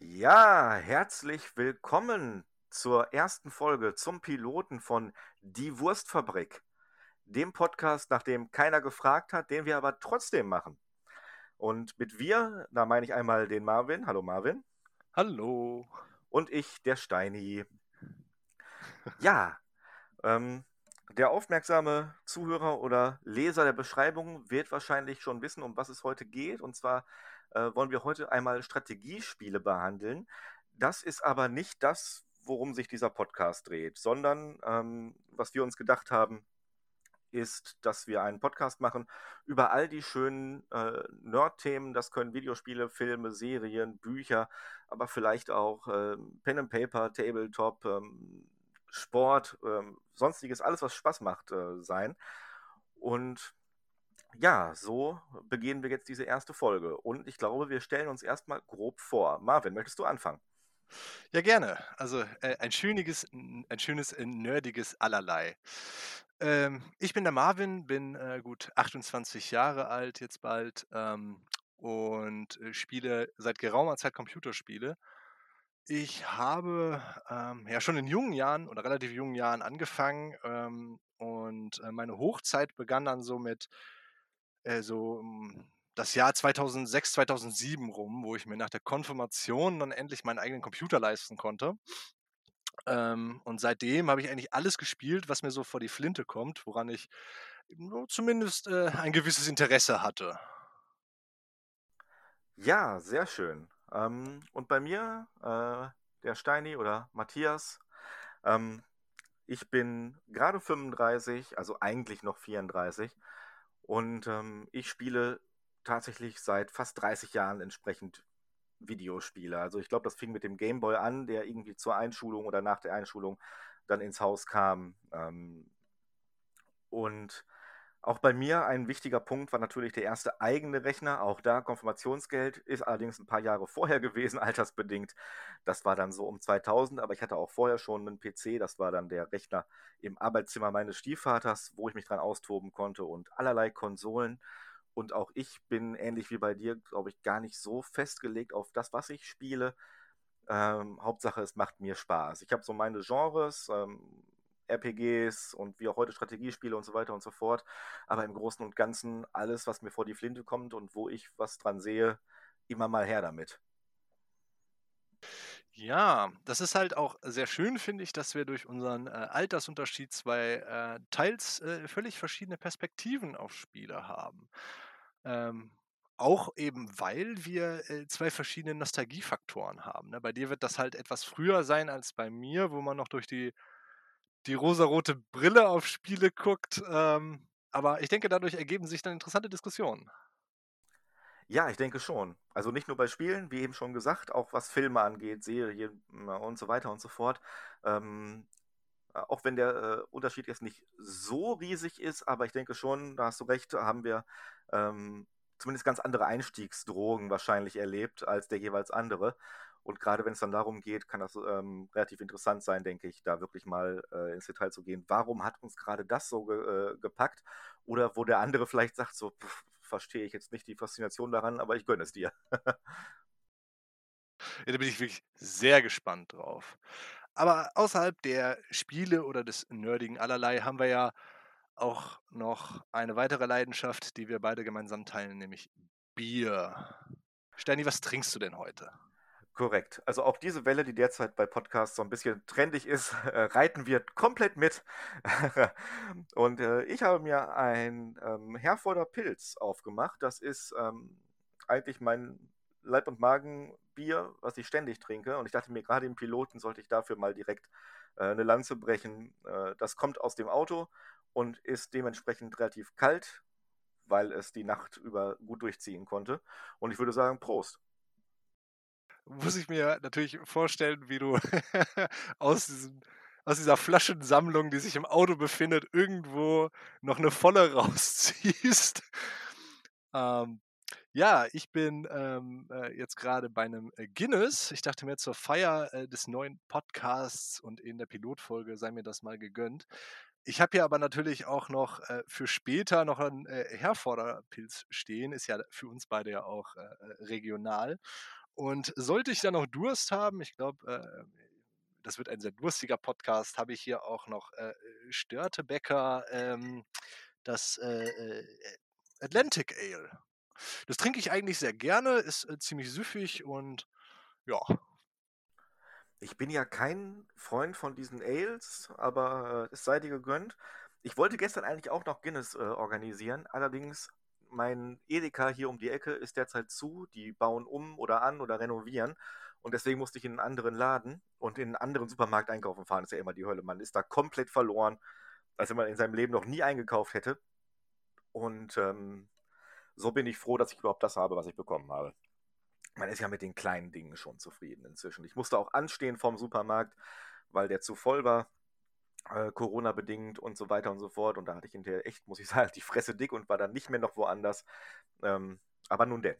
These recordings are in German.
Ja, herzlich willkommen zur ersten Folge zum Piloten von Die Wurstfabrik, dem Podcast, nach dem keiner gefragt hat, den wir aber trotzdem machen. Und mit wir, da meine ich einmal den Marvin. Hallo Marvin. Hallo. Und ich, der Steini. Ja, ähm, der aufmerksame Zuhörer oder Leser der Beschreibung wird wahrscheinlich schon wissen, um was es heute geht. Und zwar äh, wollen wir heute einmal Strategiespiele behandeln. Das ist aber nicht das, worum sich dieser Podcast dreht, sondern ähm, was wir uns gedacht haben, ist, dass wir einen Podcast machen über all die schönen äh, Nerd-Themen. Das können Videospiele, Filme, Serien, Bücher, aber vielleicht auch äh, Pen and Paper, Tabletop, ähm, Sport, ähm, sonstiges, alles, was Spaß macht, äh, sein. Und ja, so beginnen wir jetzt diese erste Folge. Und ich glaube, wir stellen uns erstmal grob vor. Marvin, möchtest du anfangen? Ja, gerne. Also äh, ein, schöniges, ein schönes, äh, nerdiges Allerlei. Ähm, ich bin der Marvin, bin äh, gut 28 Jahre alt jetzt bald ähm, und äh, spiele seit geraumer Zeit Computerspiele. Ich habe ähm, ja schon in jungen Jahren oder relativ jungen Jahren angefangen ähm, und äh, meine Hochzeit begann dann so mit äh, so hm, das Jahr 2006, 2007 rum, wo ich mir nach der Konfirmation dann endlich meinen eigenen Computer leisten konnte. Ähm, und seitdem habe ich eigentlich alles gespielt, was mir so vor die Flinte kommt, woran ich zumindest äh, ein gewisses Interesse hatte. Ja, sehr schön. Ähm, und bei mir, äh, der Steini oder Matthias, ähm, ich bin gerade 35, also eigentlich noch 34 und ähm, ich spiele tatsächlich seit fast 30 Jahren entsprechend Videospiele. Also ich glaube, das fing mit dem Gameboy an, der irgendwie zur Einschulung oder nach der Einschulung dann ins Haus kam. Ähm, und auch bei mir ein wichtiger Punkt war natürlich der erste eigene Rechner. Auch da Konfirmationsgeld ist allerdings ein paar Jahre vorher gewesen, altersbedingt. Das war dann so um 2000, aber ich hatte auch vorher schon einen PC. Das war dann der Rechner im Arbeitszimmer meines Stiefvaters, wo ich mich dran austoben konnte und allerlei Konsolen. Und auch ich bin ähnlich wie bei dir, glaube ich, gar nicht so festgelegt auf das, was ich spiele. Ähm, Hauptsache, es macht mir Spaß. Ich habe so meine Genres, ähm, RPGs und wie auch heute Strategiespiele und so weiter und so fort. Aber im Großen und Ganzen alles, was mir vor die Flinte kommt und wo ich was dran sehe, immer mal her damit. Ja, das ist halt auch sehr schön, finde ich, dass wir durch unseren äh, Altersunterschied zwei äh, teils äh, völlig verschiedene Perspektiven auf Spiele haben. Ähm, auch eben, weil wir äh, zwei verschiedene Nostalgiefaktoren haben. Ne? Bei dir wird das halt etwas früher sein als bei mir, wo man noch durch die die rosarote Brille auf Spiele guckt. Ähm, aber ich denke, dadurch ergeben sich dann interessante Diskussionen. Ja, ich denke schon. Also nicht nur bei Spielen, wie eben schon gesagt, auch was Filme angeht, Serien und so weiter und so fort. Ähm, auch wenn der äh, Unterschied jetzt nicht so riesig ist, aber ich denke schon, da hast du recht, haben wir ähm, zumindest ganz andere Einstiegsdrogen wahrscheinlich erlebt als der jeweils andere. Und gerade wenn es dann darum geht, kann das ähm, relativ interessant sein, denke ich, da wirklich mal äh, ins Detail zu gehen. Warum hat uns gerade das so ge äh, gepackt? Oder wo der andere vielleicht sagt, so, pff, verstehe ich jetzt nicht die Faszination daran, aber ich gönne es dir. ja, da bin ich wirklich sehr gespannt drauf. Aber außerhalb der Spiele oder des nerdigen Allerlei haben wir ja auch noch eine weitere Leidenschaft, die wir beide gemeinsam teilen, nämlich Bier. Sterni, was trinkst du denn heute? Korrekt. Also auch diese Welle, die derzeit bei Podcasts so ein bisschen trendig ist, äh, reiten wir komplett mit. und äh, ich habe mir ein ähm, Herforder Pilz aufgemacht. Das ist ähm, eigentlich mein Leib- und Magenbier, was ich ständig trinke. Und ich dachte mir, gerade im Piloten sollte ich dafür mal direkt äh, eine Lanze brechen. Äh, das kommt aus dem Auto und ist dementsprechend relativ kalt, weil es die Nacht über gut durchziehen konnte. Und ich würde sagen, Prost muss ich mir natürlich vorstellen, wie du aus, diesem, aus dieser Flaschensammlung, die sich im Auto befindet, irgendwo noch eine volle rausziehst. Ähm, ja, ich bin ähm, äh, jetzt gerade bei einem äh, Guinness. Ich dachte mir zur Feier äh, des neuen Podcasts und in der Pilotfolge sei mir das mal gegönnt. Ich habe hier aber natürlich auch noch äh, für später noch einen äh, Herforderpilz stehen. Ist ja für uns beide ja auch äh, regional. Und sollte ich dann noch Durst haben, ich glaube, äh, das wird ein sehr durstiger Podcast, habe ich hier auch noch äh, Störtebecker, ähm, das äh, äh, Atlantic Ale. Das trinke ich eigentlich sehr gerne, ist äh, ziemlich süffig und ja. Ich bin ja kein Freund von diesen Ales, aber äh, es sei dir gegönnt. Ich wollte gestern eigentlich auch noch Guinness äh, organisieren, allerdings mein Edeka hier um die Ecke ist derzeit zu. Die bauen um oder an oder renovieren. Und deswegen musste ich in einen anderen Laden und in einen anderen Supermarkt einkaufen fahren. Das ist ja immer die Hölle. Man ist da komplett verloren, als wenn man in seinem Leben noch nie eingekauft hätte. Und ähm, so bin ich froh, dass ich überhaupt das habe, was ich bekommen habe. Man ist ja mit den kleinen Dingen schon zufrieden inzwischen. Ich musste auch anstehen vom Supermarkt, weil der zu voll war äh, Corona-bedingt und so weiter und so fort. Und da hatte ich hinterher echt, muss ich sagen, die Fresse dick und war dann nicht mehr noch woanders. Ähm, aber nun denn.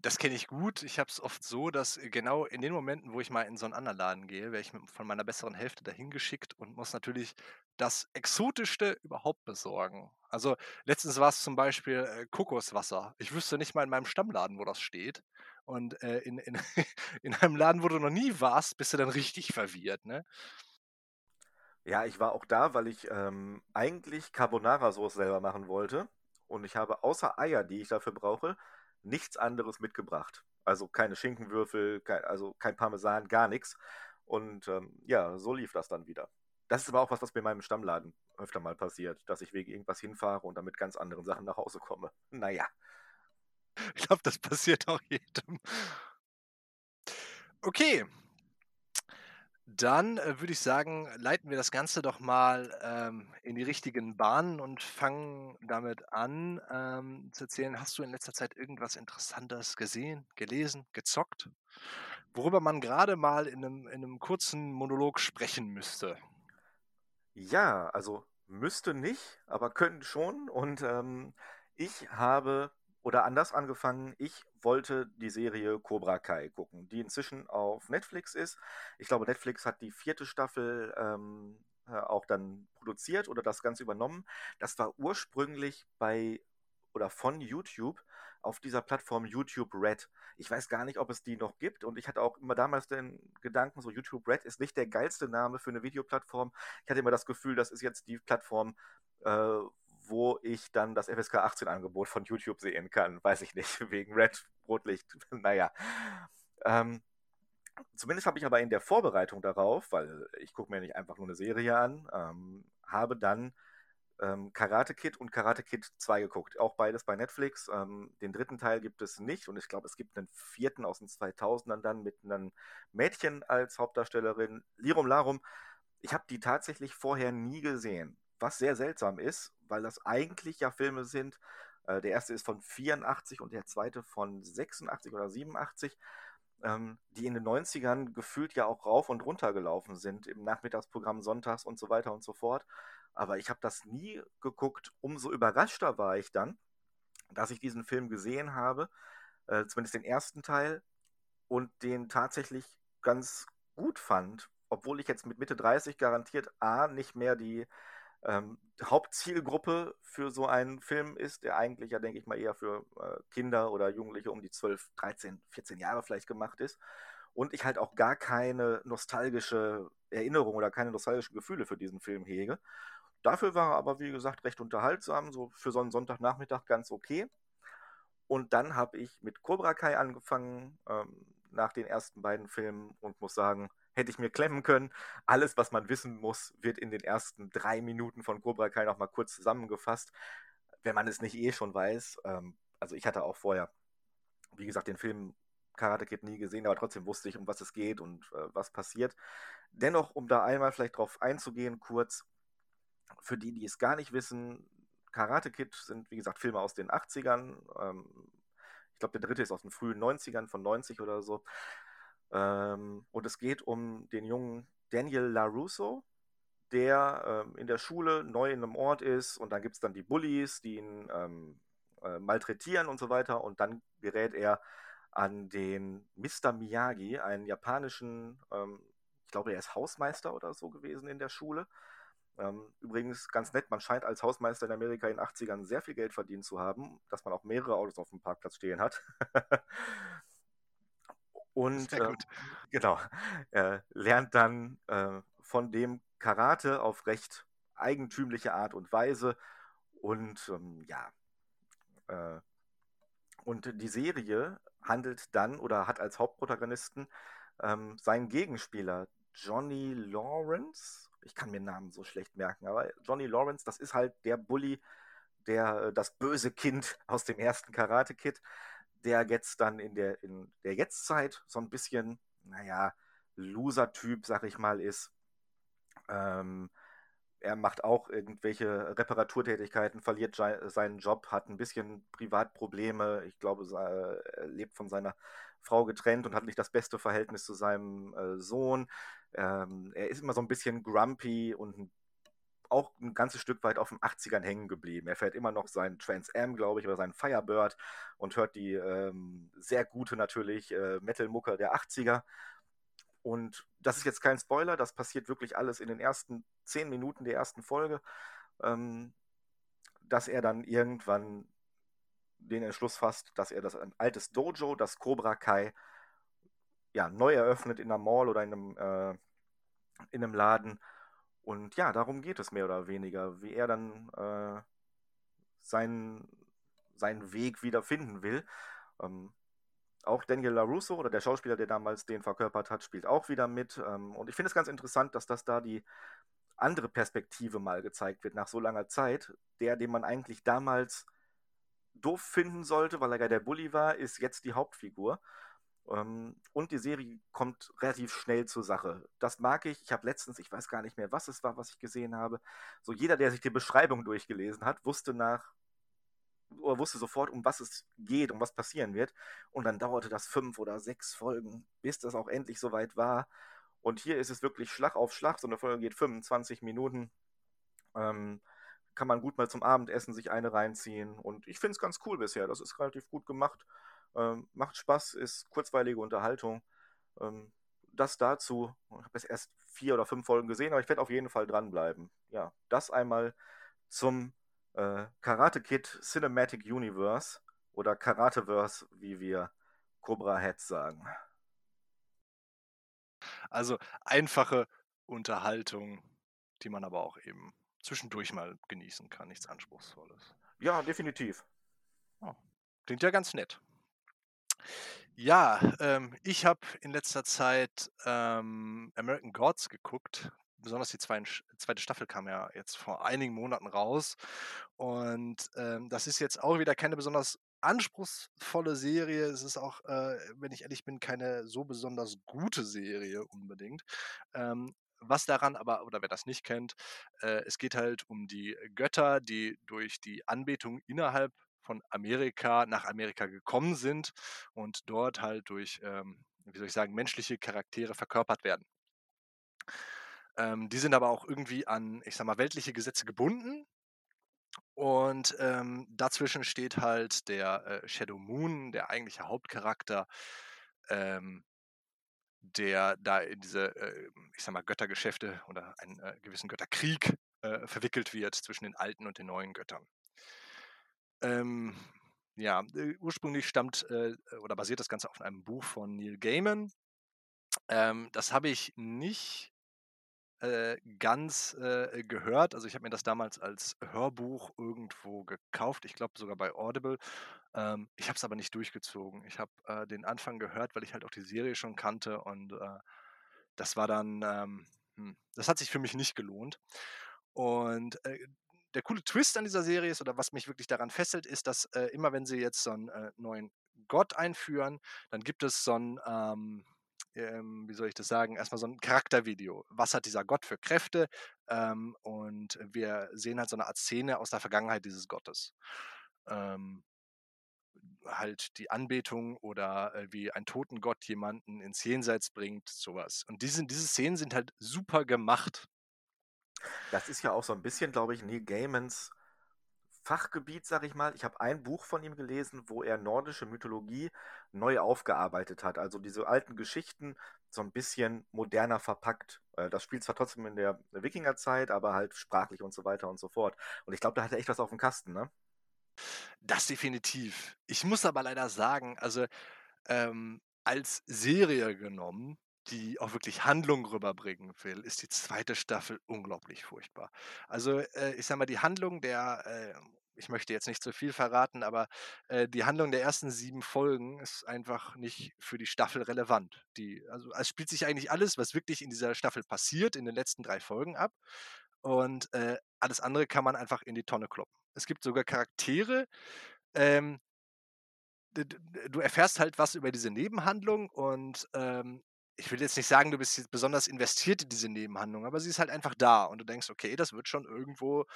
Das kenne ich gut. Ich habe es oft so, dass äh, genau in den Momenten, wo ich mal in so einen anderen Laden gehe, werde ich von meiner besseren Hälfte dahin geschickt und muss natürlich das Exotischste überhaupt besorgen. Also letztens war es zum Beispiel äh, Kokoswasser. Ich wüsste nicht mal in meinem Stammladen, wo das steht. Und äh, in, in, in einem Laden, wo du noch nie warst, bist du dann richtig verwirrt. Ne? Ja, ich war auch da, weil ich ähm, eigentlich Carbonara-Sauce selber machen wollte. Und ich habe außer Eier, die ich dafür brauche, nichts anderes mitgebracht. Also keine Schinkenwürfel, kein, also kein Parmesan, gar nichts. Und ähm, ja, so lief das dann wieder. Das ist aber auch was, was mir in meinem Stammladen öfter mal passiert, dass ich wegen irgendwas hinfahre und dann mit ganz anderen Sachen nach Hause komme. Naja. Ich glaube, das passiert auch jedem. Okay, dann äh, würde ich sagen, leiten wir das Ganze doch mal ähm, in die richtigen Bahnen und fangen damit an ähm, zu erzählen. Hast du in letzter Zeit irgendwas Interessantes gesehen, gelesen, gezockt, worüber man gerade mal in einem, in einem kurzen Monolog sprechen müsste? Ja, also müsste nicht, aber könnten schon. Und ähm, ich habe oder anders angefangen, ich wollte die Serie Cobra Kai gucken, die inzwischen auf Netflix ist. Ich glaube, Netflix hat die vierte Staffel ähm, äh, auch dann produziert oder das Ganze übernommen. Das war ursprünglich bei oder von YouTube auf dieser Plattform YouTube Red. Ich weiß gar nicht, ob es die noch gibt und ich hatte auch immer damals den Gedanken, so YouTube Red ist nicht der geilste Name für eine Videoplattform. Ich hatte immer das Gefühl, das ist jetzt die Plattform, äh, wo ich dann das FSK 18 Angebot von YouTube sehen kann. Weiß ich nicht, wegen Red Rotlicht. naja. Ähm, zumindest habe ich aber in der Vorbereitung darauf, weil ich gucke mir nicht einfach nur eine Serie an, ähm, habe dann ähm, Karate Kid und Karate Kid 2 geguckt. Auch beides bei Netflix. Ähm, den dritten Teil gibt es nicht und ich glaube, es gibt einen vierten aus den 2000ern dann mit einem Mädchen als Hauptdarstellerin. Lirum Larum. Ich habe die tatsächlich vorher nie gesehen was sehr seltsam ist, weil das eigentlich ja Filme sind. Äh, der erste ist von 84 und der zweite von 86 oder 87, ähm, die in den 90ern gefühlt ja auch rauf und runter gelaufen sind, im Nachmittagsprogramm sonntags und so weiter und so fort. Aber ich habe das nie geguckt. Umso überraschter war ich dann, dass ich diesen Film gesehen habe, äh, zumindest den ersten Teil, und den tatsächlich ganz gut fand, obwohl ich jetzt mit Mitte 30 garantiert A nicht mehr die ähm, Hauptzielgruppe für so einen Film ist, der eigentlich ja, denke ich mal, eher für äh, Kinder oder Jugendliche um die 12, 13, 14 Jahre vielleicht gemacht ist. Und ich halt auch gar keine nostalgische Erinnerung oder keine nostalgischen Gefühle für diesen Film hege. Dafür war er aber, wie gesagt, recht unterhaltsam, so für so einen Sonntagnachmittag ganz okay. Und dann habe ich mit Cobra Kai angefangen, ähm, nach den ersten beiden Filmen und muss sagen, hätte ich mir klemmen können. Alles, was man wissen muss, wird in den ersten drei Minuten von Cobra Kai nochmal kurz zusammengefasst, wenn man es nicht eh schon weiß. Ähm, also ich hatte auch vorher, wie gesagt, den Film Karate Kid nie gesehen, aber trotzdem wusste ich, um was es geht und äh, was passiert. Dennoch, um da einmal vielleicht drauf einzugehen, kurz, für die, die es gar nicht wissen, Karate Kid sind, wie gesagt, Filme aus den 80ern. Ähm, ich glaube, der dritte ist aus den frühen 90ern, von 90 oder so. Ähm, und es geht um den jungen Daniel LaRusso, der ähm, in der Schule neu in einem Ort ist und dann gibt es dann die Bullies, die ihn ähm, äh, malträtieren und so weiter und dann gerät er an den Mr. Miyagi, einen japanischen, ähm, ich glaube, er ist Hausmeister oder so gewesen in der Schule. Ähm, übrigens ganz nett, man scheint als Hausmeister in Amerika in den 80ern sehr viel Geld verdient zu haben, dass man auch mehrere Autos auf dem Parkplatz stehen hat. Und äh, genau, er lernt dann äh, von dem Karate auf recht eigentümliche Art und Weise. Und ähm, ja, äh, und die Serie handelt dann oder hat als Hauptprotagonisten ähm, seinen Gegenspieler Johnny Lawrence. Ich kann mir Namen so schlecht merken, aber Johnny Lawrence, das ist halt der Bully, der äh, das böse Kind aus dem ersten Karate Kid, der jetzt dann in der in der Jetztzeit so ein bisschen, naja, Loser-Typ, sag ich mal, ist. Ähm, er macht auch irgendwelche Reparaturtätigkeiten, verliert seinen Job, hat ein bisschen Privatprobleme. Ich glaube, er lebt von seiner Frau getrennt und hat nicht das beste Verhältnis zu seinem äh, Sohn. Ähm, er ist immer so ein bisschen grumpy und auch ein ganzes Stück weit auf den 80ern hängen geblieben. Er fährt immer noch seinen Trans Am, glaube ich, oder seinen Firebird und hört die ähm, sehr gute natürlich äh, Metal-Mucke der 80er und das ist jetzt kein Spoiler, das passiert wirklich alles in den ersten zehn Minuten der ersten Folge, ähm, dass er dann irgendwann den Entschluss fasst, dass er das ein altes Dojo, das Cobra Kai, ja, neu eröffnet in einer Mall oder in einem, äh, in einem Laden. Und ja, darum geht es mehr oder weniger, wie er dann äh, seinen, seinen Weg wieder finden will. Ähm, auch Daniel LaRusso oder der Schauspieler, der damals den verkörpert hat, spielt auch wieder mit. Ähm, und ich finde es ganz interessant, dass das da die andere Perspektive mal gezeigt wird nach so langer Zeit. Der, den man eigentlich damals doof finden sollte, weil er ja der Bully war, ist jetzt die Hauptfigur. Ähm, und die Serie kommt relativ schnell zur Sache. Das mag ich. Ich habe letztens, ich weiß gar nicht mehr, was es war, was ich gesehen habe. So jeder, der sich die Beschreibung durchgelesen hat, wusste nach oder wusste sofort, um was es geht, um was passieren wird. Und dann dauerte das fünf oder sechs Folgen, bis das auch endlich soweit war. Und hier ist es wirklich Schlag auf Schlag. So eine Folge geht 25 Minuten. Ähm, kann man gut mal zum Abendessen sich eine reinziehen. Und ich finde es ganz cool bisher. Das ist relativ gut gemacht. Ähm, macht Spaß, ist kurzweilige Unterhaltung. Ähm, das dazu. Ich habe jetzt erst vier oder fünf Folgen gesehen, aber ich werde auf jeden Fall dranbleiben. Ja, das einmal zum äh, Karate Kid Cinematic Universe oder Karateverse, wie wir Cobra Heads sagen. Also einfache Unterhaltung, die man aber auch eben zwischendurch mal genießen kann, nichts Anspruchsvolles. Ja, definitiv. Oh, klingt ja ganz nett. Ja, ähm, ich habe in letzter Zeit ähm, American Gods geguckt besonders die zweite Staffel kam ja jetzt vor einigen Monaten raus. Und ähm, das ist jetzt auch wieder keine besonders anspruchsvolle Serie. Es ist auch, äh, wenn ich ehrlich bin, keine so besonders gute Serie unbedingt. Ähm, was daran aber, oder wer das nicht kennt, äh, es geht halt um die Götter, die durch die Anbetung innerhalb von Amerika nach Amerika gekommen sind und dort halt durch, ähm, wie soll ich sagen, menschliche Charaktere verkörpert werden. Ähm, die sind aber auch irgendwie an, ich sag mal, weltliche Gesetze gebunden. Und ähm, dazwischen steht halt der äh, Shadow Moon, der eigentliche Hauptcharakter, ähm, der da in diese, äh, ich sag mal, Göttergeschäfte oder einen äh, gewissen Götterkrieg äh, verwickelt wird zwischen den alten und den neuen Göttern. Ähm, ja, äh, ursprünglich stammt äh, oder basiert das Ganze auf einem Buch von Neil Gaiman. Ähm, das habe ich nicht äh, ganz äh, gehört. Also ich habe mir das damals als Hörbuch irgendwo gekauft. Ich glaube sogar bei Audible. Ähm, ich habe es aber nicht durchgezogen. Ich habe äh, den Anfang gehört, weil ich halt auch die Serie schon kannte und das war dann, ähm, hm, das hat sich für mich nicht gelohnt. Und der coole Twist an dieser Serie ist, oder was mich wirklich daran fesselt, ist, dass äh, immer wenn sie jetzt so einen neuen Gott einführen, dann gibt es so ein ähm, ähm, wie soll ich das sagen, erstmal so ein Charaktervideo. Was hat dieser Gott für Kräfte? Ähm, und wir sehen halt so eine Art Szene aus der Vergangenheit dieses Gottes. Ähm, halt die Anbetung oder äh, wie ein toten Gott jemanden ins Jenseits bringt, sowas. Und diese, diese Szenen sind halt super gemacht. Das ist ja auch so ein bisschen, glaube ich, Neil Gaimans Fachgebiet, sag ich mal. Ich habe ein Buch von ihm gelesen, wo er nordische Mythologie neu aufgearbeitet hat. Also diese alten Geschichten so ein bisschen moderner verpackt. Äh, das spielt zwar trotzdem in der Wikingerzeit, aber halt sprachlich und so weiter und so fort. Und ich glaube, da hat er echt was auf dem Kasten, ne? Das definitiv. Ich muss aber leider sagen, also ähm, als Serie genommen, die auch wirklich Handlung rüberbringen will, ist die zweite Staffel unglaublich furchtbar. Also, äh, ich sage mal, die Handlung der, äh ich möchte jetzt nicht zu viel verraten, aber, äh, die Handlung der ersten 7 Folgen ist einfach nicht für die Staffel relevant. Die also, es spielt sich eigentlich alles, was wirklich in dieser Staffel passiert, in den letzten 3 Folgen ab und, äh, alles andere kann man einfach in die Tonne kloppen. Es gibt sogar Charaktere, ähm du erfährst halt was über diese Nebenhandlung und, ähm, ich will jetzt nicht sagen, du bist jetzt besonders investiert in diese Nebenhandlung, aber sie ist halt einfach da und du denkst: „Okay, das wird schon irgendwo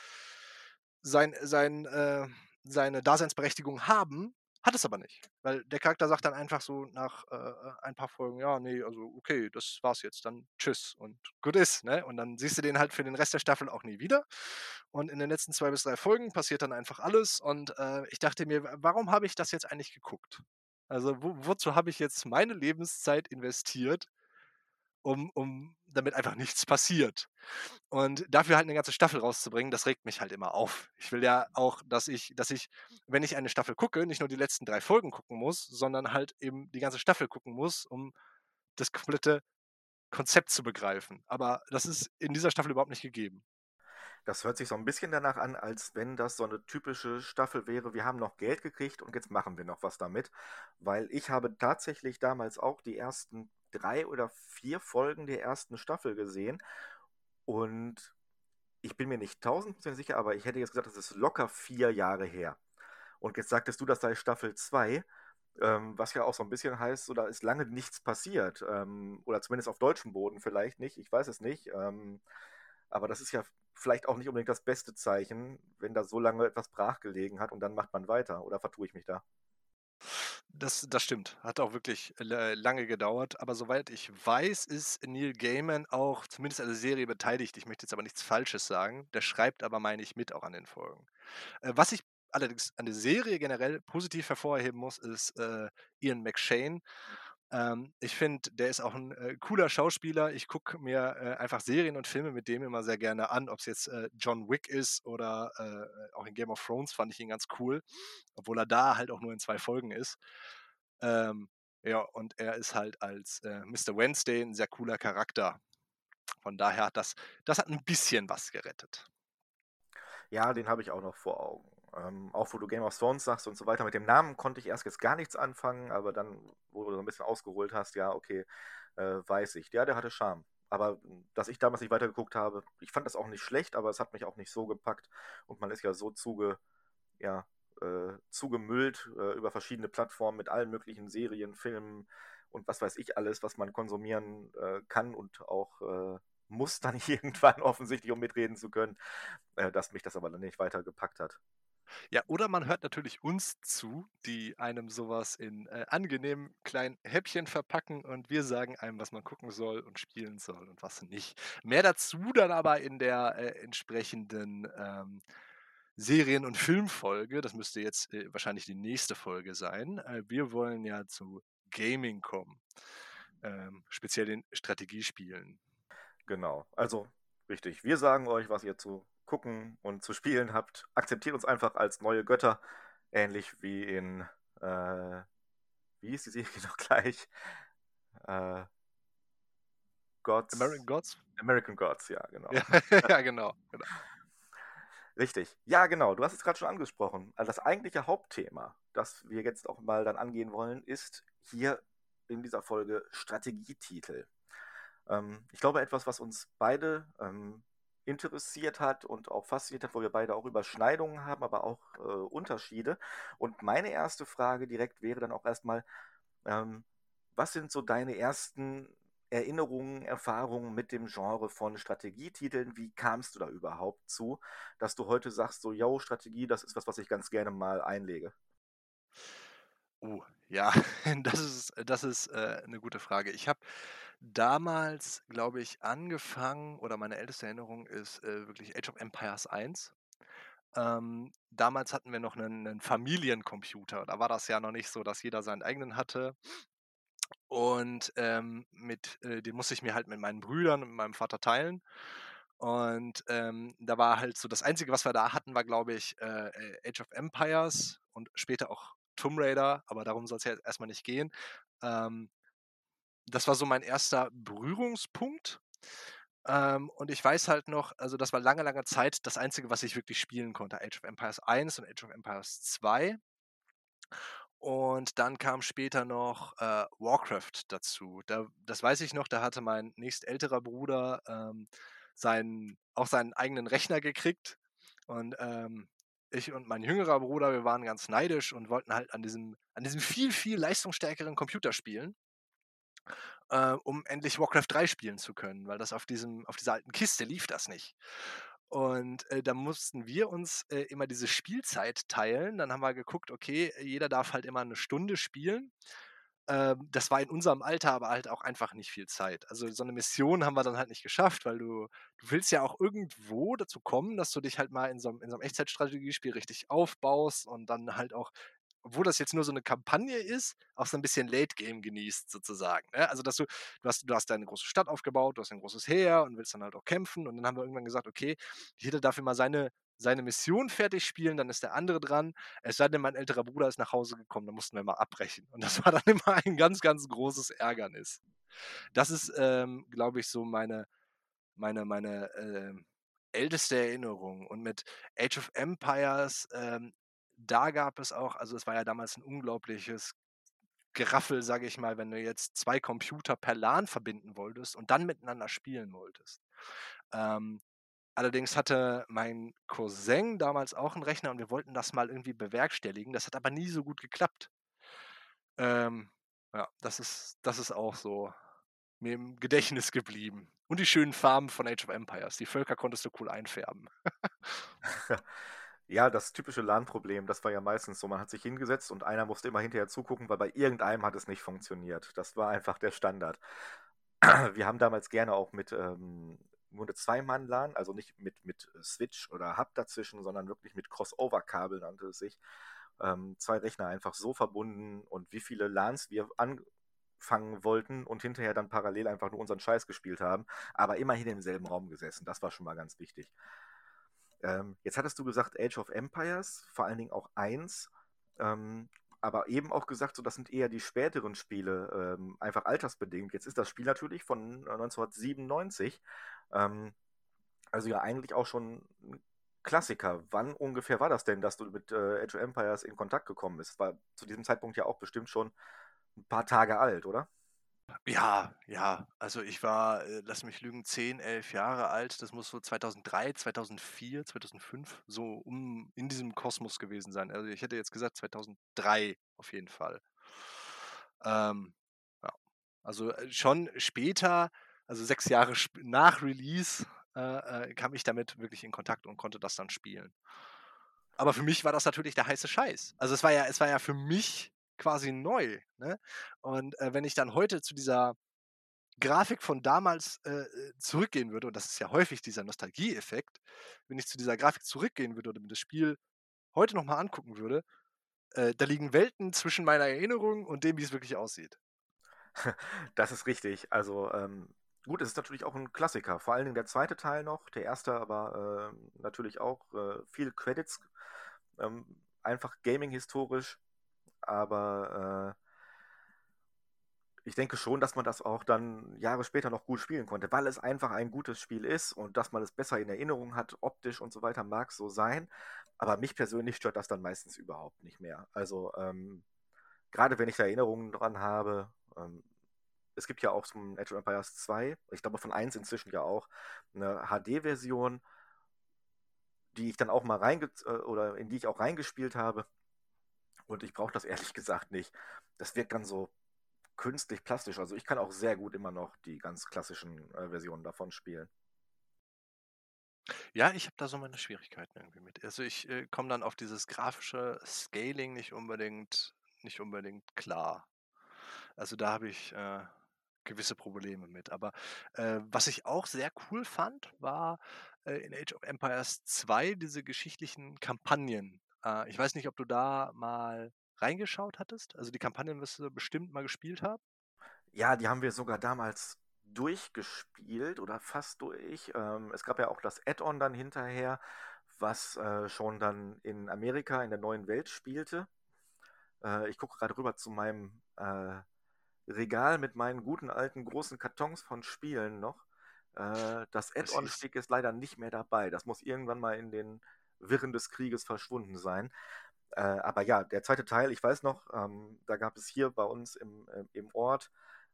sein sein äh, seine Daseinsberechtigung haben“, hat es aber nicht. Weil der Charakter sagt dann einfach so nach, äh, äh, ein paar Folgen: „Ja, ne, also okay, das war's jetzt, dann tschüss und gut ist“, ne? Und dann siehst du den halt für den Rest der Staffel auch nie wieder. Und in den letzten 2 bis 3 Folgen passiert dann einfach alles und, äh, ich dachte mir: „Wa warum habe ich das jetzt eigentlich geguckt?“ Also, wo wozu habe ich jetzt meine Lebenszeit investiert, um um damit einfach nichts passiert? Und dafür halt 'ne ganze Staffel rauszubringen, das regt mich halt immer auf. Ich will ja auch, dass ich dass ich, wenn ich eine Staffel gucke, nicht nur die letzten 3 Folgen gucken muss, sondern halt eben die ganze Staffel gucken muss, um das komplette Konzept zu begreifen. Aber das ist in dieser Staffel überhaupt nicht gegeben. Das hört sich so 'n bisschen danach an, als wenn das so 'ne typische Staffel wäre: „Wir haben noch Geld gekriegt und jetzt machen wir noch was damit.“ Weil ich habe tatsächlich damals auch die ersten 3 oder 4 Folgen der 1. Staffel gesehen und ich bin mir nicht tausendprozentig sicher, aber ich hätte jetzt gesagt, das ist locker 4 Jahre her. Und jetzt sagtest du, das sei Staffel 2, ähm, was ja auch so 'n bisschen heißt, so da ist lange nichts passiert, ähm, oder zumindest auf deutschem Boden vielleicht nicht, ich weiß es nicht. Ähm, aber das ist ja vielleicht auch nicht unbedingt das beste Zeichen, wenn da so lange etwas brach gelegen hat und dann macht man weiter, oder vertue ich mich da? Das das stimmt. Hat auch wirklich la lange gedauert, aber soweit ich weiß, ist Neil Gaiman auch zumindest an der Serie beteiligt. Ich möchte jetzt aber nichts Falsches sagen. Der schreibt aber, meine ich, mit auch an den Folgen. Äh, was ich allerdings an der Serie generell positiv hervorheben muss, ist, äh, Ian McShane. Ähm, ich finde, der ist auch 'n, äh, cooler Schauspieler. Ich gucke mir, äh, einfach Serien und Filme mit dem immer sehr gerne an, ob's jetzt, äh, John Wick ist oder, äh, auch in Game of Thrones fand ich ihn ganz cool, obwohl er da halt auch nur in 2 Folgen ist. Ähm, ja, und er ist halt als, äh, Mister Wednesday 'n sehr cooler Charakter. Von daher hat das das hat 'n bisschen was gerettet. Ja, den habe ich auch noch vor Augen. Ähm, auch wo du Game of Thrones sagst und so weiter. Mit dem Namen konnte ich erst jetzt gar nichts anfangen, aber dann, wo du so 'n bisschen ausgeholt hast, ja, okay, äh, weiß ich. Ja, der hatte Charme. Aber, hm, dass ich damals nicht weitergeguckt habe ich fand das auch nicht schlecht, aber es hat mich auch nicht so gepackt und man ist ja so zuge ja, äh, zugemüllt, äh, über verschiedene Plattformen mit allen möglichen Serien, Filmen und was weiß ich alles, was man konsumieren, äh, kann und auch, äh, muss dann irgendwann offensichtlich, um mitreden zu können, äh, dass mich das aber dann nicht weiter gepackt hat. Ja, oder man hört natürlich uns zu, die einem so was in, äh, angenehmen kleinen Häppchen verpacken und wir sagen einem, was man gucken soll und spielen soll und was nicht. Mehr dazu dann aber in der, äh, entsprechenden, ähm, Serien und Filmfolge. Das müsste jetzt, äh, wahrscheinlich die nächste Folge sein. Äh, wir wollen ja zu Gaming kommen, ähm, speziell den Strategiespielen. Genau. Also, richtig. Wir sagen euch, was ihr zu gucken und zu spielen habt. Akzeptiert uns einfach als neue Götter, ähnlich wie in, äh wie hieß die Serie noch gleich? Äh Gods American Gods? American Gods, ja, genau. Ja, genau, genau. Richtig. Ja, genau, du hast es grad schon angesprochen. Also, das eigentliche Hauptthema, das wir jetzt auch mal dann angehen wollen, ist hier in dieser Folge Strategietitel. Ähm, ich glaube, etwas, was uns beide, ähm, interessiert hat und auch fasziniert hat, wo wir beide auch Überschneidungen haben, aber auch, äh, Unterschiede. Und meine 1. Frage direkt wäre dann auch erst mal, ähm, was sind so deine ersten Erinnerungen, Erfahrungen mit dem Genre von Strategietiteln? Wie kamst du da überhaupt zu, dass du heute sagst, so: „Jo, Strategie, das ist was, was ich ganz gerne mal einlege?“ Oh, ja, das ist das ist, äh, 'ne gute Frage. Ich habe damals, glaube ich, angefangen oder meine älteste Erinnerung ist, äh, wirklich Age of Empires I. Ähm, damals hatten wir noch 'nen 'nen Familiencomputer. Da war das ja noch nicht so, dass jeder seinen eigenen hatte. Und, ähm, mit äh, den musste ich mir halt mit meinen Brüdern und meinem Vater teilen. Und, ähm, da war halt so das Einzige, was wir da hatten, war, glaube ich, äh, äh, Age of Empires und später auch Tomb Raider, aber darum soll's ja jetzt erst mal nicht gehen. Ähm das war so mein erster Berührungspunkt. Ähm, und ich weiß halt noch, also das war lange, lange Zeit das Einzige, was ich wirklich spielen konnte. Age of Empires 1 und Age of Empires 2. Und dann kam später noch äh, Warcraft dazu. Da, das weiß ich noch, da hatte mein nächstälterer Bruder ähm, seinen, auch seinen eigenen Rechner gekriegt. Und ähm, ich und mein jüngerer Bruder, wir waren ganz neidisch und wollten halt an diesem, an diesem viel, viel leistungsstärkeren Computer spielen äh, um endlich Warcraft 3 spielen zu können, weil das auf, diesem, auf dieser alten Kiste lief das nicht. Und äh, da mussten wir uns äh, immer diese Spielzeit teilen. Dann haben wir geguckt, okay, jeder darf halt immer eine Stunde spielen. Ähm, das war in unserem Alter aber halt auch einfach nicht viel Zeit. Also so eine Mission haben wir dann halt nicht geschafft, weil du, du willst ja auch irgendwo dazu kommen, dass du dich halt mal in so, in so einem Echtzeitstrategiespiel richtig aufbaust und dann halt auch obwohl das jetzt nur so eine Kampagne ist, auch so ein bisschen Late Game genießt sozusagen. Ne? Also dass du, du hast, du hast deine große Stadt aufgebaut, du hast ein großes Heer und willst dann halt auch kämpfen und dann haben wir irgendwann gesagt, okay, jeder darf immer seine, seine Mission fertig spielen, dann ist der andere dran. Es sei denn, mein älterer Bruder ist nach Hause gekommen, dann mussten wir mal abbrechen. Und das war dann immer ein ganz, ganz großes Ärgernis. Das ist, ähm, glaube ich, so meine, meine, meine äh, älteste Erinnerung. Und mit Age of Empires ähm, da gab es auch, also es war ja damals ein unglaubliches Geraffel, sage ich mal, wenn du jetzt zwei Computer per LAN verbinden wolltest und dann miteinander spielen wolltest. Ähm, allerdings hatte mein Cousin damals auch einen Rechner und wir wollten das mal irgendwie bewerkstelligen. Das hat aber nie so gut geklappt. Ähm, ja, das ist, das ist auch so mir im Gedächtnis geblieben. Und die schönen Farben von Age of Empires. Die Völker konntest du cool einfärben. Ja, das typische LAN-Problem, das war ja meistens so, man hat sich hingesetzt und einer musste immer hinterher zugucken, weil bei irgendeinem hat es nicht funktioniert. Das war einfach der Standard. Wir haben damals gerne auch mit ähm, nur eine Zwei-Mann-LAN, also nicht mit, mit Switch oder Hub dazwischen, sondern wirklich mit Crossover-Kabel nannte es sich, ähm, zwei Rechner einfach so verbunden und wie viele LANs wir anfangen wollten und hinterher dann parallel einfach nur unseren Scheiß gespielt haben, aber immerhin im selben Raum gesessen. Das war schon mal ganz wichtig. Ähm, jetzt hattest du gesagt Age of Empires, vor allen Dingen auch eins, ähm, aber eben auch gesagt, so das sind eher die späteren Spiele, ähm, einfach altersbedingt. Jetzt ist das Spiel natürlich von 1997, ähm, also ja eigentlich auch schon ein Klassiker. Wann ungefähr war das denn, dass du mit äh, Age of Empires in Kontakt gekommen bist? War zu diesem Zeitpunkt ja auch bestimmt schon ein paar Tage alt, oder? Ja, ja. Also ich war, äh, lass mich lügen, 10, 11 Jahre alt. Das muss so 2003, 2004, 2005 so um in diesem Kosmos gewesen sein. Also ich hätte jetzt gesagt 2003 auf jeden Fall. Ähm, ja. Also äh, schon später, also sechs Jahre nach Release, äh, äh, kam ich damit wirklich in Kontakt und konnte das dann spielen. Aber für mich war das natürlich der heiße Scheiß. Also es war ja, es war ja für mich quasi neu. Ne? Und äh, wenn ich dann heute zu dieser Grafik von damals äh, äh, zurückgehen würde, und das ist ja häufig dieser Nostalgie-Effekt, wenn ich zu dieser Grafik zurückgehen würde oder mir das Spiel heute nochmal angucken würde, äh, da liegen Welten zwischen meiner Erinnerung und dem, wie es wirklich aussieht. Das ist richtig. Also ähm, gut, es ist natürlich auch ein Klassiker. Vor allen Dingen der zweite Teil noch, der erste aber äh, natürlich auch äh, viel Credits. Ähm, einfach gaming-historisch aber äh, ich denke schon, dass man das auch dann Jahre später noch gut spielen konnte, weil es einfach ein gutes Spiel ist und dass man es besser in Erinnerung hat, optisch und so weiter, mag so sein. Aber mich persönlich stört das dann meistens überhaupt nicht mehr. Also ähm, gerade wenn ich da Erinnerungen dran habe, ähm, es gibt ja auch zum Age of Empires 2, ich glaube von 1 inzwischen ja auch, eine HD-Version, die ich dann auch mal reinge äh, oder in die ich auch reingespielt habe. Und ich brauche das ehrlich gesagt nicht. Das wirkt dann so künstlich plastisch. Also ich kann auch sehr gut immer noch die ganz klassischen äh, Versionen davon spielen. Ja, ich habe da so meine Schwierigkeiten irgendwie mit. Also ich äh, komme dann auf dieses grafische Scaling nicht unbedingt, nicht unbedingt klar. Also da habe ich äh, gewisse Probleme mit. Aber äh, was ich auch sehr cool fand, war äh, in Age of Empires 2 diese geschichtlichen Kampagnen. Äh, ich weiß nicht, ob du da mal reingeschaut hattest. Also die Kampagnen wirst du bestimmt mal gespielt haben. Ja, die haben wir sogar damals durchgespielt oder fast durch. Ähm, es gab ja auch das Add-on dann hinterher, was äh, schon dann in Amerika in der neuen Welt spielte. Äh, ich gucke gerade rüber zu meinem äh, Regal mit meinen guten alten großen Kartons von Spielen noch. Äh, das Add-on-Stück ist leider nicht mehr dabei. Das muss irgendwann mal in den Wirren des Krieges verschwunden sein. Äh, aber ja, der zweite Teil, ich weiß noch, ähm, da gab es hier bei uns im, im Ort,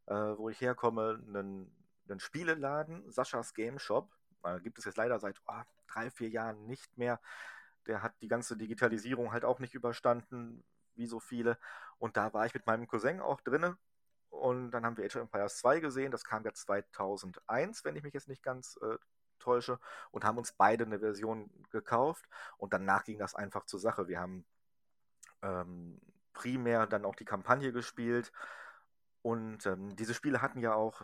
äh, wo ich herkomme, einen, einen Spieleladen, Saschas Game Shop. Äh, gibt es jetzt leider seit oh, drei, vier Jahren nicht mehr. Der hat die ganze Digitalisierung halt auch nicht überstanden, wie so viele. Und da war ich mit meinem Cousin auch drinne. Und dann haben wir Age of Empires 2 gesehen. Das kam ja 2001, wenn ich mich jetzt nicht ganz äh, täusche. Und haben uns beide eine Version gekauft. Und danach ging das einfach zur Sache. Wir haben ähm, primär dann auch die Kampagne gespielt. Und ähm, diese Spiele hatten ja auch,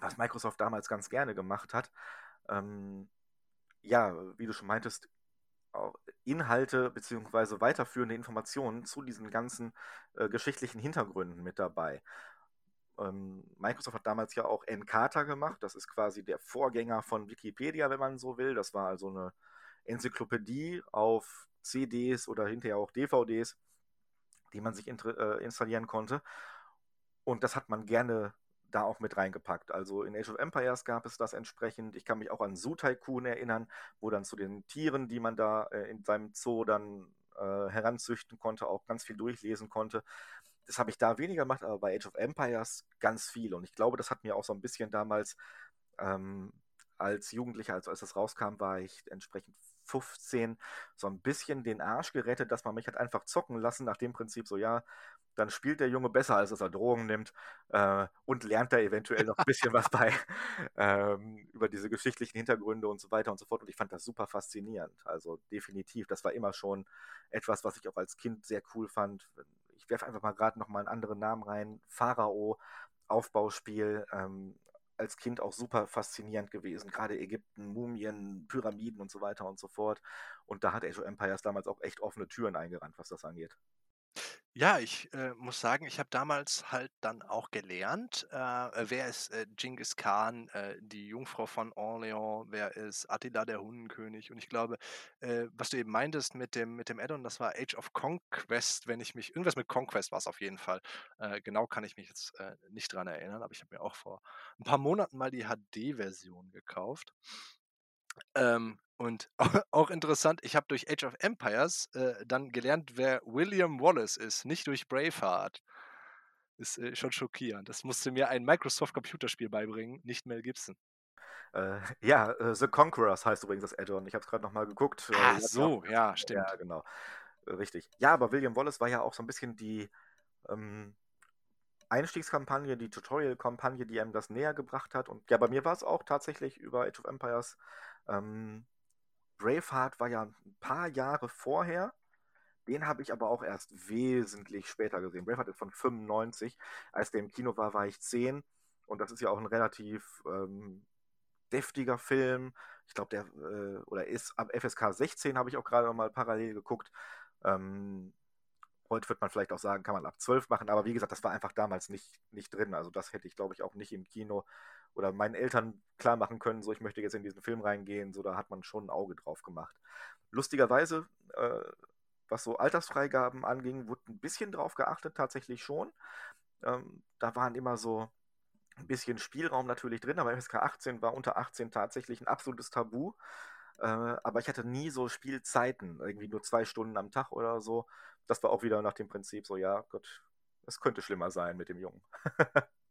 was Microsoft damals ganz gerne gemacht hat, ähm, ja, wie du schon meintest, Inhalte bzw. weiterführende Informationen zu diesen ganzen äh, geschichtlichen Hintergründen mit dabei. Ähm, Microsoft hat damals ja auch Encarta gemacht. Das ist quasi der Vorgänger von Wikipedia, wenn man so will. Das war also eine Enzyklopädie auf CDs oder hinterher auch DVDs, die man sich äh, installieren konnte. Und das hat man gerne da auch mit reingepackt. Also in Age of Empires gab es das entsprechend. Ich kann mich auch an Zoo Tycoon erinnern, wo dann zu den Tieren, die man da äh, in seinem Zoo dann äh, heranzüchten konnte, auch ganz viel durchlesen konnte. Das habe ich da weniger gemacht, aber bei Age of Empires ganz viel. Und ich glaube, das hat mir auch so ein bisschen damals ähm, als Jugendlicher, also als das rauskam, war ich entsprechend 15 so ein bisschen den Arsch gerettet, dass man mich hat einfach zocken lassen, nach dem Prinzip so, ja, dann spielt der Junge besser, als dass er Drogen nimmt äh, und lernt da eventuell noch ein bisschen was bei ähm, über diese geschichtlichen Hintergründe und so weiter und so fort. Und ich fand das super faszinierend. Also definitiv, das war immer schon etwas, was ich auch als Kind sehr cool fand. Ich werfe einfach mal gerade noch mal einen anderen Namen rein. Pharao, Aufbauspiel. Ähm, als Kind auch super faszinierend gewesen. Gerade Ägypten, Mumien, Pyramiden und so weiter und so fort. Und da hat Age of Empires damals auch echt offene Türen eingerannt, was das angeht. Ja, ich äh, muss sagen, ich habe damals halt dann auch gelernt, äh, wer ist äh, Genghis Khan, äh, die Jungfrau von Orleans, wer ist Attila der Hundenkönig. Und ich glaube, äh, was du eben meintest mit dem, mit dem Addon, das war Age of Conquest, wenn ich mich, irgendwas mit Conquest war es auf jeden Fall. Äh, genau kann ich mich jetzt äh, nicht dran erinnern, aber ich habe mir auch vor ein paar Monaten mal die HD-Version gekauft. Ähm, und auch interessant, ich habe durch Age of Empires äh, dann gelernt, wer William Wallace ist, nicht durch Braveheart. Ist äh, schon schockierend. Das musste mir ein Microsoft-Computerspiel beibringen, nicht Mel Gibson. Äh, ja, äh, The Conquerors heißt übrigens das Add-on. Ich habe es gerade nochmal geguckt. Äh, ah, so, ja, stimmt. Ja, genau. Äh, richtig. Ja, aber William Wallace war ja auch so ein bisschen die ähm, Einstiegskampagne, die Tutorial-Kampagne, die einem das näher gebracht hat. Und ja, bei mir war es auch tatsächlich über Age of Empires ähm, Braveheart war ja ein paar Jahre vorher. Den habe ich aber auch erst wesentlich später gesehen. Braveheart ist von 95. Als der im Kino war, war ich 10. Und das ist ja auch ein relativ ähm, deftiger Film. Ich glaube, der äh, oder ist ab FSK 16 habe ich auch gerade noch mal parallel geguckt. Ähm, heute wird man vielleicht auch sagen, kann man ab 12 machen. Aber wie gesagt, das war einfach damals nicht, nicht drin. Also das hätte ich, glaube ich, auch nicht im Kino oder meinen Eltern klar machen können, so ich möchte jetzt in diesen Film reingehen, so da hat man schon ein Auge drauf gemacht. Lustigerweise, äh, was so Altersfreigaben anging, wurde ein bisschen drauf geachtet, tatsächlich schon. Ähm, da waren immer so ein bisschen Spielraum natürlich drin, aber FSK 18 war unter 18 tatsächlich ein absolutes Tabu. Äh, aber ich hatte nie so Spielzeiten, irgendwie nur zwei Stunden am Tag oder so. Das war auch wieder nach dem Prinzip so, ja, Gott, es könnte schlimmer sein mit dem Jungen.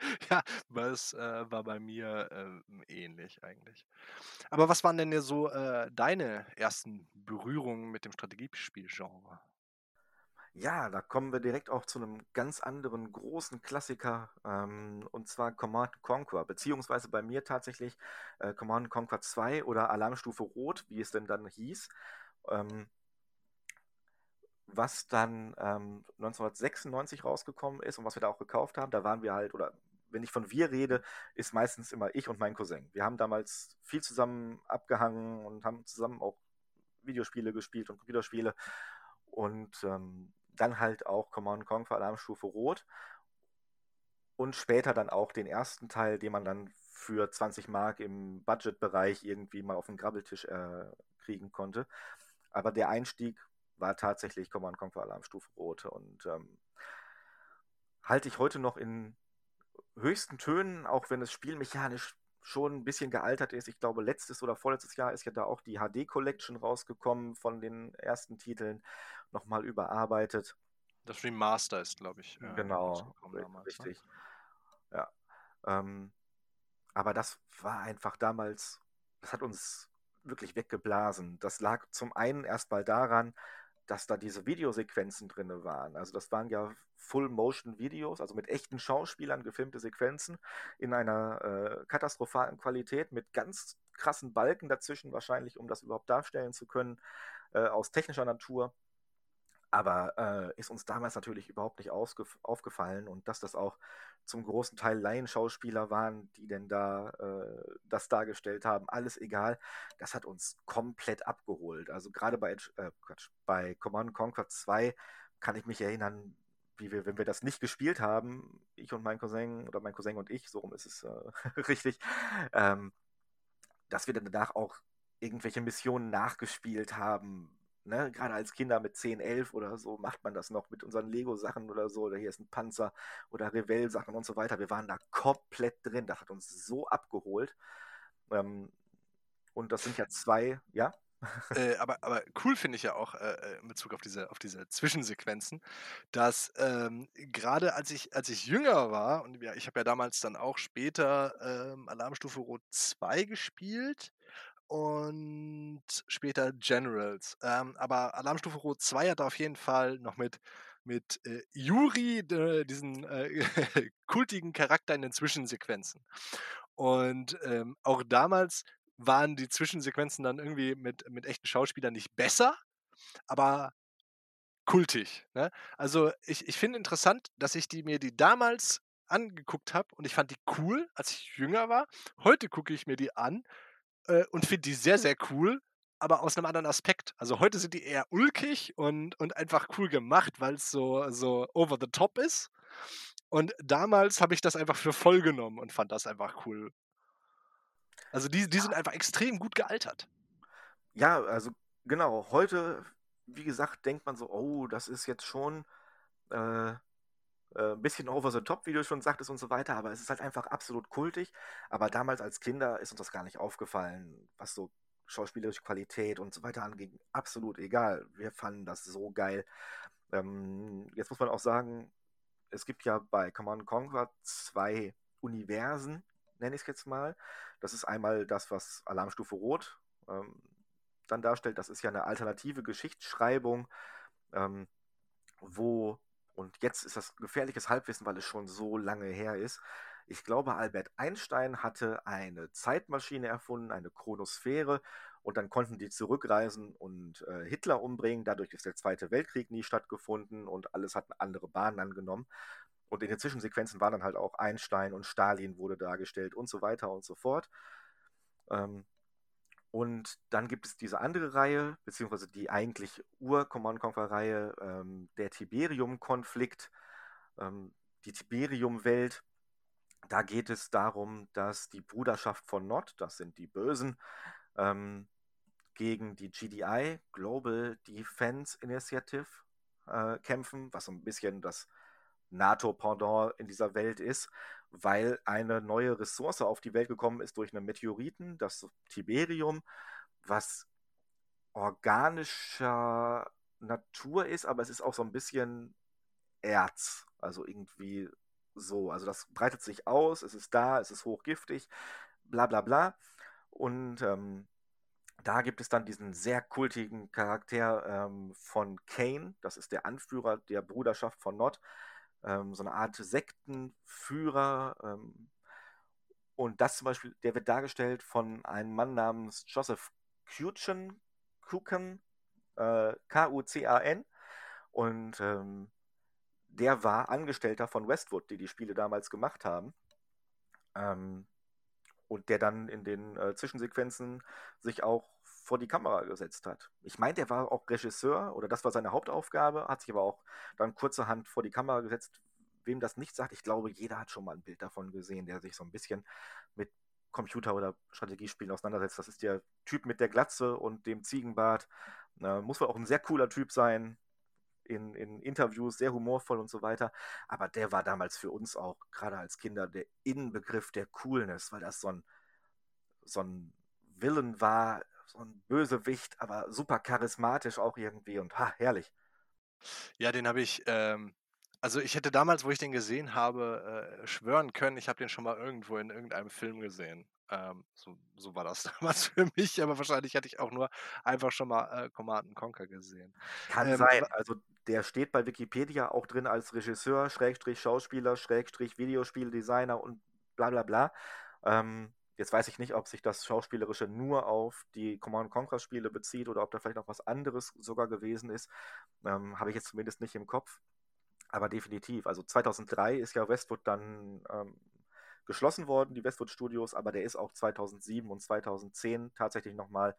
Ja, was, äh, war bei mir, ähm, ähnlich eigentlich. Aber was waren denn so, äh, deine ersten Berührungen mit dem Strategiespielgenre? Ja, da kommen wir direkt auch zu einem ganz anderen großen Klassiker, ähm, und zwar Command Conquer, beziehungsweise bei mir tatsächlich, äh, Command Conquer 2 oder Alarmstufe Rot, wie es denn dann hieß. Ähm was dann ähm, 1996 rausgekommen ist und was wir da auch gekauft haben, da waren wir halt, oder wenn ich von wir rede, ist meistens immer ich und mein Cousin. Wir haben damals viel zusammen abgehangen und haben zusammen auch Videospiele gespielt und Computerspiele und ähm, dann halt auch Command Conquer Alarmstufe Rot und später dann auch den ersten Teil, den man dann für 20 Mark im Budgetbereich irgendwie mal auf den Grabbeltisch äh, kriegen konnte. Aber der Einstieg war tatsächlich Command Conquer Alarmstufe Rot und ähm, halte ich heute noch in höchsten Tönen, auch wenn es spielmechanisch schon ein bisschen gealtert ist. Ich glaube, letztes oder vorletztes Jahr ist ja da auch die HD Collection rausgekommen von den ersten Titeln, nochmal überarbeitet. Das Remaster ist, glaube ich. Äh, genau, damals, ne? richtig. Ne? Ja. Ähm, aber das war einfach damals, das hat uns wirklich weggeblasen. Das lag zum einen erstmal daran, dass da diese Videosequenzen drin waren. Also das waren ja Full-Motion-Videos, also mit echten Schauspielern gefilmte Sequenzen in einer äh, katastrophalen Qualität mit ganz krassen Balken dazwischen wahrscheinlich, um das überhaupt darstellen zu können, äh, aus technischer Natur. Aber äh, ist uns damals natürlich überhaupt nicht aufgefallen und dass das auch zum großen Teil Laienschauspieler waren, die denn da äh, das dargestellt haben, alles egal. Das hat uns komplett abgeholt. Also gerade bei, äh, bei Command Conquer 2 kann ich mich erinnern, wie wir, wenn wir das nicht gespielt haben, ich und mein Cousin oder mein Cousin und ich, so rum ist es äh, richtig, ähm, dass wir dann danach auch irgendwelche Missionen nachgespielt haben, Ne, gerade als Kinder mit 10, 11 oder so macht man das noch mit unseren Lego-Sachen oder so. Oder hier ist ein Panzer oder Revell-Sachen und so weiter. Wir waren da komplett drin. Das hat uns so abgeholt. Ähm, und das sind ja zwei, ja? äh, aber, aber cool finde ich ja auch äh, äh, in Bezug auf diese, auf diese Zwischensequenzen, dass ähm, gerade als ich, als ich jünger war, und ja, ich habe ja damals dann auch später ähm, Alarmstufe Rot 2 gespielt, und später Generals. Ähm, aber Alarmstufe Rot 2 hat auf jeden Fall noch mit, mit äh, Yuri, äh, diesen äh, kultigen Charakter in den Zwischensequenzen. Und ähm, auch damals waren die Zwischensequenzen dann irgendwie mit, mit echten Schauspielern nicht besser, aber kultig. Ne? Also ich, ich finde interessant, dass ich die mir die damals angeguckt habe und ich fand die cool, als ich jünger war. Heute gucke ich mir die an äh, und finde die sehr, sehr cool, aber aus einem anderen Aspekt. Also heute sind die eher ulkig und, und einfach cool gemacht, weil es so, so over the top ist. Und damals habe ich das einfach für voll genommen und fand das einfach cool. Also die, die sind einfach extrem gut gealtert. Ja, also genau. Heute, wie gesagt, denkt man so, oh, das ist jetzt schon äh, äh, ein bisschen over the top, wie du schon sagtest und so weiter, aber es ist halt einfach absolut kultig. Aber damals als Kinder ist uns das gar nicht aufgefallen, was so schauspielerische Qualität und so weiter anging. Absolut egal. Wir fanden das so geil. Ähm, jetzt muss man auch sagen, es gibt ja bei Command Conquer zwei Universen, nenne ich es jetzt mal. Das ist einmal das, was Alarmstufe Rot ähm, dann darstellt. Das ist ja eine alternative Geschichtsschreibung, ähm, wo und jetzt ist das gefährliches Halbwissen, weil es schon so lange her ist. Ich glaube, Albert Einstein hatte eine Zeitmaschine erfunden, eine Chronosphäre, und dann konnten die zurückreisen und äh, Hitler umbringen. Dadurch ist der Zweite Weltkrieg nie stattgefunden und alles hat eine andere Bahn angenommen. Und in den Zwischensequenzen waren dann halt auch Einstein und Stalin wurde dargestellt und so weiter und so fort. Ähm, und dann gibt es diese andere Reihe, beziehungsweise die eigentlich Ur-Command Conquer-Reihe, ähm, der Tiberium-Konflikt, ähm, die Tiberium-Welt. Da geht es darum, dass die Bruderschaft von Nord, das sind die Bösen, ähm, gegen die GDI, Global Defense Initiative, äh, kämpfen, was so ein bisschen das NATO-Pendant in dieser Welt ist weil eine neue Ressource auf die Welt gekommen ist durch einen Meteoriten, das Tiberium, was organischer Natur ist, aber es ist auch so ein bisschen Erz, also irgendwie so. Also das breitet sich aus, es ist da, es ist hochgiftig, bla bla bla. Und ähm, da gibt es dann diesen sehr kultigen Charakter ähm, von Kane, das ist der Anführer der Bruderschaft von Nord, ähm, so eine Art Sektenführer. Ähm, und das zum Beispiel, der wird dargestellt von einem Mann namens Joseph Kuchen, Kuchen äh, K-U-C-A-N. Und ähm, der war Angestellter von Westwood, die die Spiele damals gemacht haben. Ähm, und der dann in den äh, Zwischensequenzen sich auch vor die Kamera gesetzt hat. Ich meine, der war auch Regisseur oder das war seine Hauptaufgabe, hat sich aber auch dann kurzerhand vor die Kamera gesetzt. Wem das nicht sagt, ich glaube, jeder hat schon mal ein Bild davon gesehen, der sich so ein bisschen mit Computer- oder Strategiespielen auseinandersetzt. Das ist der Typ mit der Glatze und dem Ziegenbart. Äh, muss wohl auch ein sehr cooler Typ sein. in, in Interviews, sehr humorvoll und so weiter. Aber der war damals für uns auch, gerade als Kinder, der Inbegriff der Coolness, weil das so ein, so ein Villain war, so ein Bösewicht, aber super charismatisch auch irgendwie und ha, herrlich. Ja, den habe ich, ähm, also ich hätte damals, wo ich den gesehen habe, äh, schwören können, ich habe den schon mal irgendwo in irgendeinem Film gesehen. Ähm, so, so war das damals für mich, aber wahrscheinlich hätte ich auch nur einfach schon mal äh, Command Conquer gesehen. Kann Ähm, sein. Also der steht bei Wikipedia auch drin als Regisseur, Schrägstrich Schauspieler, Schrägstrich Videospieldesigner und bla bla bla. Ähm, jetzt weiß ich nicht, ob sich das Schauspielerische nur auf die Command Conquer Spiele bezieht oder ob da vielleicht noch was anderes sogar gewesen ist. Ähm, habe ich jetzt zumindest nicht im Kopf. Aber definitiv. Also 2003 ist ja Westwood dann ähm, geschlossen worden, die Westwood Studios, aber der ist auch 2007 und 2010 tatsächlich nochmal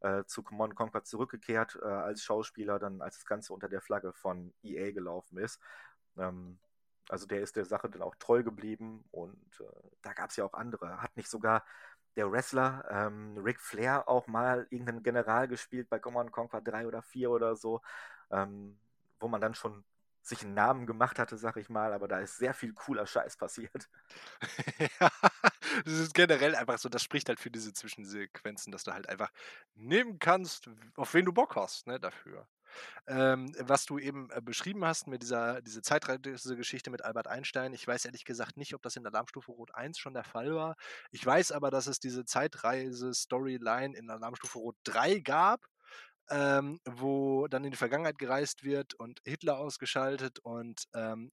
äh, zu Command Conquer zurückgekehrt äh, als Schauspieler, dann als das Ganze unter der Flagge von EA gelaufen ist. Ähm, also der ist der Sache dann auch treu geblieben und äh, da gab es ja auch andere. Hat nicht sogar der Wrestler ähm, Ric Flair auch mal irgendeinen General gespielt bei Command Conquer 3 oder 4 oder so, ähm, wo man dann schon sich einen Namen gemacht hatte, sag ich mal, aber da ist sehr viel cooler Scheiß passiert. Ja, das ist generell einfach so, das spricht halt für diese Zwischensequenzen, dass du halt einfach nehmen kannst, auf wen du Bock hast, ne, dafür. Ähm, was du eben äh, beschrieben hast mit dieser diese Zeitreise-Geschichte mit Albert Einstein, ich weiß ehrlich gesagt nicht, ob das in Alarmstufe Rot 1 schon der Fall war. Ich weiß aber, dass es diese Zeitreise-Storyline in Alarmstufe Rot 3 gab, ähm, wo dann in die Vergangenheit gereist wird und Hitler ausgeschaltet und ähm,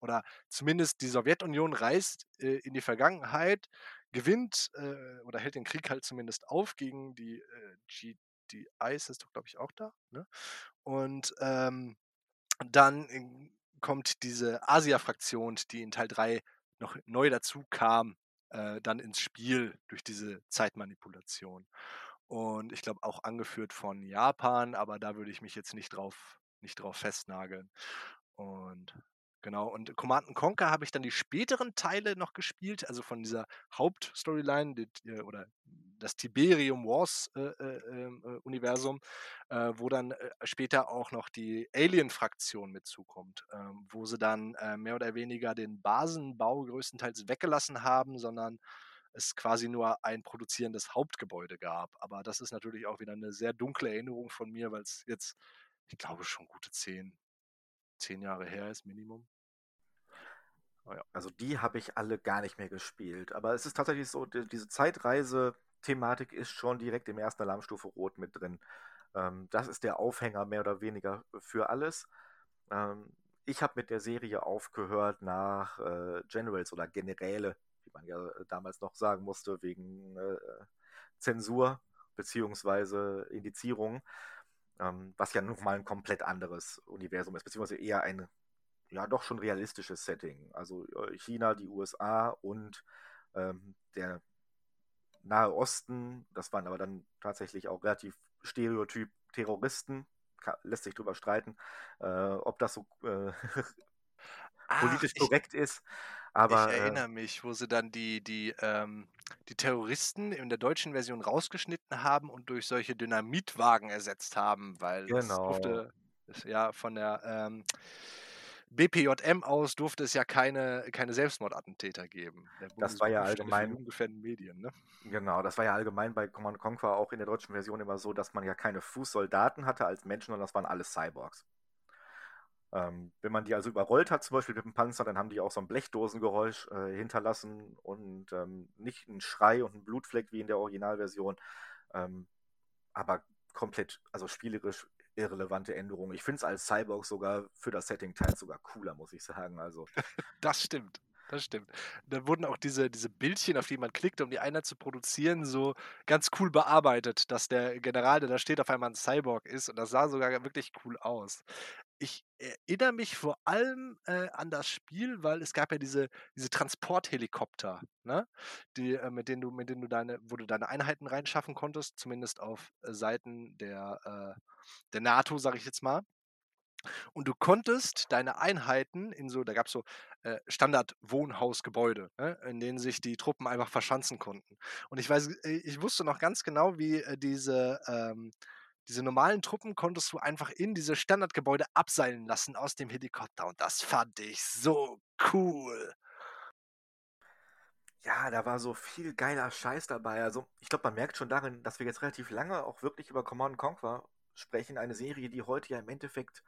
oder zumindest die Sowjetunion reist äh, in die Vergangenheit, gewinnt äh, oder hält den Krieg halt zumindest auf gegen die äh, GDIs, ist doch glaube ich auch da. Ne? Und ähm, dann äh, kommt diese Asia-Fraktion, die in Teil 3 noch neu dazu kam, äh, dann ins Spiel durch diese Zeitmanipulation. Und ich glaube auch angeführt von Japan, aber da würde ich mich jetzt nicht drauf, nicht drauf festnageln. Und genau, und Command Conquer habe ich dann die späteren Teile noch gespielt, also von dieser Hauptstoryline die, äh, oder das Tiberium Wars äh, äh, ähm, äh, Universum, äh, wo dann äh, später auch noch die Alien-Fraktion mitzukommt, ähm, wo sie dann mehr oder weniger den Basenbau größtenteils weggelassen haben, sondern es quasi nur ein produzierendes Hauptgebäude gab. Aber das ist natürlich auch wieder eine sehr dunkle Erinnerung von mir, weil es jetzt, ich glaube, schon gute zehn, zehn Jahre her ist, Minimum. Oh ja. Also die habe ich alle gar nicht mehr gespielt. Aber es ist tatsächlich so, die, diese Zeitreise-Thematik ist schon direkt im ersten Alarmstufe Rot mit drin. Ähm, das ist der Aufhänger mehr oder weniger für alles. Ähm, ich habe mit der Serie aufgehört nach äh, Generals oder Generäle, wie man ja damals noch sagen musste, wegen äh, Zensur beziehungsweise Indizierung, ähm, was ja nochmal ein komplett anderes Universum ist, beziehungsweise eher ein ja doch schon realistisches Setting. Also äh, China, die USA und ähm, der Nahe Osten, das waren aber dann tatsächlich auch relativ stereotyp Terroristen, Ka lässt sich drüber streiten, äh, ob das so äh, Ach, politisch ich, korrekt ist. ich Aber äh, erinnere mich, wo sie dann die, die, ähm, die Terroristen in der deutschen Version rausgeschnitten haben und durch solche Dynamitwagen ersetzt haben, weil es genau, durfte, es ja von der ähm, BPJM aus durfte es ja keine, keine Selbstmordattentäter geben. Das war ja allgemein, jugendgefährdende Medien, ne? genau, das war ja allgemein bei Command Conquer auch in der deutschen Version immer so, dass man ja keine Fußsoldaten hatte als Menschen, sondern das waren alles Cyborgs. Ähm, wenn man die also überrollt hat, zum Beispiel mit dem Panzer, dann haben die auch so ein Blechdosengeräusch äh, hinterlassen und ähm, nicht einen Schrei und einen Blutfleck wie in der Originalversion, ähm, aber komplett, also spielerisch irrelevante Änderungen. Ich finde es als Cyborg sogar für das Setting teils sogar cooler, muss ich sagen. Also, Das stimmt. Das stimmt. Da wurden auch diese, diese Bildchen, auf die man klickt, um die Einheit zu produzieren, so ganz cool bearbeitet, dass der General, der da steht, auf einmal ein Cyborg ist. Und das sah sogar wirklich cool aus. Ich erinnere mich vor allem äh, an das Spiel, weil es gab ja diese, diese Transporthelikopter, ne? Die, äh, mit denen du, mit denen du deine, wo du deine Einheiten reinschaffen konntest, zumindest auf äh, Seiten der, äh, der NATO, sage ich jetzt mal. Und du konntest deine Einheiten in so, da gab es so äh, Standard-Wohnhausgebäude, ne, in denen sich die Truppen einfach verschanzen konnten. Und ich weiß, äh, ich wusste noch ganz genau, wie äh, diese, ähm, diese normalen Truppen konntest du einfach in diese Standardgebäude abseilen lassen aus dem Helikopter. Und das fand ich so cool. Ja, da war so viel geiler Scheiß dabei. Also, ich glaube, man merkt schon darin, dass wir jetzt relativ lange auch wirklich über Command Conquer sprechen. Eine Serie, die heute ja im Endeffekt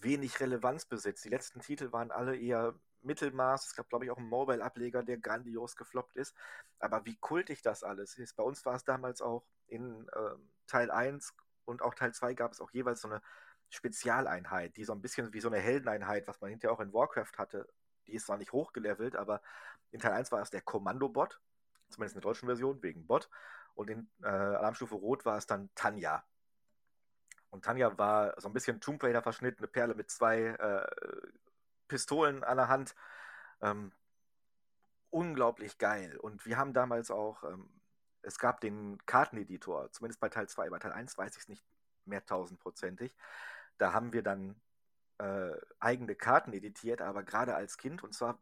wenig Relevanz besitzt. Die letzten Titel waren alle eher Mittelmaß. Es gab, glaube ich, auch einen Mobile-Ableger, der grandios gefloppt ist. Aber wie kultig das alles ist. Bei uns war es damals auch in äh, Teil 1 und auch Teil 2 gab es auch jeweils so eine Spezialeinheit, die so ein bisschen wie so eine Heldeneinheit, was man hinterher auch in Warcraft hatte. Die ist zwar nicht hochgelevelt, aber in Teil 1 war es der Kommando-Bot, zumindest in der deutschen Version, wegen Bot. Und in äh, Alarmstufe Rot war es dann Tanja. Und Tanja war so ein bisschen Tomb Raider verschnitten, eine Perle mit zwei äh, Pistolen an der Hand. Ähm, unglaublich geil. Und wir haben damals auch, ähm, es gab den Karteneditor, zumindest bei Teil 2, bei Teil 1 weiß ich es nicht mehr tausendprozentig. Da haben wir dann äh, eigene Karten editiert, aber gerade als Kind, und zwar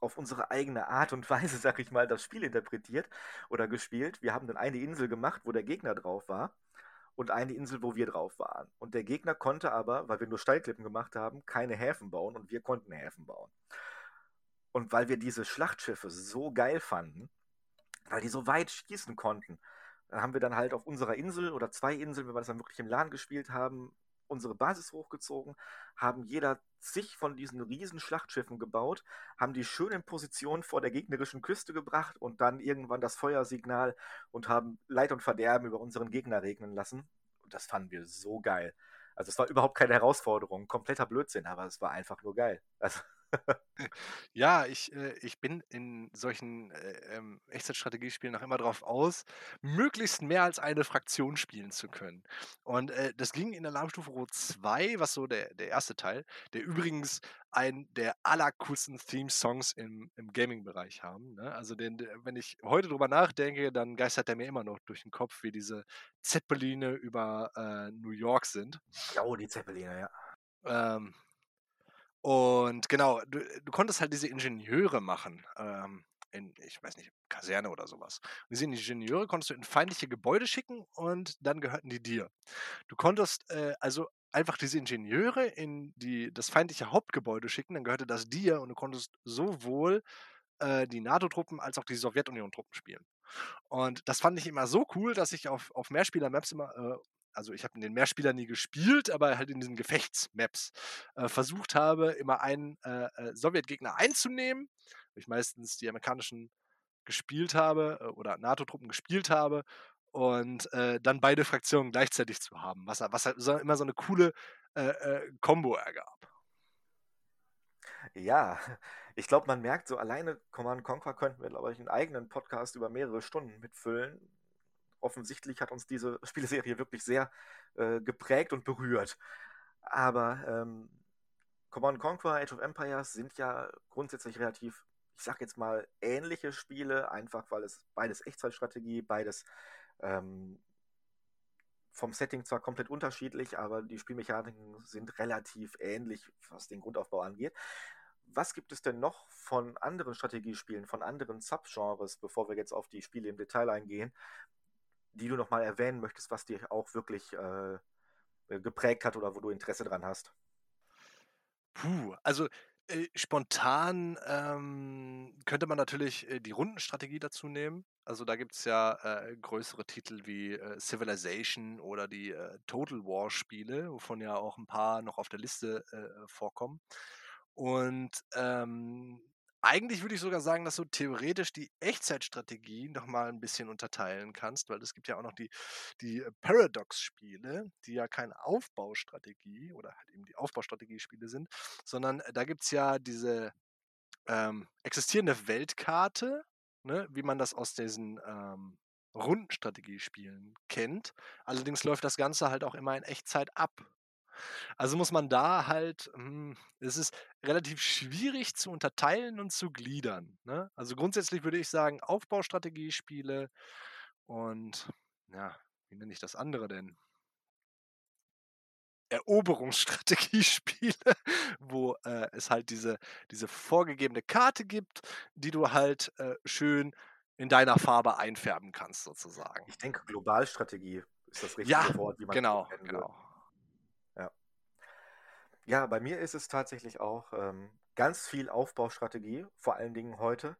auf unsere eigene Art und Weise, sag ich mal, das Spiel interpretiert oder gespielt. Wir haben dann eine Insel gemacht, wo der Gegner drauf war und eine Insel, wo wir drauf waren. Und der Gegner konnte aber, weil wir nur Steilklippen gemacht haben, keine Häfen bauen und wir konnten Häfen bauen. Und weil wir diese Schlachtschiffe so geil fanden, weil die so weit schießen konnten, haben wir dann halt auf unserer Insel oder zwei Inseln, wenn wir das dann wirklich im LAN gespielt haben, unsere Basis hochgezogen, haben jeder zig von diesen riesen Schlachtschiffen gebaut, haben die schön in Position vor der gegnerischen Küste gebracht und dann irgendwann das Feuersignal und haben Leid und Verderben über unseren Gegner regnen lassen. Und das fanden wir so geil. Also es war überhaupt keine Herausforderung, kompletter Blödsinn, aber es war einfach nur geil. Also Ja, ich, äh, ich bin in solchen äh, ähm, Echtzeitstrategiespielen noch immer drauf aus, möglichst mehr als eine Fraktion spielen zu können. Und äh, das ging in Alarmstufe Rot 2, was so der, der erste Teil, der übrigens einen der allercoolsten Theme-Songs im, im Gaming-Bereich haben. Ne? Also den, wenn ich heute drüber nachdenke, dann geistert der mir immer noch durch den Kopf, wie diese Zeppeline über äh, New York sind. Ja, oh, die Zeppeline, ja. Ähm, und genau, du, du konntest halt diese Ingenieure machen. Ähm, in, ich weiß nicht, Kaserne oder sowas. Und diese Ingenieure konntest du in feindliche Gebäude schicken und dann gehörten die dir. Du konntest äh, also einfach diese Ingenieure in die, das feindliche Hauptgebäude schicken, dann gehörte das dir und du konntest sowohl äh, die NATO-Truppen als auch die Sowjetunion-Truppen spielen. Und das fand ich immer so cool, dass ich auf, auf Mehrspieler-Maps immer äh, also ich habe in den Mehrspielern nie gespielt, aber halt in diesen Gefechtsmaps äh, versucht habe, immer einen äh, äh, Sowjetgegner einzunehmen, weil ich meistens die amerikanischen gespielt habe äh, oder NATO-Truppen gespielt habe und äh, dann beide Fraktionen gleichzeitig zu haben, was, was halt so, immer so eine coole äh, Combo ergab. Ja, ich glaube, man merkt so alleine Command Conquer könnten wir, glaube ich, einen eigenen Podcast über mehrere Stunden mitfüllen offensichtlich hat uns diese Spieleserie wirklich sehr äh, geprägt und berührt. Aber ähm, Command Conquer, Age of Empires sind ja grundsätzlich relativ, ich sag jetzt mal, ähnliche Spiele, einfach weil es beides Echtzeitstrategie, beides ähm, vom Setting zwar komplett unterschiedlich, aber die Spielmechaniken sind relativ ähnlich, was den Grundaufbau angeht. Was gibt es denn noch von anderen Strategiespielen, von anderen Subgenres, bevor wir jetzt auf die Spiele im Detail eingehen, die du nochmal erwähnen möchtest, was dir auch wirklich äh, geprägt hat oder wo du Interesse dran hast? Puh, also äh, spontan ähm, könnte man natürlich äh, die Rundenstrategie dazu nehmen. Also da gibt es ja äh, größere Titel wie äh, Civilization oder die äh, Total War Spiele, wovon ja auch ein paar noch auf der Liste vorkommen. Und ähm, eigentlich würde ich sogar sagen, dass du theoretisch die Echtzeitstrategie noch mal ein bisschen unterteilen kannst, weil es gibt ja auch noch die, die äh, Paradox-Spiele, die ja keine Aufbaustrategie oder halt eben die Aufbaustrategie-Spiele sind, sondern äh, da gibt es ja diese ähm, existierende Weltkarte, ne, wie man das aus diesen ähm, Rundenstrategiespielen kennt. Allerdings läuft das Ganze halt auch immer in Echtzeit ab. Also muss man da halt, hm, es ist relativ schwierig zu unterteilen und zu gliedern. Ne? Also grundsätzlich würde ich sagen, Aufbaustrategiespiele und ja, wie nenne ich das andere denn? Eroberungsstrategiespiele, wo äh, es halt diese, diese vorgegebene Karte gibt, die du halt äh, schön in deiner Farbe einfärben kannst, sozusagen. Ich denke, Globalstrategie ist das richtige Ja, Wort, wie man genau, genau. Ja. Bei mir ist es tatsächlich auch ähm, ganz viel Aufbaustrategie, vor allen Dingen heute,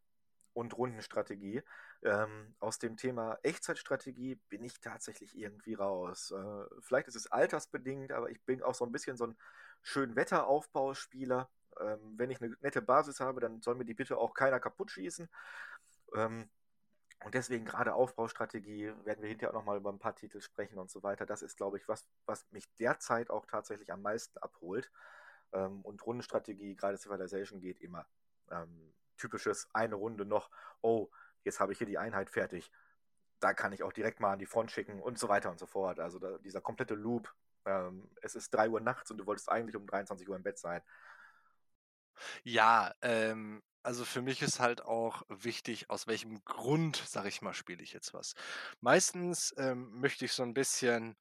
und Rundenstrategie. Ähm, aus dem Thema Echtzeitstrategie bin ich tatsächlich irgendwie raus. Äh, vielleicht ist es altersbedingt, aber ich bin auch so ein bisschen so ein Schönwetteraufbauspieler. Ähm, wenn ich eine nette Basis habe, dann soll mir die bitte auch keiner kaputt schießen. Ähm, und deswegen gerade Aufbaustrategie, werden wir hinterher auch nochmal über ein paar Titel sprechen und so weiter. Das ist, glaube ich, was, was mich derzeit auch tatsächlich am meisten abholt. Ähm, und Rundenstrategie, gerade Civilization, geht immer. Ähm, typisches eine Runde noch, oh, jetzt habe ich hier die Einheit fertig. Da kann ich auch direkt mal an die Front schicken und so weiter und so fort. Also da, dieser komplette Loop. Ähm, es ist 3 Uhr nachts und du wolltest eigentlich um 23 Uhr im Bett sein. Ja, ähm, also für mich ist halt auch wichtig, aus welchem Grund, sag ich mal, spiele ich jetzt was. Meistens ähm, möchte ich so ein bisschen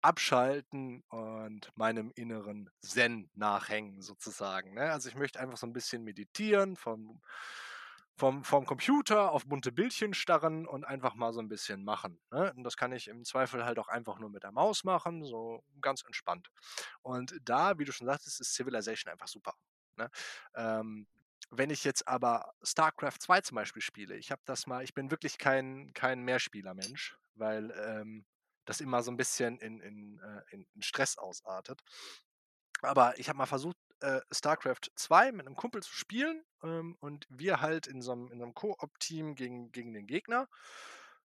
abschalten und meinem inneren Zen nachhängen, sozusagen. Ne? Also ich möchte einfach so ein bisschen meditieren, vom, vom, vom Computer auf bunte Bildchen starren und einfach mal so ein bisschen machen. Ne? Und das kann ich im Zweifel halt auch einfach nur mit der Maus machen, so ganz entspannt. Und da, wie du schon sagtest, ist Civilization einfach super. Ne? Ähm, wenn ich jetzt aber StarCraft 2 zum Beispiel spiele, ich habe das mal, ich bin wirklich kein, kein Mehrspieler-Mensch, weil ähm, das immer so ein bisschen in, in, äh, in Stress ausartet. Aber ich habe mal versucht, äh, StarCraft 2 mit einem Kumpel zu spielen ähm, und wir halt in so einem, in so einem Koop-Team gegen, gegen den Gegner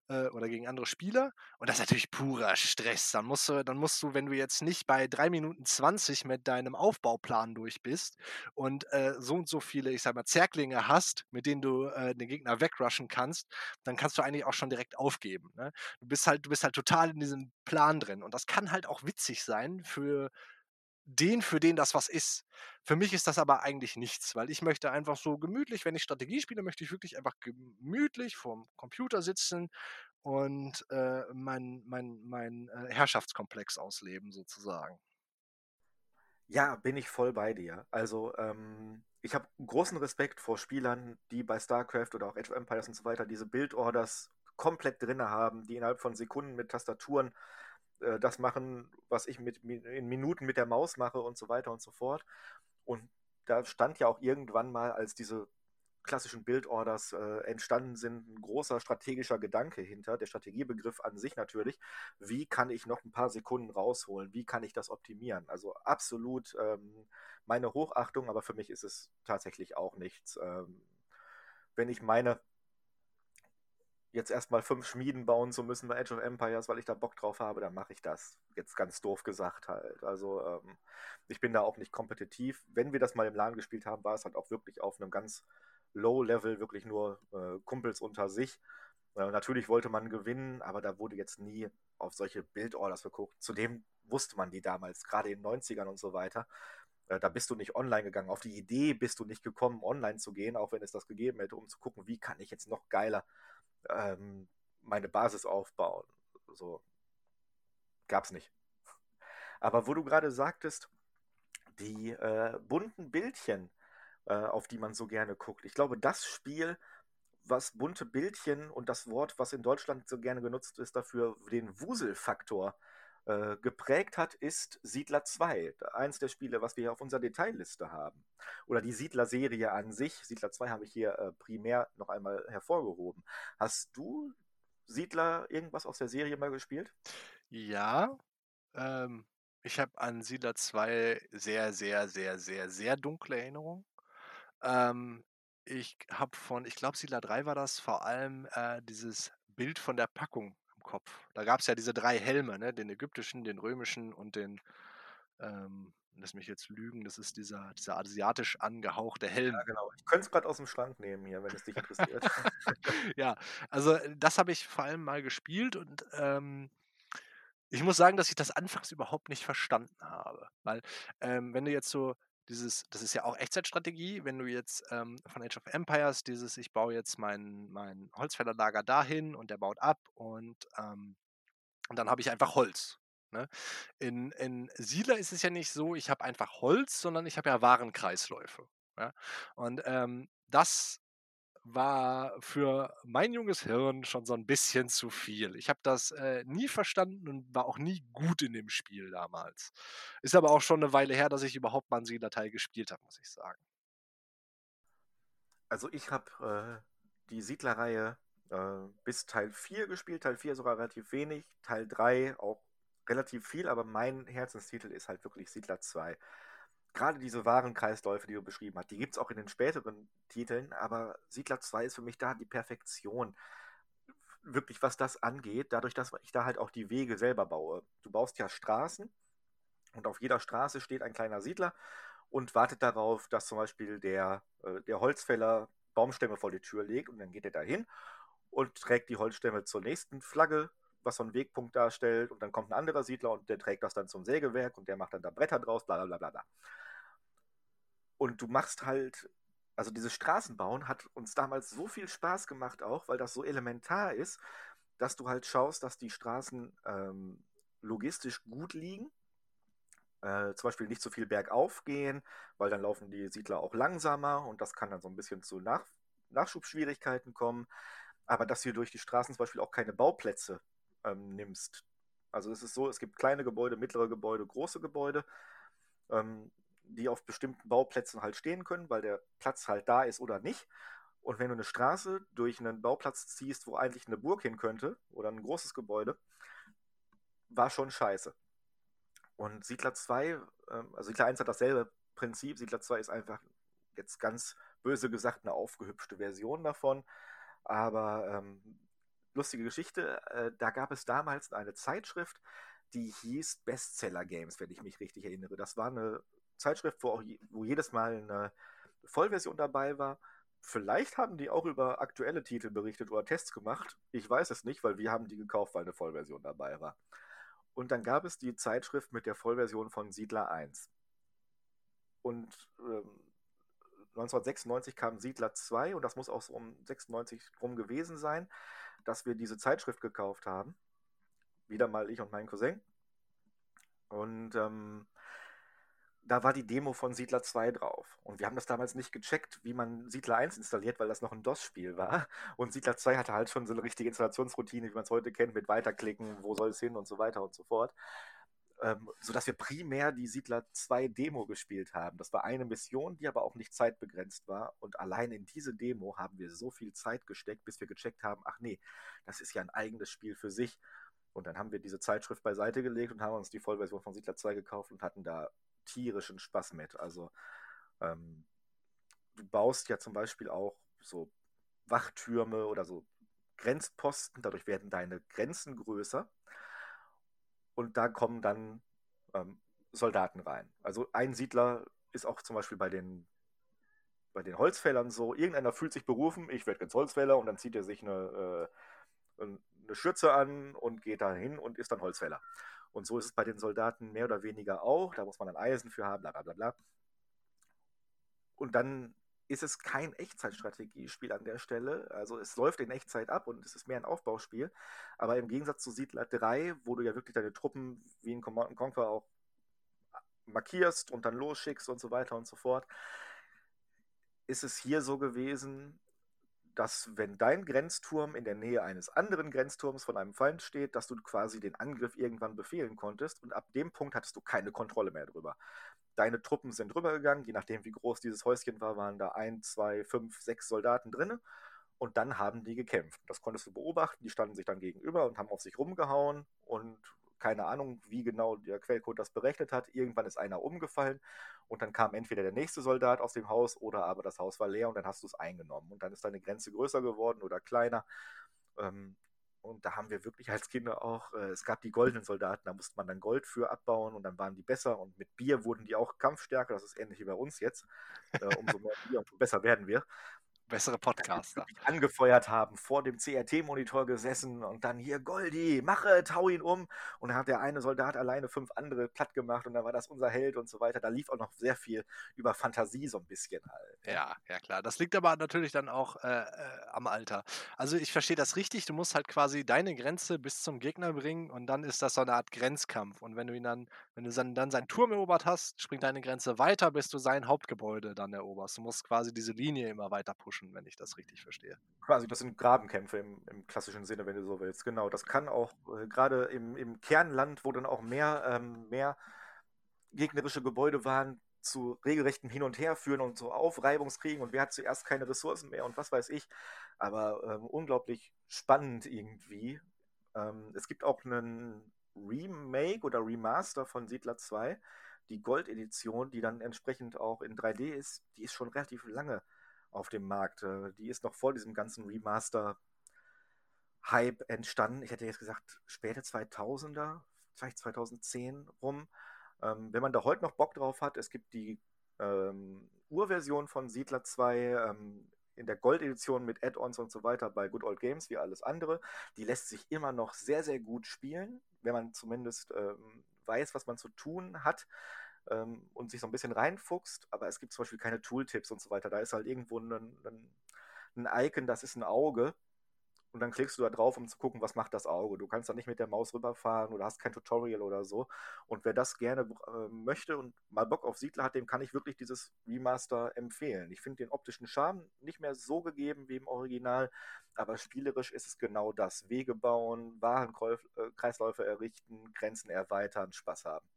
äh, oder gegen andere Spieler. Und das ist natürlich purer Stress. Dann musst du, dann musst du, wenn du jetzt nicht bei 3 Minuten 20 mit deinem Aufbauplan durch bist und äh, so und so viele, ich sag mal, Zerklinge hast, mit denen du äh, den Gegner wegrushen kannst, dann kannst du eigentlich auch schon direkt aufgeben. Ne? Du bist halt, du bist halt total in diesem Plan drin. Und das kann halt auch witzig sein für den, für den das was ist. Für mich ist das aber eigentlich nichts, weil ich möchte einfach so gemütlich, wenn ich Strategie spiele, möchte ich wirklich einfach gemütlich vorm Computer sitzen und äh, mein, mein, mein äh, Herrschaftskomplex ausleben, sozusagen. Ja, bin ich voll bei dir. Also, ähm, ich habe großen Respekt vor Spielern, die bei StarCraft oder auch Age of Empires und so weiter diese Build-Orders komplett drin haben, die innerhalb von Sekunden mit Tastaturen äh, das machen, was ich mit, in Minuten mit der Maus mache und so weiter und so fort. Und da stand ja auch irgendwann mal, als diese klassischen Bildorders äh, entstanden sind, ein großer strategischer Gedanke hinter, der Strategiebegriff an sich natürlich. Wie kann ich noch ein paar Sekunden rausholen? Wie kann ich das optimieren? Also absolut ähm, meine Hochachtung, aber für mich ist es tatsächlich auch nichts. Ähm, wenn ich meine, jetzt erstmal fünf Schmieden bauen zu müssen bei Age of Empires, weil ich da Bock drauf habe, dann mache ich das. Jetzt ganz doof gesagt halt. Also ähm, ich bin da auch nicht kompetitiv. Wenn wir das mal im Laden gespielt haben, war es halt auch wirklich auf einem ganz Low-Level, wirklich nur äh, Kumpels unter sich. Äh, natürlich wollte man gewinnen, aber da wurde jetzt nie auf solche Bildorders geguckt. Zudem wusste man die damals, gerade in den 90ern und so weiter. Äh, da bist du nicht online gegangen. Auf die Idee bist du nicht gekommen, online zu gehen, auch wenn es das gegeben hätte, um zu gucken, wie kann ich jetzt noch geiler ähm, meine Basis aufbauen. So gab es nicht. Aber wo du gerade sagtest, die äh, bunten Bildchen, äh, auf die man so gerne guckt. Ich glaube, das Spiel, was bunte Bildchen und das Wort, was in Deutschland so gerne genutzt ist, dafür den Wuselfaktor äh, geprägt hat, ist Siedler 2. Eins der Spiele, was wir hier auf unserer Detailliste haben. Oder die Siedler-Serie an sich. Siedler 2 habe ich hier äh, primär noch einmal hervorgehoben. Hast du Siedler irgendwas aus der Serie mal gespielt? Ja, ähm, ich habe an Siedler 2 sehr, sehr, sehr, sehr, sehr dunkle Erinnerungen. Ähm, ich habe von, ich glaube, Siedler 3 war das vor allem äh, dieses Bild von der Packung Kopf. Da gab es ja diese drei Helme, ne? den ägyptischen, den römischen und den, ähm, lass mich jetzt lügen, das ist dieser, dieser asiatisch angehauchte Helm. Ja, genau. Ich könnte es gerade aus dem Schrank nehmen hier, wenn es dich interessiert. ja, also äh, das habe ich vor allem mal gespielt und ähm, ich muss sagen, dass ich das anfangs überhaupt nicht verstanden habe. Weil, ähm, wenn du jetzt so dieses, das ist ja auch Echtzeitstrategie, wenn du jetzt ähm, von Age of Empires dieses, ich baue jetzt mein, mein Holzfällerlager dahin und der baut ab und, ähm, und dann habe ich einfach Holz. Ne? In, in Siedler ist es ja nicht so, ich habe einfach Holz, sondern ich habe ja Warenkreisläufe. Ja? Und ähm, das war für mein junges Hirn schon so ein bisschen zu viel. Ich habe das, äh, nie verstanden und war auch nie gut in dem Spiel damals. Ist aber auch schon eine Weile her, dass ich überhaupt mal 'n Siedler-Teil gespielt habe, muss ich sagen. Also ich habe äh, die Siedlerreihe äh, bis Teil 4 gespielt, Teil 4 sogar relativ wenig, Teil 3 auch relativ viel, aber mein Herzenstitel ist halt wirklich Siedler 2. Gerade diese Warenkreisläufe, die du beschrieben hast, die gibt es auch in den späteren Titeln, aber Siedler 2 ist für mich da die Perfektion. Wirklich, was das angeht, dadurch, dass ich da halt auch die Wege selber baue. Du baust ja Straßen und auf jeder Straße steht ein kleiner Siedler und wartet darauf, dass zum Beispiel der, äh, der Holzfäller Baumstämme vor die Tür legt und dann geht er dahin und trägt die Holzstämme zur nächsten Flagge, was so einen Wegpunkt darstellt und dann kommt ein anderer Siedler und der trägt das dann zum Sägewerk und der macht dann da Bretter draus, bla bla bla bla. Und du machst halt, also dieses Straßenbauen hat uns damals so viel Spaß gemacht auch, weil das so elementar ist, dass du halt schaust, dass die Straßen ähm, logistisch gut liegen. Äh, zum Beispiel nicht so viel bergauf gehen, weil dann laufen die Siedler auch langsamer und das kann dann so ein bisschen zu Nach Nachschubschwierigkeiten kommen aber dass du durch die Straßen zum Beispiel auch keine Bauplätze ähm, nimmst. Also es ist so, es gibt kleine Gebäude, mittlere Gebäude, große Gebäude, ähm, die auf bestimmten Bauplätzen halt stehen können, weil der Platz halt da ist oder nicht. Und wenn du eine Straße durch einen Bauplatz ziehst, wo eigentlich eine Burg hin könnte oder ein großes Gebäude, war schon scheiße. Und Siedler 2, ähm, also Siedler 1 hat dasselbe Prinzip, Siedler 2 ist einfach jetzt ganz böse gesagt eine aufgehübschte Version davon. Aber ähm, lustige Geschichte, äh, da gab es damals eine Zeitschrift, die hieß Bestseller Games, wenn ich mich richtig erinnere. Das war eine Zeitschrift, wo, auch, wo jedes Mal eine Vollversion dabei war. Vielleicht haben die auch über aktuelle Titel berichtet oder Tests gemacht. Ich weiß es nicht, weil wir haben die gekauft, weil eine Vollversion dabei war. Und dann gab es die Zeitschrift mit der Vollversion von Siedler 1. Und ähm, 1996 kam Siedler 2 und das muss auch so um 96 rum gewesen sein, dass wir diese Zeitschrift gekauft haben. Wieder mal ich und mein Cousin. Und ähm, da war die Demo von Siedler 2 drauf. Und wir haben das damals nicht gecheckt, wie man Siedler 1 installiert, weil das noch ein DOS-Spiel war. Und Siedler 2 hatte halt schon so eine richtige Installationsroutine, wie man es heute kennt, mit Weiterklicken, wo soll es hin und so weiter und so fort ähm, sodass wir primär die Siedler 2 Demo gespielt haben. Das war eine Mission, die aber auch nicht zeitbegrenzt war. Und allein in diese Demo haben wir so viel Zeit gesteckt, bis wir gecheckt haben, ach nee, das ist ja ein eigenes Spiel für sich. Und dann haben wir diese Zeitschrift beiseite gelegt und haben uns die Vollversion von Siedler 2 gekauft und hatten da tierischen Spaß mit. Also ähm, du baust ja zum Beispiel auch so Wachtürme oder so Grenzposten, dadurch werden deine Grenzen größer und da kommen dann ähm, Soldaten rein. Also ein Siedler ist auch zum Beispiel bei den, bei den Holzfällern so, irgendeiner fühlt sich berufen, ich werde jetzt Holzfäller und dann zieht er sich eine, äh, eine Schürze an und geht da hin und ist dann Holzfäller. Und so ist es bei den Soldaten mehr oder weniger auch. Da muss man dann Eisen für haben, bla bla bla bla. Und dann ist es kein Echtzeitstrategiespiel an der Stelle. Also es läuft in Echtzeit ab und es ist mehr ein Aufbauspiel. Aber im Gegensatz zu Siedler 3, wo du ja wirklich deine Truppen wie in Command Conquer auch markierst und dann losschickst und so weiter und so fort, ist es hier so gewesen, dass wenn dein Grenzturm in der Nähe eines anderen Grenzturms von einem Feind steht, dass du quasi den Angriff irgendwann befehlen konntest und ab dem Punkt hattest du keine Kontrolle mehr drüber deine Truppen sind rübergegangen, je nachdem wie groß dieses Häuschen war, waren da ein, zwei, fünf, sechs Soldaten drin und dann haben die gekämpft. Das konntest du beobachten, die standen sich dann gegenüber und haben auf sich rumgehauen und keine Ahnung, wie genau der Quellcode das berechnet hat. Irgendwann ist einer umgefallen und dann kam entweder der nächste Soldat aus dem Haus oder aber das Haus war leer und dann hast du es eingenommen und dann ist deine Grenze größer geworden oder kleiner. Ähm, und da haben wir wirklich als Kinder auch, äh, es gab die goldenen Soldaten, da musste man dann Gold für abbauen und dann waren die besser und mit Bier wurden die auch kampfstärker, das ist ähnlich wie bei uns jetzt. Äh, umso mehr Bier, umso besser werden wir bessere Podcaster. Angefeuert haben, vor dem CRT-Monitor gesessen und dann hier, Goldi, mache, tau ihn um. Und dann hat der eine Soldat alleine fünf andere platt gemacht und dann war das unser Held und so weiter. Da lief auch noch sehr viel über Fantasie so ein bisschen halt. Ja, ja klar. Das liegt aber natürlich dann auch äh, äh, am Alter. Also ich verstehe das richtig, du musst halt quasi deine Grenze bis zum Gegner bringen und dann ist das so eine Art Grenzkampf. Und wenn du ihn dann, wenn du dann, dann seinen Turm erobert hast, springt deine Grenze weiter, bis du sein Hauptgebäude dann eroberst. Du musst quasi diese Linie immer weiter pushen. Laufen, wenn ich das richtig verstehe. Quasi, das sind Grabenkämpfe im, im klassischen Sinne, wenn du so willst. Genau, das kann auch äh, gerade im, im Kernland, wo dann auch mehr, ähm, mehr gegnerische Gebäude waren, zu regelrechtem Hin und Her führen und so Aufreibungskriegen und wer hat zuerst keine Ressourcen mehr und was weiß ich. Aber ähm, unglaublich spannend irgendwie. Ähm, es gibt auch einen Remake oder Remaster von Siedler 2, die Gold-Edition, die dann entsprechend auch in 3D ist, die ist schon relativ lange auf dem Markt. Äh, die ist noch vor diesem ganzen Remaster-Hype entstanden. Ich hätte jetzt gesagt, späte 2000er, vielleicht 2010 rum. Ähm, wenn man da heute noch Bock drauf hat, es gibt die ähm, Urversion von Siedler 2 ähm, in der Gold-Edition mit Add-ons und so weiter bei Good Old Games wie alles andere. Die lässt sich immer noch sehr, sehr gut spielen, wenn man zumindest ähm, weiß, was man zu tun hat ähm, und sich so ein bisschen reinfuchst. Aber es gibt zum Beispiel keine Tooltips und so weiter. Da ist halt irgendwo ein, ein, ein Icon, das ist ein Auge und dann klickst du da drauf, um zu gucken, was macht das Auge. Du kannst da nicht mit der Maus rüberfahren oder hast kein Tutorial oder so. Und wer das gerne äh, möchte und mal Bock auf Siedler hat, dem kann ich wirklich dieses Remaster empfehlen. Ich finde den optischen Charme nicht mehr so gegeben wie im Original, aber spielerisch ist es genau das. Wege bauen, Warenkreisläufe äh, errichten, Grenzen erweitern, Spaß haben.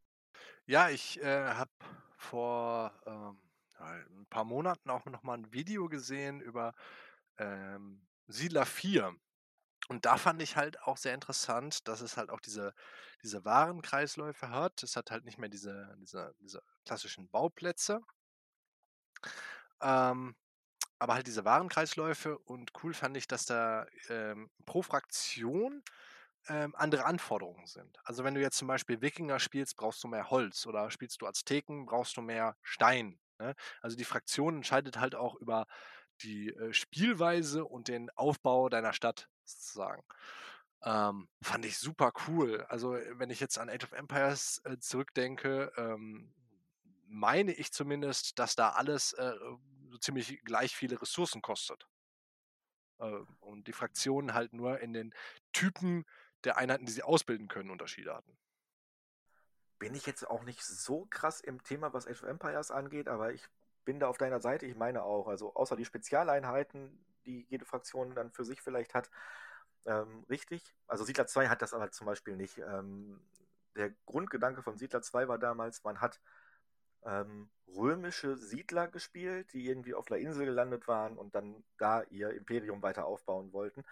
Ja, ich äh, habe vor ähm, ein paar Monaten auch noch mal ein Video gesehen über ähm, Siedler 4. Und da fand ich halt auch sehr interessant, dass es halt auch diese, diese Warenkreisläufe hat. Es hat halt nicht mehr diese, diese, diese klassischen Bauplätze. Ähm, aber halt diese Warenkreisläufe und cool fand ich, dass da ähm, pro Fraktion ähm, andere Anforderungen sind. Also wenn du jetzt zum Beispiel Wikinger spielst, brauchst du mehr Holz oder spielst du Azteken, brauchst du mehr Stein. Ne? Also die Fraktion entscheidet halt auch über die äh, Spielweise und den Aufbau deiner Stadt sozusagen. Ähm, fand ich super cool. Also, äh, wenn ich jetzt an Age of Empires äh, zurückdenke, ähm, meine ich zumindest, dass da alles äh, so ziemlich gleich viele Ressourcen kostet. Äh, und die Fraktionen halt nur in den Typen der Einheiten, die sie ausbilden können, Unterschiede hatten. Bin ich jetzt auch nicht so krass im Thema, was Age of Empires angeht, aber ich bin da auf deiner Seite, ich meine auch. Also außer die Spezialeinheiten, die jede Fraktion dann für sich vielleicht hat, ähm, richtig. Also Siedler 2 hat das aber zum Beispiel nicht. Ähm, der Grundgedanke von Siedler 2 war damals, man hat ähm, römische Siedler gespielt, die irgendwie auf der Insel gelandet waren und dann da ihr Imperium weiter aufbauen wollten.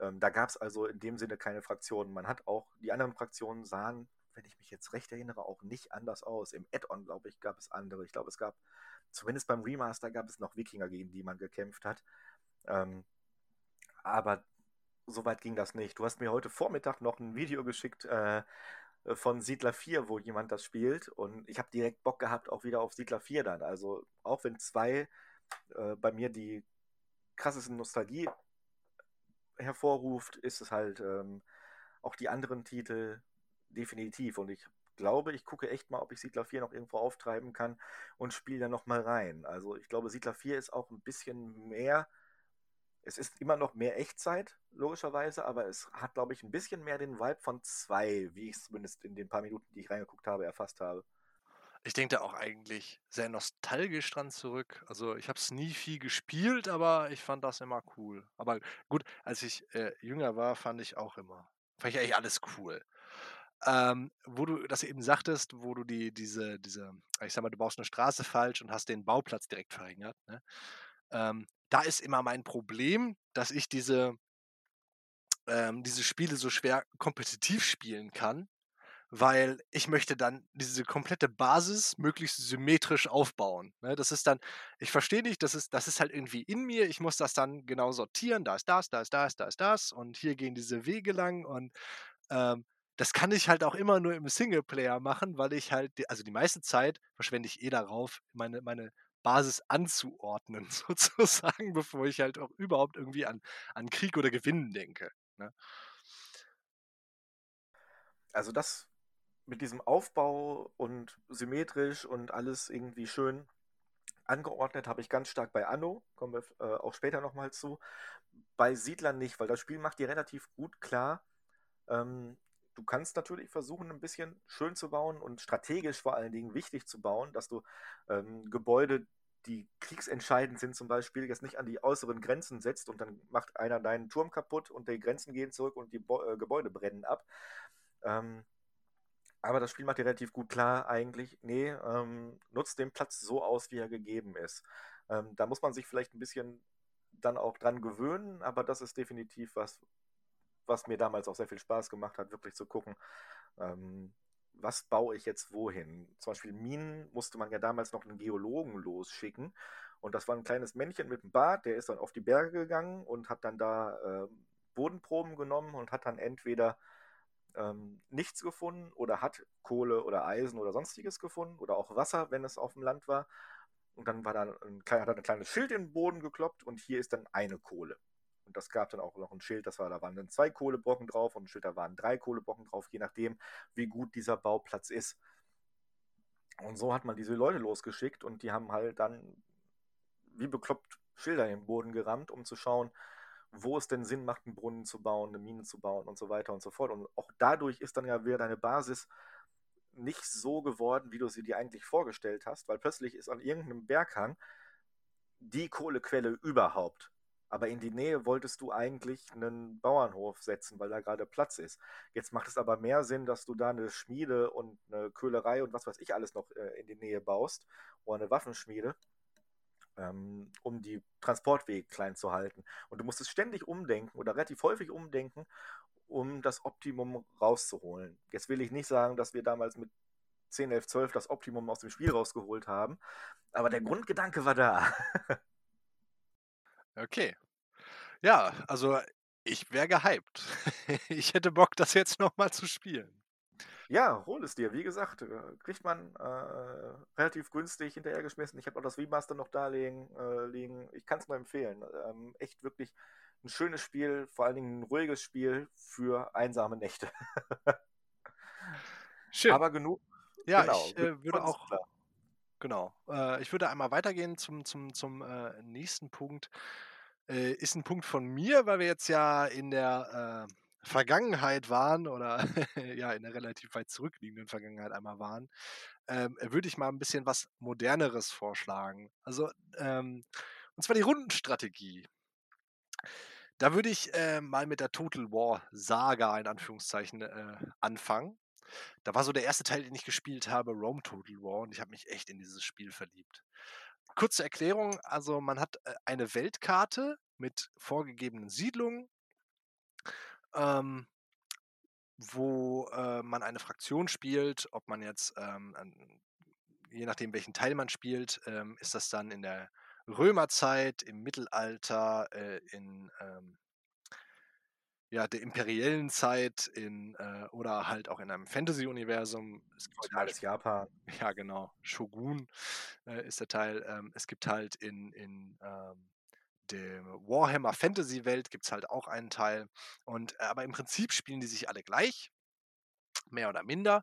Ähm, da gab es also in dem Sinne keine Fraktionen. Man hat auch, die anderen Fraktionen sahen, wenn ich mich jetzt recht erinnere, auch nicht anders aus. Im Add-on, glaube ich, gab es andere. Ich glaube, es gab Zumindest beim Remaster gab es noch Wikinger, gegen die man gekämpft hat. Ähm, aber so weit ging das nicht. Du hast mir heute Vormittag noch ein Video geschickt äh, von Siedler 4, wo jemand das spielt. Und ich habe direkt Bock gehabt, auch wieder auf Siedler 4 dann. Also auch wenn 2 äh, bei mir die krasseste Nostalgie hervorruft, ist es halt ähm, auch die anderen Titel definitiv. Und ich glaube, ich gucke echt mal, ob ich Siedler 4 noch irgendwo auftreiben kann und spiele da nochmal rein. Also ich glaube, Siedler 4 ist auch ein bisschen mehr, es ist immer noch mehr Echtzeit, logischerweise, aber es hat, glaube ich, ein bisschen mehr den Vibe von 2, wie ich es zumindest in den paar Minuten, die ich reingeguckt habe, erfasst habe. Ich denke da auch eigentlich sehr nostalgisch dran zurück. Also ich habe es nie viel gespielt, aber ich fand das immer cool. Aber gut, als ich äh, jünger war, fand ich auch immer, fand ich eigentlich alles cool. Ähm, wo du das eben sagtest, wo du die, diese, diese, ich sag mal, du baust eine Straße falsch und hast den Bauplatz direkt verringert. Ne? Ähm, da ist immer mein Problem, dass ich diese, ähm, diese Spiele so schwer kompetitiv spielen kann, weil ich möchte dann diese komplette Basis möglichst symmetrisch aufbauen. Ne? Das ist dann, ich verstehe nicht, das ist, das ist halt irgendwie in mir, ich muss das dann genau sortieren, da ist das, da ist das, da ist das und hier gehen diese Wege lang und ähm, das kann ich halt auch immer nur im Singleplayer machen, weil ich halt, also die meiste Zeit verschwende ich eh darauf, meine, meine Basis anzuordnen, sozusagen, bevor ich halt auch überhaupt irgendwie an, an Krieg oder Gewinnen denke. Ne? Also das mit diesem Aufbau und symmetrisch und alles irgendwie schön angeordnet habe ich ganz stark bei Anno, kommen wir äh, auch später nochmal zu. Bei Siedlern nicht, weil das Spiel macht dir relativ gut klar, ähm, du kannst natürlich versuchen, ein bisschen schön zu bauen und strategisch vor allen Dingen wichtig zu bauen, dass du ähm, Gebäude die kriegsentscheidend sind, zum Beispiel, jetzt nicht an die äußeren Grenzen setzt und dann macht einer deinen Turm kaputt und die Grenzen gehen zurück und die Bo äh, Gebäude brennen ab. Ähm, aber das Spiel macht dir relativ gut klar, eigentlich, nee, ähm, nutzt den Platz so aus, wie er gegeben ist. Ähm, da muss man sich vielleicht ein bisschen dann auch dran gewöhnen, aber das ist definitiv was, was mir damals auch sehr viel Spaß gemacht hat, wirklich zu gucken, ähm, was baue ich jetzt wohin? Zum Beispiel Minen musste man ja damals noch einen Geologen losschicken. Und das war ein kleines Männchen mit einem Bart, der ist dann auf die Berge gegangen und hat dann da äh, Bodenproben genommen und hat dann entweder ähm, nichts gefunden oder hat Kohle oder Eisen oder sonstiges gefunden oder auch Wasser, wenn es auf dem Land war. Und dann war da ein, hat er ein kleines Schild in den Boden gekloppt und hier ist dann eine Kohle. Und das gab dann auch noch ein Schild, das war, da waren dann zwei Kohlebrocken drauf und ein Schild, da waren drei Kohlebrocken drauf, je nachdem, wie gut dieser Bauplatz ist. Und so hat man diese Leute losgeschickt und die haben halt dann wie bekloppt Schilder im Boden gerammt, um zu schauen, wo es denn Sinn macht, einen Brunnen zu bauen, eine Mine zu bauen und so weiter und so fort. Und auch dadurch ist dann ja wieder deine Basis nicht so geworden, wie du sie dir eigentlich vorgestellt hast, weil plötzlich ist an irgendeinem Berghang die Kohlequelle überhaupt. Aber in die Nähe wolltest du eigentlich einen Bauernhof setzen, weil da gerade Platz ist. Jetzt macht es aber mehr Sinn, dass du da eine Schmiede und eine Köhlerei und was weiß ich alles noch äh, in die Nähe baust oder eine Waffenschmiede, ähm, um die Transportwege klein zu halten. Und du musst es ständig umdenken oder relativ häufig umdenken, um das Optimum rauszuholen. Jetzt will ich nicht sagen, dass wir damals mit 10, 11, 12 das Optimum aus dem Spiel rausgeholt haben, aber der Grundgedanke war da. Okay. Ja, also ich wäre gehypt. Ich hätte Bock, das jetzt noch mal zu spielen. Ja, hol es dir. Wie gesagt, äh, kriegt man äh, relativ günstig hinterhergeschmissen. Ich habe auch das Remaster noch da liegen. Äh, liegen. Ich kann es nur empfehlen. Ähm, echt wirklich ein schönes Spiel, vor allen Dingen ein ruhiges Spiel für einsame Nächte. Schön. Aber genug. Ja, genau, ich äh, würde auch. Klar. Genau. Äh, ich würde einmal weitergehen zum, zum, zum äh, nächsten Punkt. Ist ein Punkt von mir, weil wir jetzt ja in der Vergangenheit waren oder ja in der relativ weit zurückliegenden Vergangenheit einmal waren, ähm, würde ich mal ein bisschen was Moderneres vorschlagen. Also, ähm, und zwar die Rundenstrategie. Da würde ich äh, mal mit der Total War Saga in Anführungszeichen äh, anfangen. Da war so der erste Teil, den ich gespielt habe, Rome Total War, und ich habe mich echt in dieses Spiel verliebt. Kurze Erklärung, also man hat äh, eine Weltkarte mit vorgegebenen Siedlungen, ähm, wo äh, man eine Fraktion spielt, ob man jetzt, ähm, je nachdem welchen Teil man spielt, ähm, ist das dann in der Römerzeit, im Mittelalter, äh, in ähm, ja, der imperiellen Zeit in, äh, oder halt auch in einem Fantasy-Universum. Es gibt halt, Japan. Ja, genau. Shogun äh, ist der Teil. Ähm, es gibt halt in, in ähm, der Warhammer Fantasy-Welt gibt es halt auch einen Teil. Und, äh, aber im Prinzip spielen die sich alle gleich, mehr oder minder.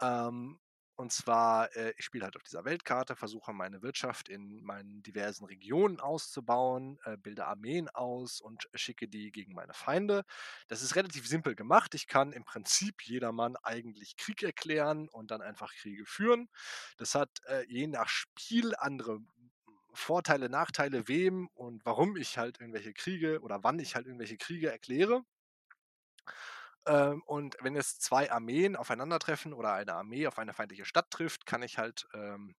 Ähm, und zwar, äh, ich spiele halt auf dieser Weltkarte, versuche meine Wirtschaft in meinen diversen Regionen auszubauen, äh, bilde Armeen aus und schicke die gegen meine Feinde. Das ist relativ simpel gemacht. Ich kann im Prinzip jedermann eigentlich Krieg erklären und dann einfach Kriege führen. Das hat äh, je nach Spiel andere Vorteile, Nachteile, wem und warum ich halt irgendwelche Kriege oder wann ich halt irgendwelche Kriege erkläre. Ähm, und wenn jetzt zwei Armeen aufeinandertreffen oder eine Armee auf eine feindliche Stadt trifft, kann ich halt, ähm,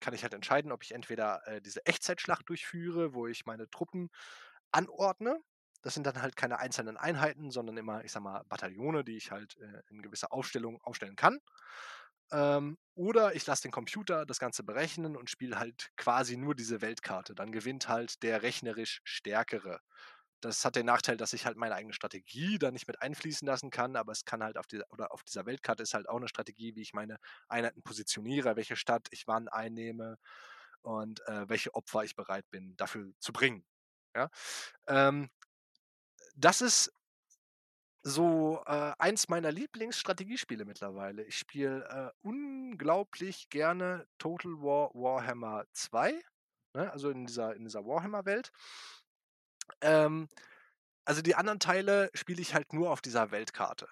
kann ich halt entscheiden, ob ich entweder äh, diese Echtzeitschlacht durchführe, wo ich meine Truppen anordne. Das sind dann halt keine einzelnen Einheiten, sondern immer, ich sag mal, Bataillone, die ich halt äh, in gewisser Aufstellung aufstellen kann. Ähm, oder ich lasse den Computer das Ganze berechnen und spiele halt quasi nur diese Weltkarte. Dann gewinnt halt der rechnerisch Stärkere. Das hat den Nachteil, dass ich halt meine eigene Strategie da nicht mit einfließen lassen kann, aber es kann halt auf dieser, oder auf dieser Weltkarte ist halt auch eine Strategie, wie ich meine Einheiten positioniere, welche Stadt ich wann einnehme und äh, welche Opfer ich bereit bin, dafür zu bringen. Ja? Ähm, das ist so äh, eins meiner Lieblingsstrategiespiele mittlerweile. Ich spiele äh, unglaublich gerne Total War Warhammer 2, ne? also in dieser, in dieser Warhammer-Welt. Ähm, also die anderen Teile spiele ich halt nur auf dieser Weltkarte.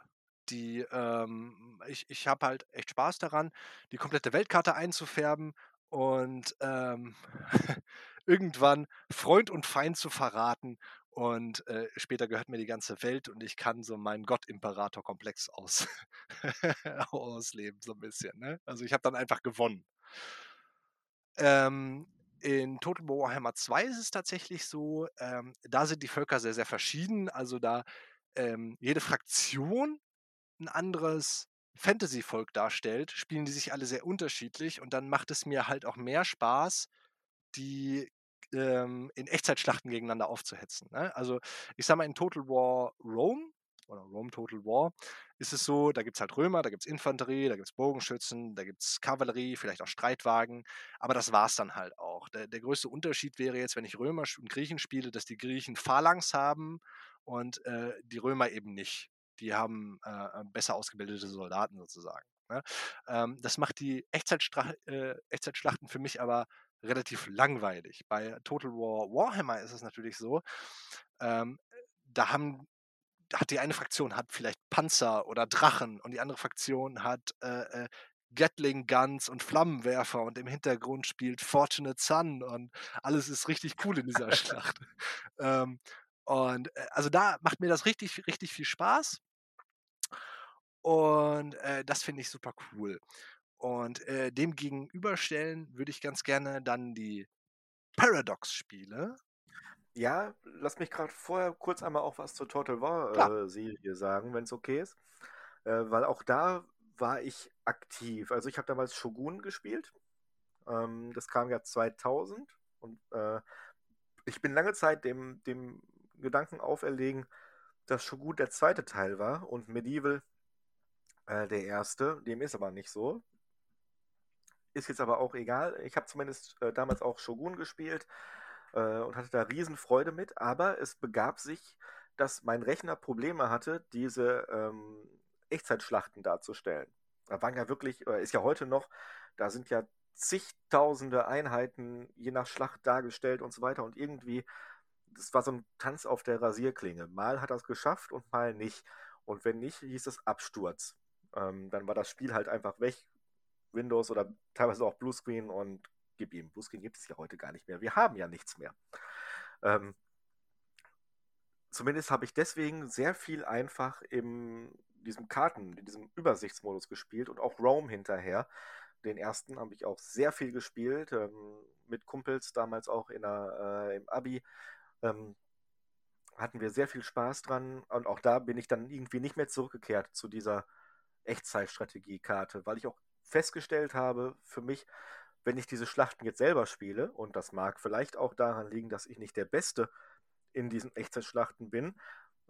Die, ähm, ich ich habe halt echt Spaß daran, die komplette Weltkarte einzufärben und ähm, irgendwann Freund und Feind zu verraten und äh, später gehört mir die ganze Welt und ich kann so meinen Gott-Imperator-Komplex aus ausleben, so ein bisschen. Ne? Also ich habe dann einfach gewonnen. Ähm, in Total War Warhammer 2 ist es tatsächlich so, ähm, da sind die Völker sehr, sehr verschieden. Also da ähm, jede Fraktion ein anderes Fantasy-Volk darstellt, spielen die sich alle sehr unterschiedlich und dann macht es mir halt auch mehr Spaß, die ähm, in Echtzeitschlachten gegeneinander aufzuhetzen. Ne? Also ich sag mal, in Total War Rome oder Rome Total War ist es so, da gibt es halt Römer, da gibt es Infanterie, da gibt es Bogenschützen, da gibt es Kavallerie, vielleicht auch Streitwagen, aber das war es dann halt auch. Der, der, größte Unterschied wäre jetzt, wenn ich Römer und Griechen spiele, dass die Griechen Phalanx haben und äh, die Römer eben nicht. Die haben äh, besser ausgebildete Soldaten sozusagen. Ne? Ähm, das macht die äh, Echtzeitschlachten für mich aber relativ langweilig. Bei Total War Warhammer ist es natürlich so, ähm, da haben hat die eine Fraktion hat vielleicht Panzer oder Drachen und die andere Fraktion hat äh, äh, Gatling Guns und Flammenwerfer und im Hintergrund spielt Fortunate Sun und alles ist richtig cool in dieser Schlacht. Ähm, und äh, also da macht mir das richtig, richtig viel Spaß. Und äh, das finde ich super cool. Und äh, dem gegenüberstellen würde ich ganz gerne dann die Paradox-Spiele. Ja, lass mich gerade vorher kurz einmal auch was zur Total War-Serie äh, sagen, wenn es okay ist. Äh, weil auch da war ich aktiv. Also ich habe damals Shogun gespielt. Ähm, das kam ja 2000. Und äh, ich bin lange Zeit dem, dem Gedanken auferlegen, dass Shogun der zweite Teil war und Medieval äh, der erste. Dem ist aber nicht so. Ist jetzt aber auch egal. Ich habe zumindest äh, damals auch Shogun gespielt äh, und hatte da Riesenfreude mit, aber es begab sich, dass mein Rechner Probleme hatte, diese ähm, Echtzeitschlachten darzustellen. Da waren ja wirklich, ist ja heute noch, da sind ja zigtausende Einheiten je nach Schlacht dargestellt und so weiter und irgendwie, das war so ein Tanz auf der Rasierklinge. Mal hat er es geschafft und mal nicht. Und wenn nicht, hieß es Absturz. Ähm, dann war das Spiel halt einfach weg, Windows oder teilweise auch Bluescreen und gib ihm. Bluescreen gibt es ja heute gar nicht mehr. Wir haben ja nichts mehr. Ähm, zumindest habe ich deswegen sehr viel einfach in diesem Karten, in diesem Übersichtsmodus gespielt und auch Rome hinterher. Den ersten habe ich auch sehr viel gespielt, ähm, mit Kumpels damals auch in der, äh, im Abi. Ähm, hatten wir sehr viel Spaß dran und auch da bin ich dann irgendwie nicht mehr zurückgekehrt zu dieser Echtzeitstrategiekarte, weil ich auch festgestellt habe, für mich, wenn ich diese Schlachten jetzt selber spiele, und das mag vielleicht auch daran liegen, dass ich nicht der Beste in diesen Echtzeitschlachten bin.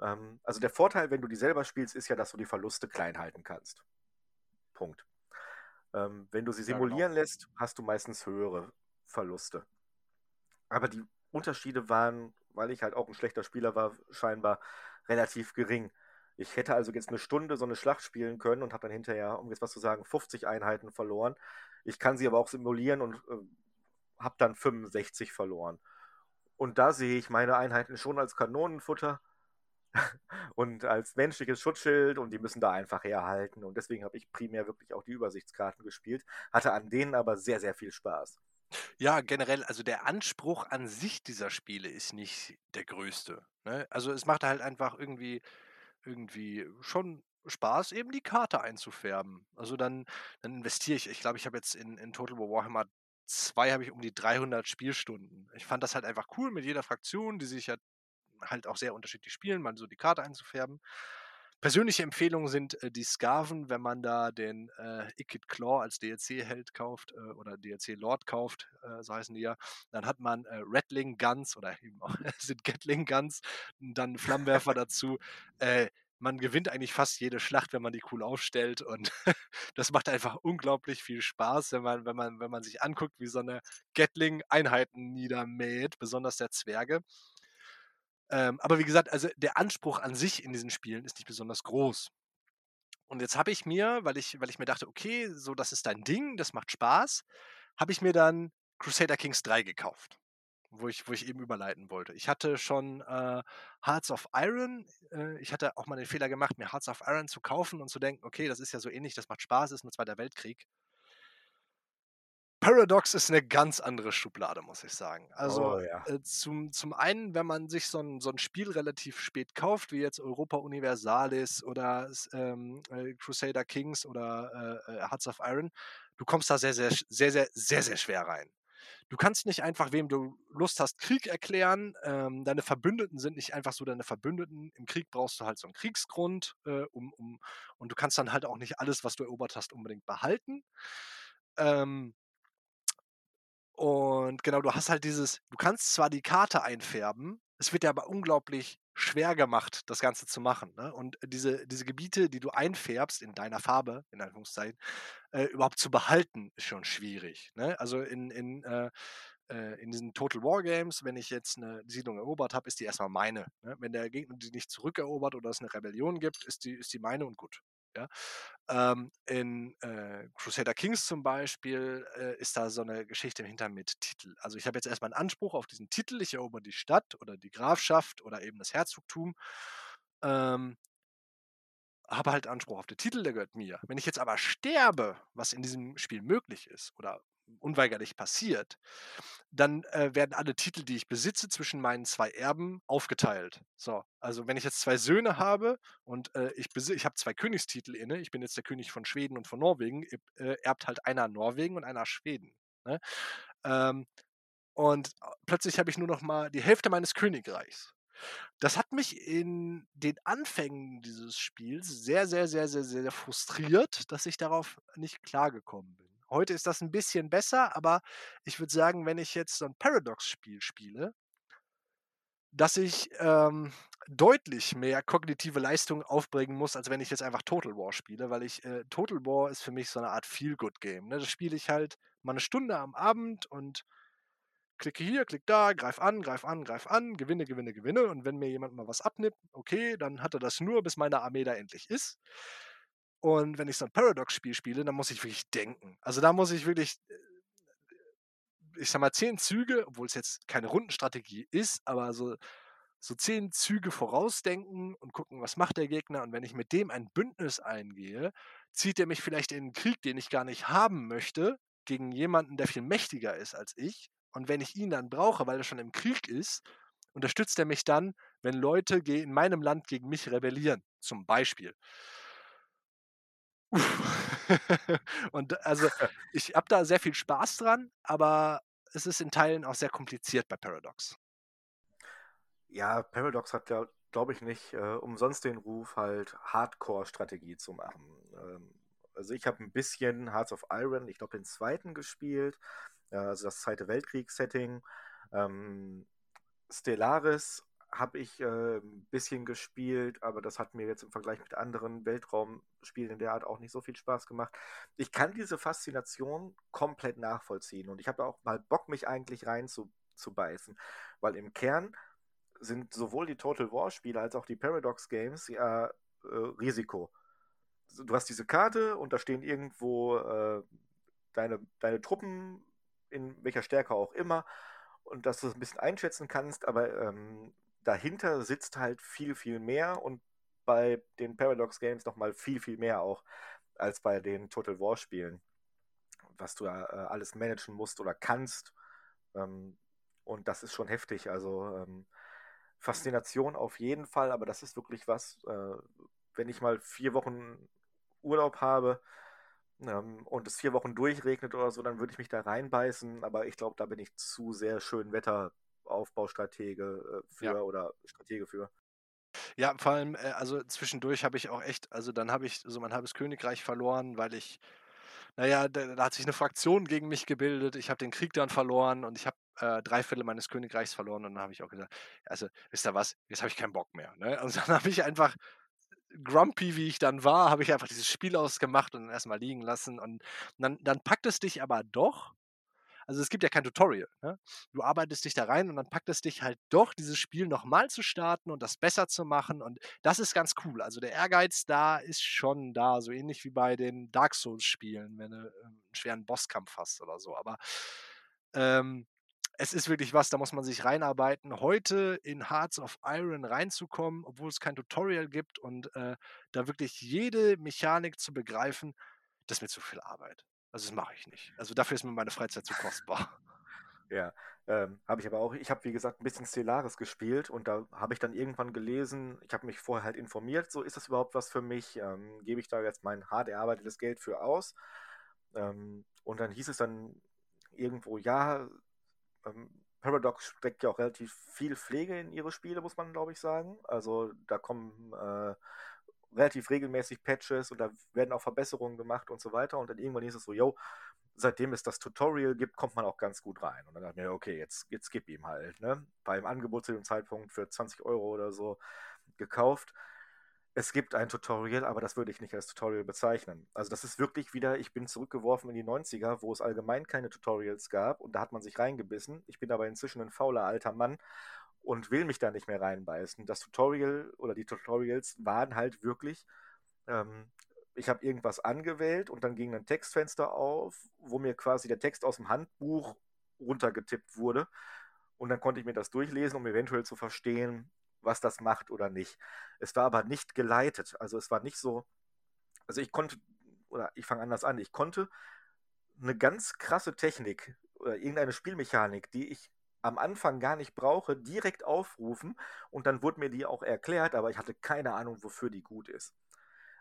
Ähm, also der Vorteil, wenn du die selber spielst, ist ja, dass du die Verluste klein halten kannst. Punkt. Ähm, wenn du sie simulieren ja, genau. lässt, hast du meistens höhere Verluste. Aber die Unterschiede waren, weil ich halt auch ein schlechter Spieler war, scheinbar relativ gering. Ich hätte also jetzt eine Stunde so eine Schlacht spielen können und habe dann hinterher, um jetzt was zu sagen, 50 Einheiten verloren. Ich kann sie aber auch simulieren und äh, habe dann 65 verloren. Und da sehe ich meine Einheiten schon als Kanonenfutter und als menschliches Schutzschild und die müssen da einfach herhalten. Und deswegen habe ich primär wirklich auch die Übersichtskarten gespielt, hatte an denen aber sehr, sehr viel Spaß. Ja, generell, also der Anspruch an sich dieser Spiele ist nicht der größte. Ne? Also es macht halt einfach irgendwie irgendwie schon Spaß, eben die Karte einzufärben. Also dann, dann investiere ich. Ich glaube, ich habe jetzt in, in Total War Warhammer 2 habe ich um die 300 Spielstunden. Ich fand das halt einfach cool mit jeder Fraktion, die sich ja halt auch sehr unterschiedlich spielen, mal so die Karte einzufärben. Persönliche Empfehlungen sind äh, die Skaven, wenn man da den äh, Ikit Claw als DLC-Held kauft äh, oder DLC-Lord kauft, äh, so heißen die ja, dann hat man äh, Rattling Guns oder eben auch sind Gatling Guns, dann Flammenwerfer dazu. Äh, man gewinnt eigentlich fast jede Schlacht, wenn man die cool aufstellt und das macht einfach unglaublich viel Spaß, wenn man, wenn man, wenn man sich anguckt, wie so eine Gatling Einheiten niedermäht, besonders der Zwerge. Ähm, aber wie gesagt, also der Anspruch an sich in diesen Spielen ist nicht besonders groß. Und jetzt habe ich mir, weil ich, weil ich mir dachte, okay, so das ist dein Ding, das macht Spaß, habe ich mir dann Crusader Kings 3 gekauft, wo ich, wo ich eben überleiten wollte. Ich hatte schon äh, Hearts of Iron, äh, ich hatte auch mal den Fehler gemacht, mir Hearts of Iron zu kaufen und zu denken, okay, das ist ja so ähnlich, das macht Spaß, ist nur Zweiter Weltkrieg. Paradox ist 'ne ganz andere Schublade, muss ich sagen. Also, Oh ja. äh, zum zum einen, wenn man sich so 'n so 'n Spiel relativ spät kauft, wie jetzt Europa Universalis oder ähm, äh, Crusader Kings oder, äh, äh, Hearts of Iron, du kommst da sehr, sehr sehr, sehr, sehr, sehr schwer rein. Du kannst nicht einfach, wem du Lust hast, Krieg erklären. Ähm, deine Verbündeten sind nicht einfach so deine Verbündeten. Im Krieg brauchst du halt so 'n Kriegsgrund, äh, um um und du kannst dann halt auch nicht alles, was du erobert hast, unbedingt behalten. Ähm und genau, du hast halt dieses du kannst zwar die Karte einfärben, es wird dir aber unglaublich schwer gemacht, das Ganze zu machen, ne? Und diese diese Gebiete, die du einfärbst in deiner Farbe, in Anführungszeichen, äh, überhaupt zu behalten, ist schon schwierig, ne? Also, in in, äh, äh, in diesen Total War Games, wenn ich jetzt 'ne Siedlung erobert habe, ist die erst mal meine, ne? Wenn der Gegner die nicht zurückerobert oder es 'ne Rebellion gibt, ist die ist die meine und gut, ja? Ähm, in, äh, Crusader Kings zum Beispiel, äh, ist da so 'ne Geschichte dahinter mit Titel. Also, ich habe jetzt erst mal 'n Anspruch auf diesen Titel. Ich erober die Stadt oder die Grafschaft oder eben das Herzogtum. Ähm habe halt Anspruch auf den Titel, der gehört mir. Wenn ich jetzt aber sterbe, was in diesem Spiel möglich ist oder unweigerlich passiert, dann, äh, werden alle Titel, die ich besitze, zwischen meinen 2 Erben aufgeteilt. So, also, wenn ich jetzt 2 Söhne habe und, äh, ich ich habe 2 Königstitel inne, ich bin jetzt der König von Schweden und von Norwegen, äh, erbt halt einer Norwegen und einer Schweden, ne? Ähm, und plötzlich habe ich nur noch mal die Hälfte meines Königreichs. Das hat mich in den Anfängen dieses Spiels sehr, sehr, sehr, sehr, sehr frustriert, dass ich darauf nicht klargekommen bin. Heute ist das 'n bisschen besser, aber ich würde sagen, wenn ich jetzt so 'n Paradox-Spiel spiele dass ich, ähm, deutlich mehr kognitive Leistung aufbringen muss, als wenn ich jetzt einfach Total War spiele, weil ich äh, Total War ist für mich so 'ne Art Feel-Good-Game, ne? Das spiele ich halt mal 'ne Stunde am Abend und klicke hier, klicke da, greife an, greife an, greife an, gewinne, gewinne, gewinne und wenn mir jemand mal was abnimmt, okay, dann hat er das nur, bis meine Armee da endlich ist. Und wenn ich so 'n Paradox-Spiel spiele, dann muss ich wirklich denken. Also, da muss ich wirklich äh, ich sage mal, 10 Züge, obwohl's jetzt keine Rundenstrategie ist, aber so so 10 Züge vorausdenken und gucken, was macht der Gegner? Und wenn ich mit dem ein Bündnis eingehe, zieht der mich vielleicht in 'n Krieg, den ich gar nicht haben möchte, gegen jemanden, der viel mächtiger ist als ich. Und wenn ich ihn dann brauche, weil er schon im Krieg ist, unterstützt er mich dann, wenn Leute in meinem Land gegen mich rebellieren, zum Beispiel. Und also, ich habe da sehr viel Spaß dran, aber es ist in Teilen auch sehr kompliziert bei Paradox. Ja, Paradox hat ja, glaube ich, nicht, äh, umsonst den Ruf, halt Hardcore-Strategie zu machen. Ähm, also, ich habe 'n bisschen Hearts of Iron, ich glaube, den 2. gespielt, äh, also, das Zweite Weltkriegs-Setting. Ähm, Stellaris habe ich, äh, 'n bisschen gespielt, aber das hat mir jetzt im Vergleich mit anderen Weltraumspielen in der Art auch nicht so viel Spaß gemacht. Ich kann diese Faszination komplett nachvollziehen und ich habe auch mal Bock, mich eigentlich rein zu zu beißen, weil im Kern sind sowohl die Total War Spiele als auch die Paradox Games ja, äh, Risiko. Du hast diese Karte und da stehen irgendwo, äh, deine deine Truppen, in welcher Stärke auch immer und dass du's 'n bisschen einschätzen kannst, aber, ähm, dahinter sitzt halt viel, viel mehr und bei den Paradox Games noch mal viel, viel mehr auch als bei den Total War Spielen, was du da, äh, alles managen musst oder kannst. Ähm, und das ist schon heftig. Also, ähm, Faszination auf jeden Fall, aber das ist wirklich was, äh, wenn ich mal 4 Wochen Urlaub habe, ähm, und es 4 Wochen durchregnet oder so, dann würde ich mich da reinbeißen, aber ich glaube, da bin ich zu sehr Schönwetter-Aufbaustratege, äh, Ja. für oder Stratege für. Ja, vor allem, äh, also, zwischendurch habe ich auch echt also, dann habe ich so mein halbes Königreich verloren, weil ich na ja, da da hat sich 'ne Fraktion gegen mich gebildet. Ich habe den Krieg dann verloren und ich habe, äh, 3/4 meines Königreichs verloren und dann habe ich auch gesagt: „Also, wisst ihr was? Jetzt habe ich keinen Bock mehr“, ne? Und dann habe ich einfach grumpy, wie ich dann war, habe ich einfach dieses Spiel ausgemacht und dann erst mal liegen lassen und dann dann packt es dich aber doch also, es gibt ja kein Tutorial, ne? Du arbeitest dich da rein und dann packt es dich halt doch, dieses Spiel noch mal zu starten und das besser zu machen und das ist ganz cool. Also, der Ehrgeiz da ist schon da, so ähnlich wie bei den Dark-Souls-Spielen, wenn du, ähm, 'n schweren Bosskampf hast oder so. Aber, ähm, es ist wirklich was, da muss man sich reinarbeiten. Heute in Hearts of Iron reinzukommen, obwohl's kein Tutorial gibt und, äh, da wirklich jede Mechanik zu begreifen, das ist mir zu viel Arbeit. Also das mache ich nicht. Also dafür ist mir meine Freizeit zu kostbar. Ja, ähm, habe ich aber auch. Ich habe, wie gesagt, ein bisschen Stellaris gespielt und da habe ich dann irgendwann gelesen, ich habe mich vorher halt informiert, so ist das überhaupt was für mich? Ähm, gebe ich da jetzt mein hart erarbeitetes Geld für aus? Ähm, und dann hieß es dann irgendwo, ja, ähm, Paradox steckt ja auch relativ viel Pflege in ihre Spiele, muss man glaube ich sagen. Also da kommen äh, relativ regelmäßig Patches und da werden auch Verbesserungen gemacht und so weiter. Und dann irgendwann hieß es so, yo, seitdem es das Tutorial gibt, kommt man auch ganz gut rein. Und dann dachte ich mir, okay, jetzt, jetzt gib ihm halt. Ne? Beim Angebot zu dem Zeitpunkt für 20 Euro oder so gekauft. Es gibt ein Tutorial, aber das würde ich nicht als Tutorial bezeichnen. Also das ist wirklich wieder, ich bin zurückgeworfen in die 90er, wo es allgemein keine Tutorials gab und da hat man sich reingebissen. Ich bin aber inzwischen ein fauler alter Mann und will mich da nicht mehr reinbeißen. Das Tutorial oder die Tutorials waren halt wirklich, ähm, ich habe irgendwas angewählt und dann ging ein Textfenster auf, wo mir quasi der Text aus dem Handbuch runtergetippt wurde. Und dann konnte ich mir das durchlesen, um eventuell zu verstehen, was das macht oder nicht. Es war aber nicht geleitet. Also es war nicht so, also ich konnte, oder ich fange anders an, ich konnte eine ganz krasse Technik oder irgendeine Spielmechanik, die ich am Anfang gar nicht brauche, direkt aufrufen und dann wurde mir die auch erklärt, aber ich hatte keine Ahnung, wofür die gut ist.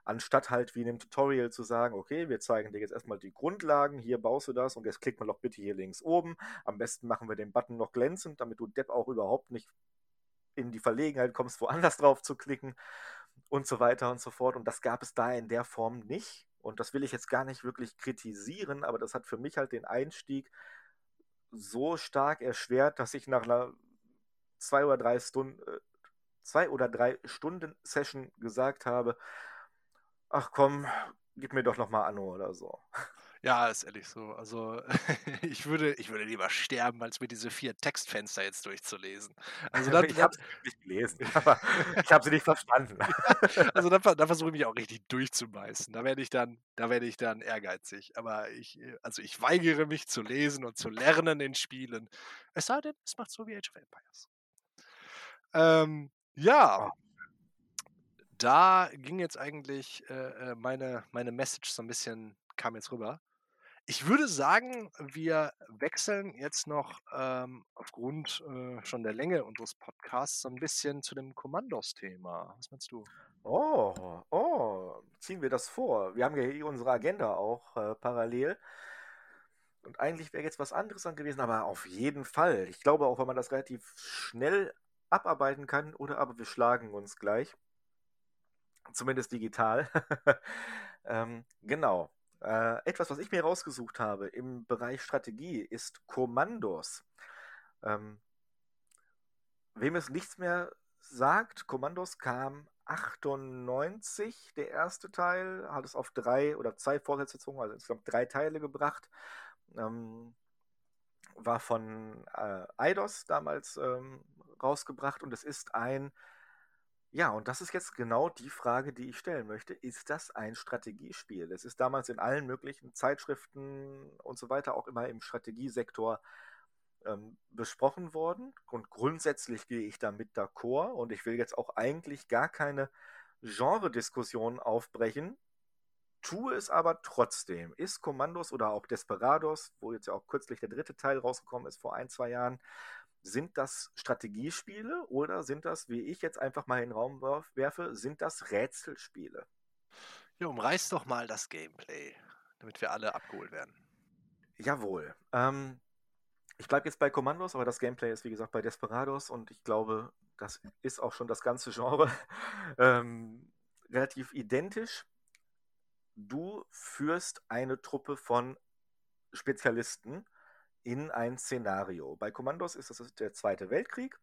Anstatt halt wie in dem Tutorial zu sagen, okay, wir zeigen dir jetzt erstmal die Grundlagen, hier baust du das und jetzt klick mal doch bitte hier links oben. Am besten machen wir den Button noch glänzend, damit du Depp auch überhaupt nicht in die Verlegenheit kommst, woanders drauf zu klicken und so weiter und so fort. Und das gab es da in der Form nicht. Und das will ich jetzt gar nicht wirklich kritisieren, aber das hat für mich halt den Einstieg so stark erschwert, dass ich nach einer zwei oder drei Stunden, äh, zwei oder drei Stunden Session gesagt habe, ach komm, gib mir doch nochmal Anno oder so. Ja, ist ehrlich so. Also ich würde, ich würde lieber sterben, als mir diese vier Textfenster jetzt durchzulesen. Also dann, ich habe sie nicht gelesen, aber ich habe sie nicht verstanden. also dann, dann versuche ich mich auch richtig durchzubeißen. Da werde ich dann, da werde ich dann ehrgeizig. Aber ich, also ich weigere mich zu lesen und zu lernen in Spielen. Es sei denn, es macht so wie Age of Empires. Ähm, ja. Oh da ging jetzt eigentlich äh, äh, meine, meine Message so ein bisschen, kam jetzt rüber. Ich würde sagen, wir wechseln jetzt noch ähm, aufgrund äh, schon der Länge unseres Podcasts so ein bisschen zu dem Kommandos-Thema. Was meinst du? Oh, oh, ziehen wir das vor. Wir haben ja hier unsere Agenda auch äh, parallel. Und eigentlich wäre jetzt was anderes dann gewesen, aber auf jeden Fall. Ich glaube auch, wenn man das relativ schnell abarbeiten kann, oder aber wir schlagen uns gleich. Zumindest digital. ähm, genau. Äh, etwas, was ich mir rausgesucht habe im Bereich Strategie, ist Kommandos. Ähm, wem es nichts mehr sagt, Kommandos kam 98, der erste Teil, hat es auf drei oder zwei Fortsetzungen, also insgesamt drei Teile gebracht. Ähm, war von äh, Eidos damals ähm, rausgebracht und es ist ein ja, und das ist jetzt genau die Frage, die ich stellen möchte. Ist das ein Strategiespiel? Es ist damals in allen möglichen Zeitschriften und so weiter auch immer im Strategiesektor ähm, besprochen worden. Und grundsätzlich gehe ich damit d'accord. Und ich will jetzt auch eigentlich gar keine Genre-Diskussion aufbrechen. Tue es aber trotzdem. Ist Kommandos oder auch Desperados, wo jetzt ja auch kürzlich der dritte Teil rausgekommen ist vor ein, zwei Jahren, sind das Strategiespiele oder sind das, wie ich jetzt einfach mal in den Raum werfe, sind das Rätselspiele? Ja, umreiß doch mal das Gameplay, damit wir alle abgeholt werden. Jawohl. Ähm, ich bleibe jetzt bei Kommandos, aber das Gameplay ist wie gesagt bei Desperados und ich glaube, das ist auch schon das ganze Genre ähm, relativ identisch. Du führst eine Truppe von Spezialisten in ein Szenario. Bei Kommandos ist das der Zweite Weltkrieg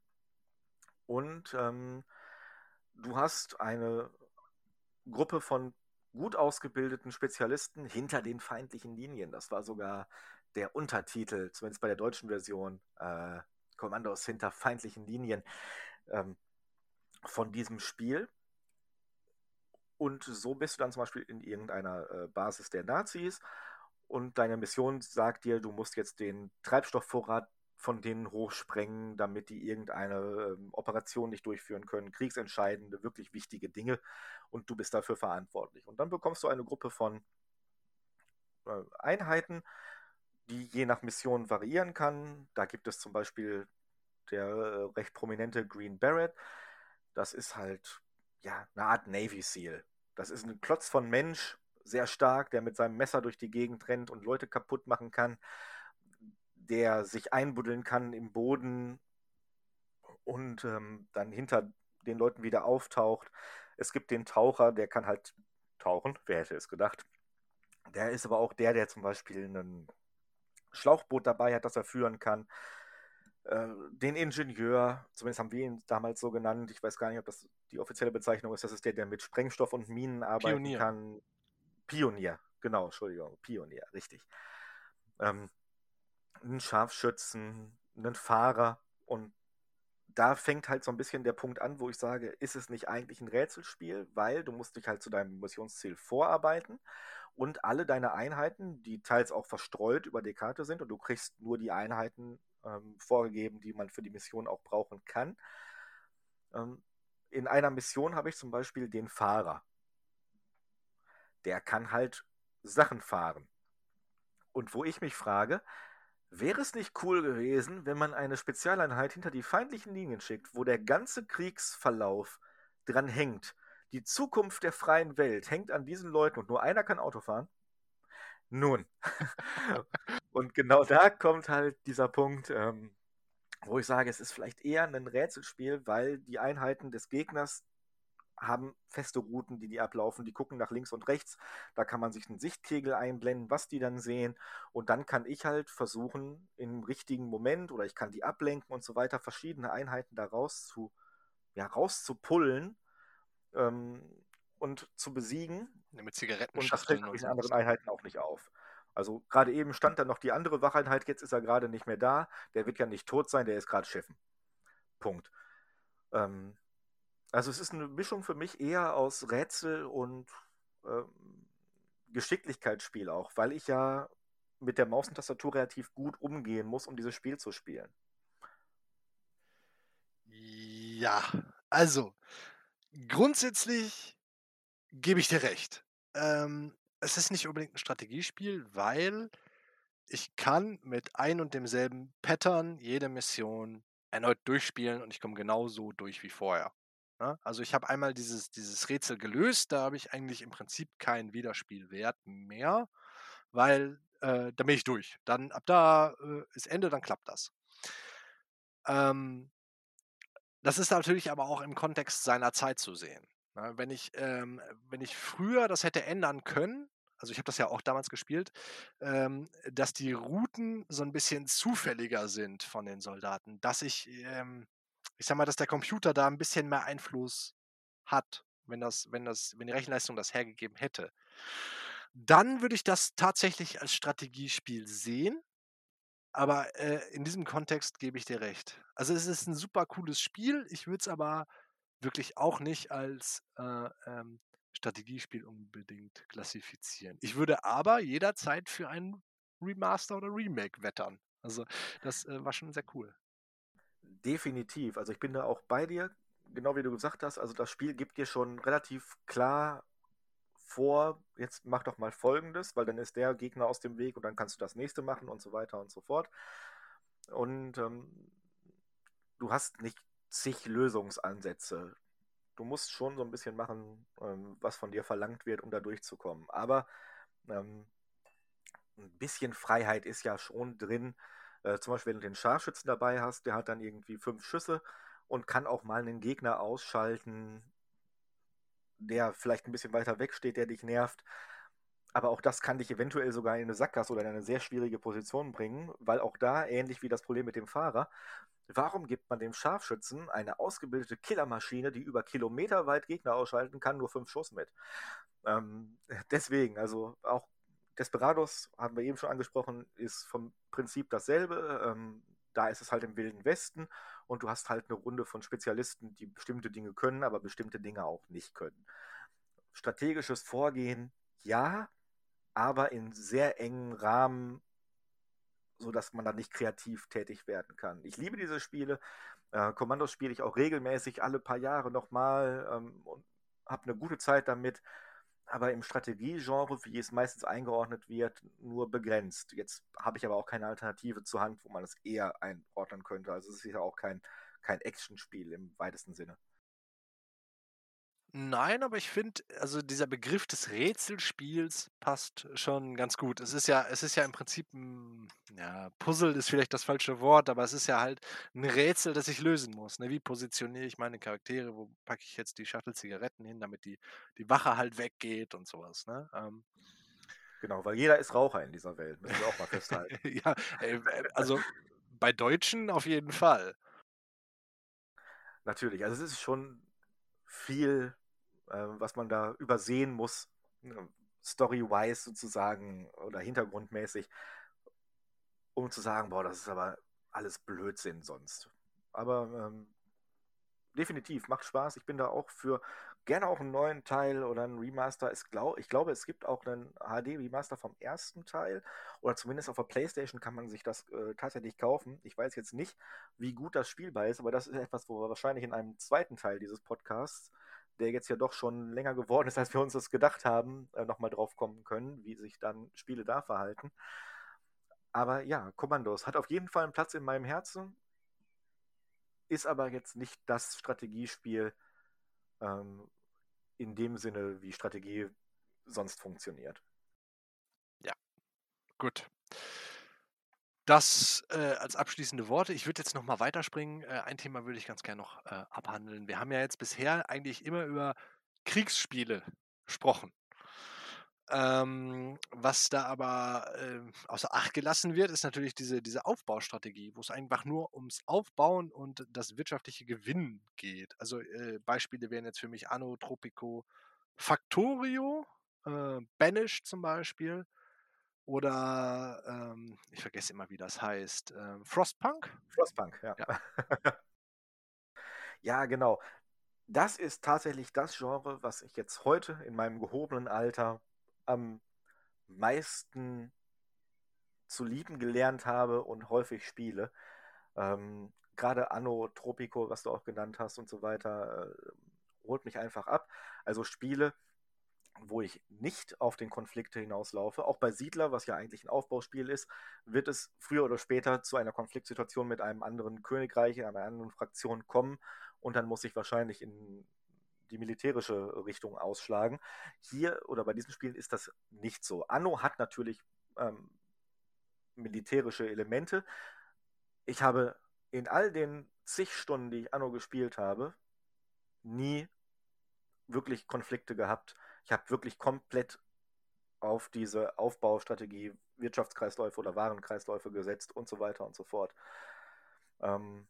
und ähm, du hast eine Gruppe von gut ausgebildeten Spezialisten hinter den feindlichen Linien. Das war sogar der Untertitel, zumindest bei der deutschen Version, äh, Kommandos hinter feindlichen Linien ähm, von diesem Spiel. Und so bist du dann zum Beispiel in irgendeiner äh, Basis der Nazis und deine Mission sagt dir, du musst jetzt den Treibstoffvorrat von denen hochsprengen, damit die irgendeine ähm, Operation nicht durchführen können, kriegsentscheidende, wirklich wichtige Dinge und du bist dafür verantwortlich. Und dann bekommst du eine Gruppe von äh, Einheiten, die je nach Mission variieren kann. Da gibt es zum Beispiel der äh, recht prominente Green Beret. Das ist halt ja eine Art Navy Seal. Das ist ein Klotz von Mensch, sehr stark, der mit seinem Messer durch die Gegend rennt und Leute kaputt machen kann, der sich einbuddeln kann im Boden und ähm, dann hinter den Leuten wieder auftaucht. Es gibt den Taucher, der kann halt tauchen, wer hätte es gedacht. Der ist aber auch der, der zum Beispiel ein Schlauchboot dabei hat, das er führen kann. Äh, den Ingenieur, zumindest haben wir ihn damals so genannt, ich weiß gar nicht, ob das die offizielle Bezeichnung ist, das ist der, der mit Sprengstoff und Minen arbeiten Pionier. kann. Pionier, genau, Entschuldigung, Pionier, richtig. Ähm, einen Scharfschützen, einen Fahrer und da fängt halt so ein bisschen der Punkt an, wo ich sage, ist es nicht eigentlich ein Rätselspiel, weil du musst dich halt zu deinem Missionsziel vorarbeiten und alle deine Einheiten, die teils auch verstreut über die Karte sind und du kriegst nur die Einheiten ähm, vorgegeben, die man für die Mission auch brauchen kann. Ähm, in einer Mission habe ich zum Beispiel den Fahrer. Der kann halt Sachen fahren. Und wo ich mich frage, Wäre es nicht cool gewesen, wenn man eine Spezialeinheit hinter die feindlichen Linien schickt, wo der ganze Kriegsverlauf dran hängt? Die Zukunft der freien Welt hängt an diesen Leuten und nur einer kann Auto fahren? Nun. und genau da kommt halt dieser Punkt, ähm, wo ich sage, es ist vielleicht eher ein Rätselspiel, weil die Einheiten des Gegners haben feste Routen, die die ablaufen. Die gucken nach links und rechts. Da kann man sich einen Sichtkegel einblenden, was die dann sehen. Und dann kann ich halt versuchen, im richtigen Moment oder ich kann die ablenken und so weiter, verschiedene Einheiten da raus zu, ja, rauszupullen ähm, und zu besiegen. Mit Zigaretten und das fällt den anderen Einheiten auch nicht auf. Also gerade eben stand da noch die andere Wacheinheit, jetzt ist er gerade nicht mehr da. Der wird ja nicht tot sein, der ist gerade Chefen. Punkt. Ähm, also es ist eine Mischung für mich eher aus Rätsel und ähm, Geschicklichkeitsspiel auch, weil ich ja mit der Maus und Tastatur relativ gut umgehen muss, um dieses Spiel zu spielen. Ja, also grundsätzlich gebe ich dir recht. Ähm, es ist nicht unbedingt ein Strategiespiel, weil ich kann mit ein und demselben Pattern jede Mission erneut durchspielen und ich komme genauso durch wie vorher. Ne? Also ich habe einmal dieses, dieses Rätsel gelöst, da habe ich eigentlich im Prinzip keinen Wiederspielwert mehr, weil äh, da bin ich durch. Dann ab da äh, ist Ende, dann klappt das. Ähm, das ist natürlich aber auch im Kontext seiner Zeit zu sehen. Ne? Wenn, ich, ähm, wenn ich früher das hätte ändern können, also ich habe das ja auch damals gespielt, ähm, dass die Routen so ein bisschen zufälliger sind von den Soldaten, dass ich ähm, ich sag mal, dass der Computer da ein bisschen mehr Einfluss hat, wenn das, wenn das, wenn die Rechenleistung das hergegeben hätte. Dann würde ich das tatsächlich als Strategiespiel sehen. Aber äh, in diesem Kontext gebe ich dir recht. Also es ist ein super cooles Spiel. Ich würde es aber wirklich auch nicht als äh, ähm, Strategiespiel unbedingt klassifizieren. Ich würde aber jederzeit für ein Remaster oder Remake wettern. Also das äh, war schon sehr cool. Definitiv. Also ich bin da auch bei dir, genau wie du gesagt hast. Also das Spiel gibt dir schon relativ klar vor, jetzt mach doch mal Folgendes, weil dann ist der Gegner aus dem Weg und dann kannst du das nächste machen und so weiter und so fort. Und ähm, du hast nicht zig Lösungsansätze. Du musst schon so ein bisschen machen, ähm, was von dir verlangt wird, um da durchzukommen. Aber ähm, ein bisschen Freiheit ist ja schon drin, äh, zum Beispiel, wenn du den Scharfschützen dabei hast, der hat dann irgendwie fünf Schüsse und kann auch mal einen Gegner ausschalten, der vielleicht ein bisschen weiter weg steht, der dich nervt. Aber auch das kann dich eventuell sogar in eine Sackgasse oder in eine sehr schwierige Position bringen, weil auch da, ähnlich wie das Problem mit dem Fahrer, warum gibt man dem Scharfschützen eine ausgebildete Killermaschine, die über Kilometer weit Gegner ausschalten kann, nur fünf Schuss mit? Ähm, deswegen, also auch Desperados, haben wir eben schon angesprochen, ist vom Prinzip dasselbe. Ähm, da ist es halt im Wilden Westen und du hast halt eine Runde von Spezialisten, die bestimmte Dinge können, aber bestimmte Dinge auch nicht können. Strategisches Vorgehen, ja, aber in sehr engen Rahmen, sodass man da nicht kreativ tätig werden kann. Ich liebe diese Spiele. Äh, Kommandos spiele ich auch regelmäßig alle paar Jahre nochmal ähm, und habe eine gute Zeit damit aber im Strategiegenre, wie es meistens eingeordnet wird, nur begrenzt. Jetzt habe ich aber auch keine Alternative zur Hand, wo man es eher einordnen könnte. Also es ist ja auch kein, kein Actionspiel im weitesten Sinne. Nein, aber ich finde, also dieser Begriff des Rätselspiels passt schon ganz gut. Es ist ja, es ist ja im Prinzip ein, ja, Puzzle ist vielleicht das falsche Wort, aber es ist ja halt ein Rätsel, das ich lösen muss. Ne? Wie positioniere ich meine Charaktere? Wo packe ich jetzt die Shuttle-Zigaretten hin, damit die, die Wache halt weggeht und sowas. Ne? Ähm, Genau, weil jeder ist Raucher in dieser Welt, müssen wir auch mal festhalten. ja, äh, äh, also bei Deutschen auf jeden Fall. Natürlich, also es ist schon viel was man da übersehen muss, ne, story-wise sozusagen oder hintergrundmäßig, um zu sagen, boah, das ist aber alles Blödsinn sonst. Aber ähm, definitiv, macht Spaß. Ich bin da auch für gerne auch einen neuen Teil oder einen Remaster. Ich, glaub, ich glaube, es gibt auch einen HD-Remaster vom ersten Teil oder zumindest auf der PlayStation kann man sich das äh, tatsächlich kaufen. Ich weiß jetzt nicht, wie gut das spielbar ist, aber das ist etwas, wo wir wahrscheinlich in einem zweiten Teil dieses Podcasts der jetzt ja doch schon länger geworden ist, als wir uns das gedacht haben, äh, nochmal drauf kommen können, wie sich dann Spiele da verhalten. Aber ja, Kommandos hat auf jeden Fall einen Platz in meinem Herzen, ist aber jetzt nicht das Strategiespiel ähm, in dem Sinne, wie Strategie sonst funktioniert. Ja, gut. Das äh, als abschließende Worte. Ich würde jetzt noch mal weiterspringen. Äh, ein Thema würde ich ganz gerne noch äh, abhandeln. Wir haben ja jetzt bisher eigentlich immer über Kriegsspiele gesprochen. Ähm, was da aber äh, außer Acht gelassen wird, ist natürlich diese, diese Aufbaustrategie, wo es einfach nur ums Aufbauen und das wirtschaftliche Gewinnen geht. Also äh, Beispiele wären jetzt für mich Anno, Tropico, Factorio, äh, Banish zum Beispiel. Oder ähm, ich vergesse immer, wie das heißt. Ähm, Frostpunk? Frostpunk, ja. Ja. ja, genau. Das ist tatsächlich das Genre, was ich jetzt heute in meinem gehobenen Alter am meisten zu lieben gelernt habe und häufig spiele. Ähm, Gerade Anno Tropico, was du auch genannt hast und so weiter, äh, holt mich einfach ab. Also Spiele, wo ich nicht auf den Konflikt hinauslaufe. Auch bei Siedler, was ja eigentlich ein Aufbauspiel ist, wird es früher oder später zu einer Konfliktsituation mit einem anderen Königreich, einer anderen Fraktion kommen und dann muss ich wahrscheinlich in die militärische Richtung ausschlagen. Hier oder bei diesen Spielen ist das nicht so. Anno hat natürlich ähm, militärische Elemente. Ich habe in all den zig Stunden, die ich Anno gespielt habe, nie wirklich Konflikte gehabt ich habe wirklich komplett auf diese Aufbaustrategie, Wirtschaftskreisläufe oder Warenkreisläufe gesetzt und so weiter und so fort. Ähm,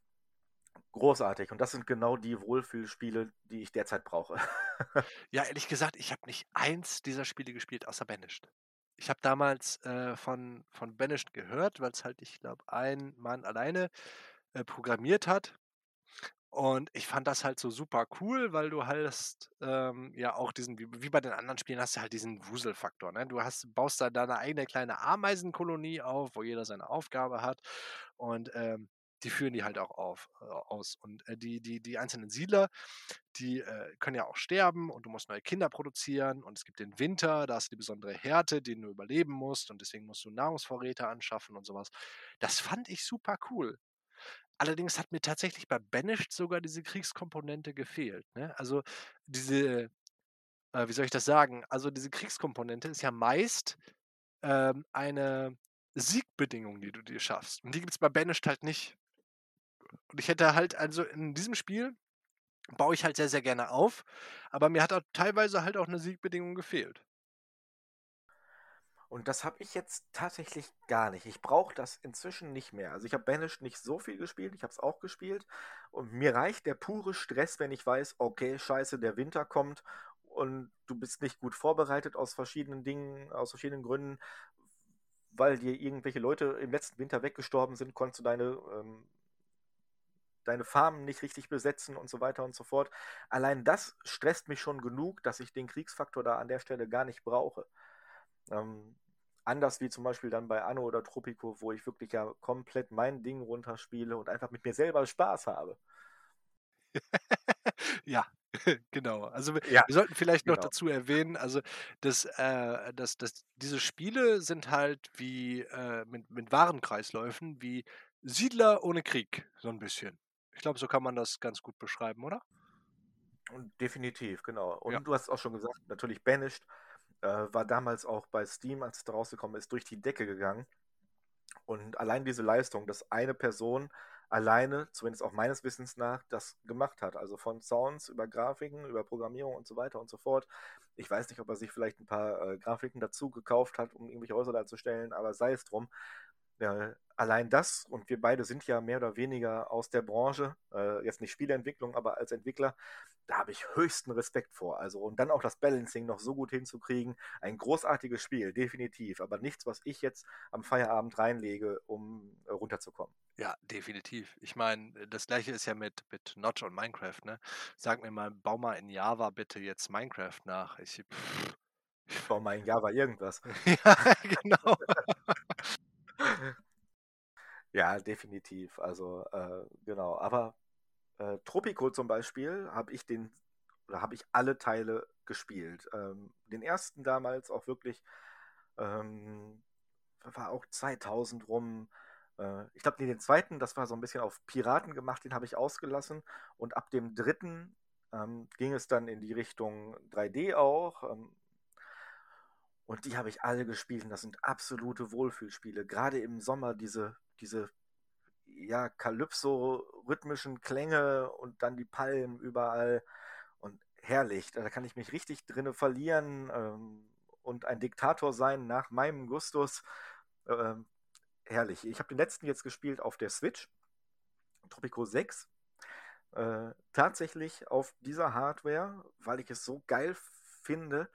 großartig. Und das sind genau die Wohlfühlspiele, die ich derzeit brauche. ja, ehrlich gesagt, ich habe nicht eins dieser Spiele gespielt, außer Banished. Ich habe damals äh, von, von Banished gehört, weil es halt, ich glaube, ein Mann alleine äh, programmiert hat. Und ich fand das halt so super cool, weil du hast ähm, ja auch diesen, wie, wie, bei den anderen Spielen, hast du halt diesen Wuselfaktor. Ne? Du hast, baust da deine eigene kleine Ameisenkolonie auf, wo jeder seine Aufgabe hat. Und ähm, die führen die halt auch auf, äh, aus. Und äh, die, die, die einzelnen Siedler, die äh, können ja auch sterben und du musst neue Kinder produzieren. Und es gibt den Winter, da hast du die besondere Härte, den du überleben musst. Und deswegen musst du Nahrungsvorräte anschaffen und sowas. Das fand ich super cool. Allerdings hat mir tatsächlich bei Banished sogar diese Kriegskomponente gefehlt. Ne? Also diese, äh, wie soll ich das sagen? Also diese Kriegskomponente ist ja meist ähm, eine Siegbedingung, die du dir schaffst. Und die gibt es bei Banished halt nicht. Und ich hätte halt, also in diesem Spiel baue ich halt sehr, sehr gerne auf, aber mir hat auch teilweise halt auch eine Siegbedingung gefehlt. Und das habe ich jetzt tatsächlich gar nicht. Ich brauche das inzwischen nicht mehr. Also ich habe Banished nicht so viel gespielt, ich habe es auch gespielt. Und mir reicht der pure Stress, wenn ich weiß, okay, scheiße, der Winter kommt und du bist nicht gut vorbereitet aus verschiedenen Dingen, aus verschiedenen Gründen, weil dir irgendwelche Leute im letzten Winter weggestorben sind, konntest du deine, ähm, deine Farmen nicht richtig besetzen und so weiter und so fort. Allein das stresst mich schon genug, dass ich den Kriegsfaktor da an der Stelle gar nicht brauche. Ähm, anders wie zum Beispiel dann bei Anno oder Tropico, wo ich wirklich ja komplett mein Ding runterspiele und einfach mit mir selber Spaß habe. ja, Genau. Also, wir Ja, wir sollten vielleicht noch genau. dazu erwähnen, also, dass, äh dass dass diese Spiele sind halt wie, äh mit mit Warenkreisläufen wie Siedler ohne Krieg, so 'n bisschen. Ich glaube, so kann man das ganz gut beschreiben, oder? Definitiv, genau. Ja. Und du hast auch schon gesagt, natürlich Banished, äh, war damals auch bei Steam, als es rausgekommen ist, durch die Decke gegangen. Und allein diese Leistung, dass eine Person alleine, zumindest auch meines Wissens nach, das gemacht hat. Also von Sounds über Grafiken, über Programmierung und so weiter und so fort. Ich weiß nicht, ob er sich vielleicht ein paar äh, Grafiken dazu gekauft hat, um irgendwelche Häuser darzustellen, aber sei es drum. Äh, allein das, und wir beide sind ja mehr oder weniger aus der Branche, äh, jetzt nicht Spieleentwicklung, aber als Entwickler, da habe ich höchsten Respekt vor. Also, und dann auch das Balancing noch so gut hinzukriegen. Ein großartiges Spiel, definitiv, aber nichts, was ich jetzt am Feierabend reinlege, um äh, runterzukommen. Ja, definitiv. Ich meine, äh, das Gleiche ist ja mit mit Notch und Minecraft, ne? Sag mir mal, bau mal in Java bitte jetzt Minecraft nach. Ich Ich baue mal in Java irgendwas. Ja, genau. Ja, definitiv. Also, äh, genau. Aber äh, Tropico zum Beispiel habe ich den, oder habe ich alle Teile gespielt. Ähm, den ersten damals auch wirklich, ähm, war auch 2000 rum. Äh, ich glaube, den zweiten, das war so ein bisschen auf Piraten gemacht, den habe ich ausgelassen. Und ab dem dritten ähm, ging es dann in die Richtung 3D auch. Ähm, und die habe ich alle gespielt und das sind absolute Wohlfühlspiele. Gerade im Sommer diese, diese ja, Kalypso-rhythmischen Klänge und dann die Palmen überall. Und herrlich, da kann ich mich richtig drinne verlieren ähm, und ein Diktator sein nach meinem Gustus. Ähm, herrlich. Ich habe den letzten jetzt gespielt auf der Switch, Tropico 6. Äh, tatsächlich auf dieser Hardware, weil ich es so geil finde,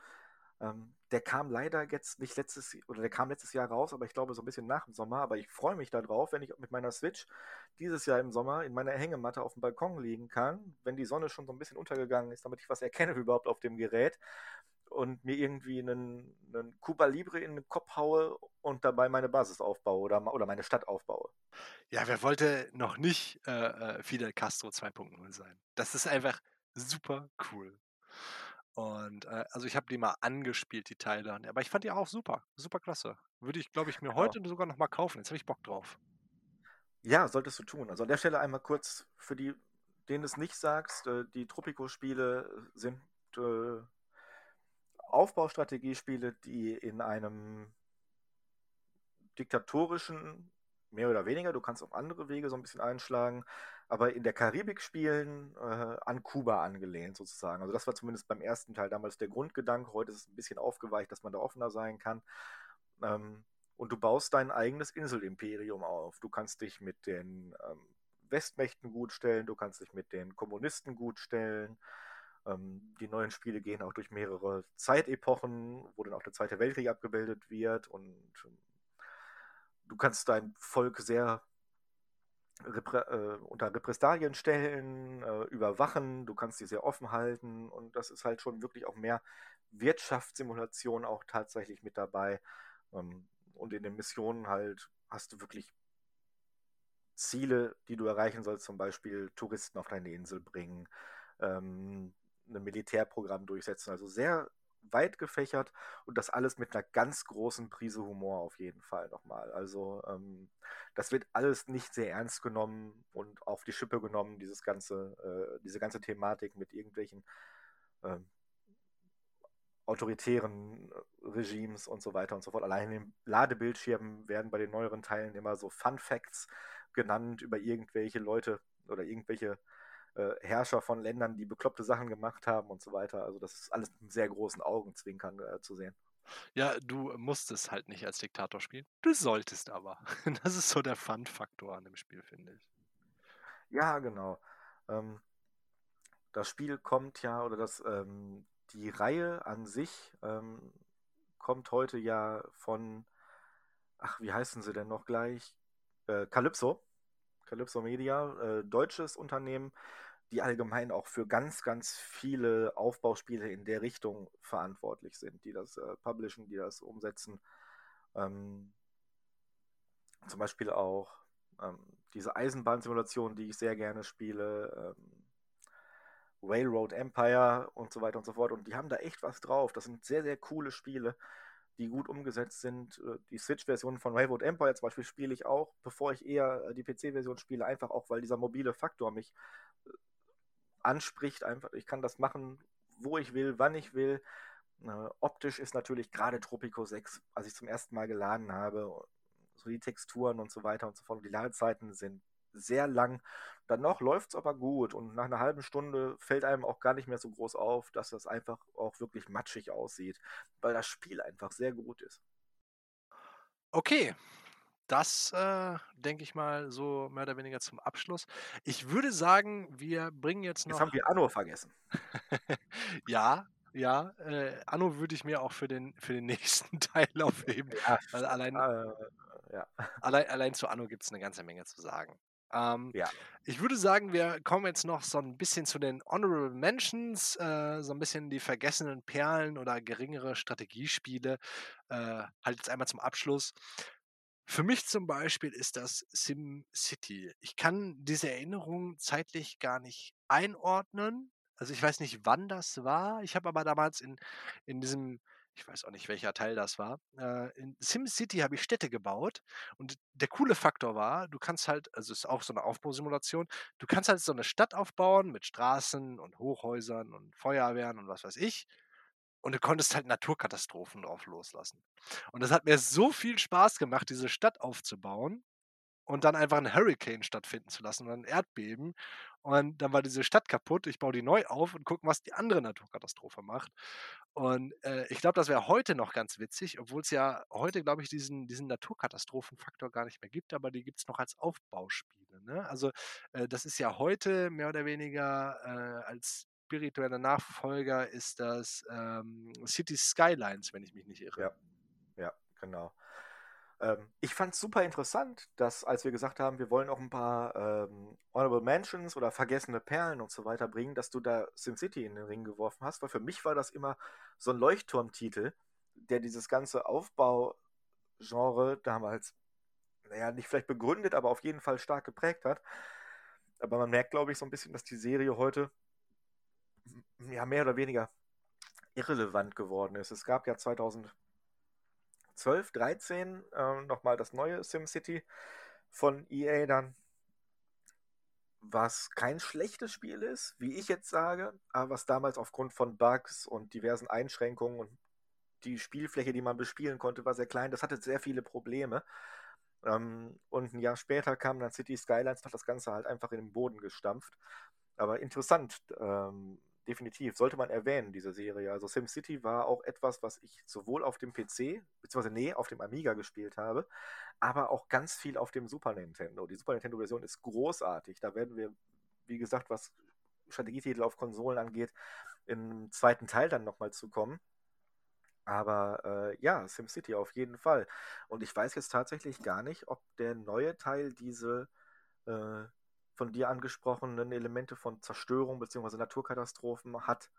ähm, der kam leider jetzt nicht letztes, oder der kam letztes Jahr raus, aber ich glaube so ein bisschen nach dem Sommer. Aber ich freue mich darauf, wenn ich mit meiner Switch dieses Jahr im Sommer in meiner Hängematte auf dem Balkon liegen kann, wenn die Sonne schon so ein bisschen untergegangen ist, damit ich was erkenne überhaupt auf dem Gerät und mir irgendwie einen, einen Cuba Libre in den Kopf haue und dabei meine Basis aufbaue oder, oder meine Stadt aufbaue. Ja, wer wollte noch nicht äh, äh, Fidel Castro 2.0 sein? Das ist einfach super cool. Und äh, also ich habe die mal angespielt, die Teile. Aber ich fand die auch super. Super klasse. Würde ich, glaube ich, mir Genau. heute sogar noch mal kaufen. Jetzt habe ich Bock drauf. Ja, solltest du tun. Also an der Stelle einmal kurz für die, denen es nicht sagst, äh, die Tropico-Spiele sind äh, Aufbaustrategiespiele, die in einem diktatorischen, mehr oder weniger, du kannst auch andere Wege so ein bisschen einschlagen, aber in der Karibik spielen, äh, an Kuba angelehnt sozusagen. Also das war zumindest beim ersten Teil damals der Grundgedanke. Heute ist es ein bisschen aufgeweicht, dass man da offener sein kann. Ähm, und du baust dein eigenes Inselimperium auf. Du kannst dich mit den ähm, Westmächten gut stellen, du kannst dich mit den Kommunisten gut stellen. Ähm, die neuen Spiele gehen auch durch mehrere Zeitepochen, wo dann auch der Zweite Weltkrieg abgebildet wird und ähm, du kannst dein Volk sehr Reprä äh, unter Repressalien stellen, äh, überwachen, du kannst die sehr offen halten und das ist halt schon wirklich auch mehr Wirtschaftssimulation auch tatsächlich mit dabei. Ähm, und in den Missionen halt hast du wirklich Ziele, die du erreichen sollst, zum Beispiel Touristen auf deine Insel bringen, ähm, ein Militärprogramm durchsetzen. Also sehr weit gefächert und das alles mit einer ganz großen Prise Humor auf jeden Fall nochmal. Also ähm, das wird alles nicht sehr ernst genommen und auf die Schippe genommen, dieses ganze, äh, diese ganze Thematik mit irgendwelchen äh, autoritären Regimes und so weiter und so fort. Allein in den Ladebildschirmen werden bei den neueren Teilen immer so Fun Facts genannt über irgendwelche Leute oder irgendwelche äh, Herrscher von Ländern, die bekloppte Sachen gemacht haben und so weiter. Also das ist alles mit sehr großen Augenzwinkern äh, zu sehen. Ja, du musst es halt nicht als Diktator spielen. Du solltest aber. Das ist so der Fun-Faktor an dem Spiel, finde ich. Ja, genau. Ähm, das Spiel kommt ja, oder das, ähm, die Reihe an sich ähm, kommt heute ja von, ach, wie heißen sie denn noch gleich? Äh, Calypso. Calypso Media, äh, deutsches Unternehmen, die allgemein auch für ganz, ganz viele Aufbauspiele in der Richtung verantwortlich sind, die das äh, publishen, die das umsetzen. Ähm, zum Beispiel auch ähm, diese Eisenbahnsimulation, die ich sehr gerne spiele, ähm, Railroad Empire und so weiter und so fort. Und die haben da echt was drauf. Das sind sehr, sehr coole Spiele, die gut umgesetzt sind. Äh, die Switch-Version von Railroad Empire zum Beispiel spiele ich auch, bevor ich eher äh, die PC-Version spiele, einfach auch, weil dieser mobile Faktor mich anspricht. Einfach, ich kann das machen, wo ich will, wann ich will. Äh, optisch ist natürlich gerade Tropico 6, als ich zum ersten Mal geladen habe, so die Texturen und so weiter und so fort. Die Ladezeiten sind sehr lang. Dann noch läuft es aber gut und nach einer halben Stunde fällt einem auch gar nicht mehr so groß auf, dass das einfach auch wirklich matschig aussieht, weil das Spiel einfach sehr gut ist. Okay, das äh, denke ich mal so mehr oder weniger zum Abschluss. Ich würde sagen, wir bringen jetzt noch. Jetzt haben wir Anno vergessen. ja, ja. Äh, Anno würde ich mir auch für den, für den nächsten Teil aufheben. Ja, allein, äh, ja. allein, allein zu Anno gibt es eine ganze Menge zu sagen. Ähm, ja. Ich würde sagen, wir kommen jetzt noch so ein bisschen zu den Honorable Mentions, äh, so ein bisschen die vergessenen Perlen oder geringere Strategiespiele. Äh, halt jetzt einmal zum Abschluss. Für mich zum Beispiel ist das SimCity. Ich kann diese Erinnerung zeitlich gar nicht einordnen. Also ich weiß nicht, wann das war. Ich habe aber damals in, in diesem ich weiß auch nicht, welcher Teil das war. Äh, in SimCity habe ich Städte gebaut und der coole Faktor war, du kannst halt, also es ist auch so eine Aufbausimulation, du kannst halt so eine Stadt aufbauen mit Straßen und Hochhäusern und Feuerwehren und was weiß ich. Und du konntest halt Naturkatastrophen drauf loslassen. Und das hat mir so viel Spaß gemacht, diese Stadt aufzubauen und dann einfach ein Hurricane stattfinden zu lassen oder ein Erdbeben. Und dann war diese Stadt kaputt. Ich baue die neu auf und gucke, was die andere Naturkatastrophe macht. Und äh, ich glaube, das wäre heute noch ganz witzig, obwohl es ja heute, glaube ich, diesen, diesen Naturkatastrophenfaktor gar nicht mehr gibt, aber die gibt es noch als Aufbauspiele. Ne? Also äh, das ist ja heute mehr oder weniger äh, als spiritueller Nachfolger ist das ähm, City Skylines, wenn ich mich nicht irre. Ja, ja genau. Ähm, ich fand es super interessant, dass, als wir gesagt haben, wir wollen auch ein paar ähm, Honorable Mentions oder vergessene Perlen und so weiter bringen, dass du da SimCity in den Ring geworfen hast, weil für mich war das immer so ein Leuchtturmtitel, der dieses ganze Aufbaugenre damals, naja, nicht vielleicht begründet, aber auf jeden Fall stark geprägt hat. Aber man merkt, glaube ich, so ein bisschen, dass die Serie heute ja mehr oder weniger irrelevant geworden ist. Es gab ja 2000 12, 13 äh, nochmal das neue SimCity von EA dann, was kein schlechtes Spiel ist, wie ich jetzt sage, aber was damals aufgrund von Bugs und diversen Einschränkungen und die Spielfläche, die man bespielen konnte, war sehr klein. Das hatte sehr viele Probleme. Ähm, und ein Jahr später kam dann City Skylines, hat das Ganze halt einfach in den Boden gestampft. Aber interessant, ähm, definitiv. Sollte man erwähnen, diese Serie. Also SimCity war auch etwas, was ich sowohl auf dem PC, beziehungsweise nee, auf dem Amiga gespielt habe, aber auch ganz viel auf dem Super Nintendo. Die Super Nintendo-Version ist großartig. Da werden wir, wie gesagt, was Strategietitel auf Konsolen angeht, im zweiten Teil dann nochmal zu kommen. Aber äh, ja, SimCity auf jeden Fall. Und ich weiß jetzt tatsächlich gar nicht, ob der neue Teil diese äh, von dir angesprochenen Elemente von Zerstörung bzw. Naturkatastrophen hat.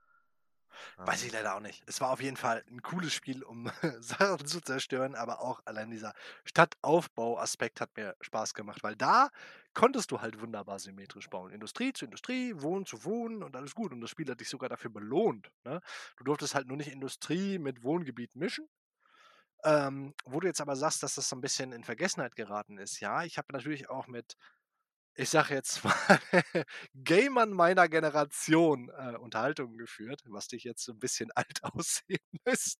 Weiß ich leider auch nicht. Es war auf jeden Fall ein cooles Spiel, um Sachen zu zerstören, aber auch allein dieser Stadtaufbau-Aspekt hat mir Spaß gemacht, weil da konntest du halt wunderbar symmetrisch bauen. Industrie zu Industrie, Wohnen zu Wohnen und alles gut. Und das Spiel hat dich sogar dafür belohnt. Ne? Du durftest halt nur nicht Industrie mit Wohngebiet mischen. Ähm, wo du jetzt aber sagst, dass das so ein bisschen in Vergessenheit geraten ist. Ja, ich habe natürlich auch mit ich sage jetzt mal, Gamern meiner Generation äh, Unterhaltungen geführt, was dich jetzt so ein bisschen alt aussehen lässt.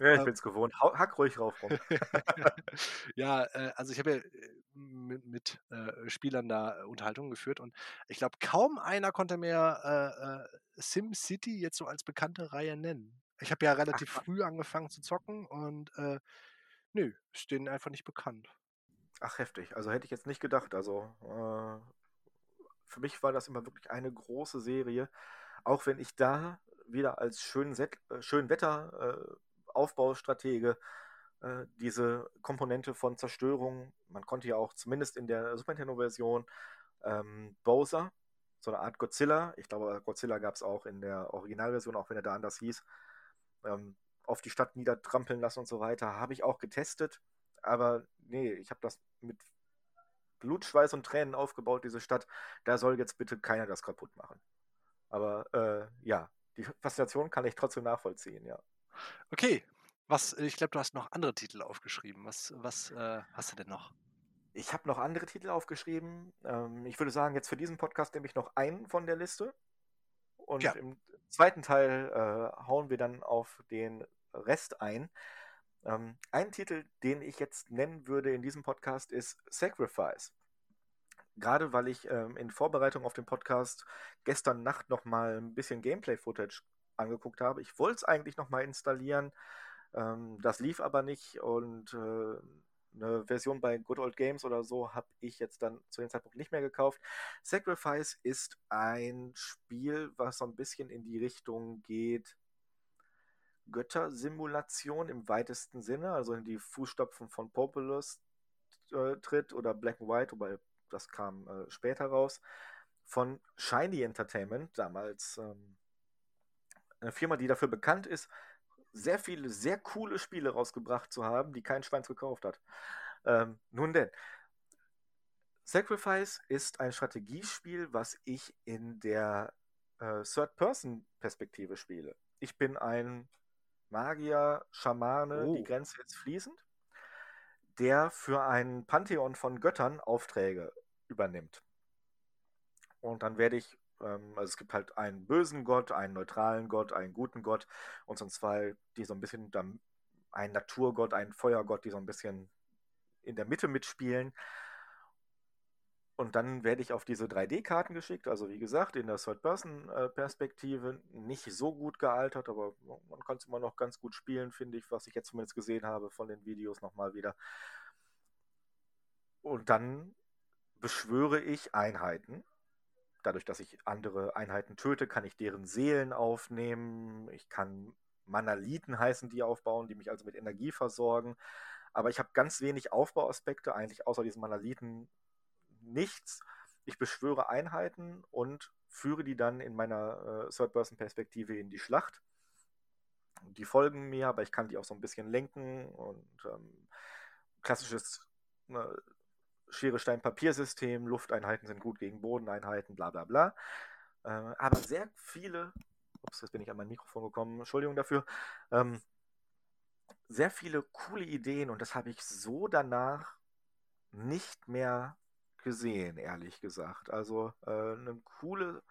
Ja, ich ähm, bin's gewohnt. Hack ruhig rauf rum. ja, äh, also ich habe ja äh, mit, mit äh, Spielern da Unterhaltungen geführt und ich glaube, kaum einer konnte mir äh, äh, SimCity jetzt so als bekannte Reihe nennen. Ich habe ja relativ Ach, früh angefangen zu zocken und nö, ist denen einfach nicht bekannt. Ach, heftig. Also hätte ich jetzt nicht gedacht. Also äh, für mich war das immer wirklich eine große Serie. Auch wenn ich da wieder als schön, Set, äh, äh, äh, diese Komponente von Zerstörung, man konnte ja auch zumindest in der Super Nintendo-Version ähm, Bowser, so eine Art Godzilla, ich glaube Godzilla gab es auch in der Originalversion, auch wenn er da anders hieß, ähm, auf die Stadt niedertrampeln lassen und so weiter, habe ich auch getestet aber nee, ich habe das mit Blut, Schweiß und Tränen aufgebaut, diese Stadt. Da soll jetzt bitte keiner das kaputt machen. Aber ja, die Faszination kann ich trotzdem nachvollziehen, ja. Okay, was, ich glaube, du hast noch andere Titel aufgeschrieben. Was, was äh, hast du denn noch? Ich habe noch andere Titel aufgeschrieben. Ähm, ich würde sagen, jetzt für diesen Podcast nehme ich noch einen von der Liste. Und Ja. im zweiten Teil äh, hauen wir dann auf den Rest ein. Ähm, ein Titel, den ich jetzt nennen würde in diesem Podcast, ist Sacrifice. Gerade weil ich ähm, in Vorbereitung auf den Podcast gestern Nacht nochmal ein bisschen Gameplay-Footage angeguckt habe. Ich wollte es eigentlich nochmal installieren. Ähm, das lief aber nicht und äh, eine Version bei Good Old Games oder so habe ich jetzt dann zu dem Zeitpunkt nicht mehr gekauft. Sacrifice ist ein Spiel, was so ein bisschen in die Richtung geht, Göttersimulation im weitesten Sinne, also in die Fußstapfen von Populous äh, tritt oder Black and White, wobei das kam äh, später raus, von Shiny Entertainment, damals ähm, eine Firma, die dafür bekannt ist, sehr viele sehr coole Spiele rausgebracht zu haben, die kein Schweins gekauft hat. Ähm, nun denn, Sacrifice ist ein Strategiespiel, was ich in der äh, Third-Person-Perspektive spiele. Ich bin ein Magier, Schamane, Oh. die Grenze ist fließend, der für ein Pantheon von Göttern Aufträge übernimmt. Und dann werde ich, ähm, also es gibt halt einen bösen Gott, einen neutralen Gott, einen guten Gott und sonst zwei, die so ein bisschen, dann einen Naturgott, einen Feuergott, die so ein bisschen in der Mitte mitspielen. Und dann werde ich auf diese 3D-Karten geschickt. Also wie gesagt, in der Third-Person-Perspektive nicht so gut gealtert, aber man kann es immer noch ganz gut spielen, finde ich, was ich jetzt zumindest gesehen habe von den Videos nochmal wieder. Und dann beschwöre ich Einheiten. Dadurch, dass ich andere Einheiten töte, kann ich deren Seelen aufnehmen. Ich kann Manaliten heißen, die aufbauen, die mich also mit Energie versorgen. Aber ich habe ganz wenig Aufbauaspekte, eigentlich außer diesen Manaliten nichts. Ich beschwöre Einheiten und führe die dann in meiner äh, Third-Person-Perspektive in die Schlacht. Die folgen mir, aber ich kann die auch so ein bisschen lenken und ähm, klassisches äh, Schere, Stein, Papier-System. Lufteinheiten sind gut gegen Bodeneinheiten, bla bla bla. Äh, aber sehr viele, ups, jetzt bin ich an mein Mikrofon gekommen, Entschuldigung dafür. Ähm, sehr viele coole Ideen und das habe ich so danach nicht mehr gesehen, ehrlich gesagt. Also äh, eine coole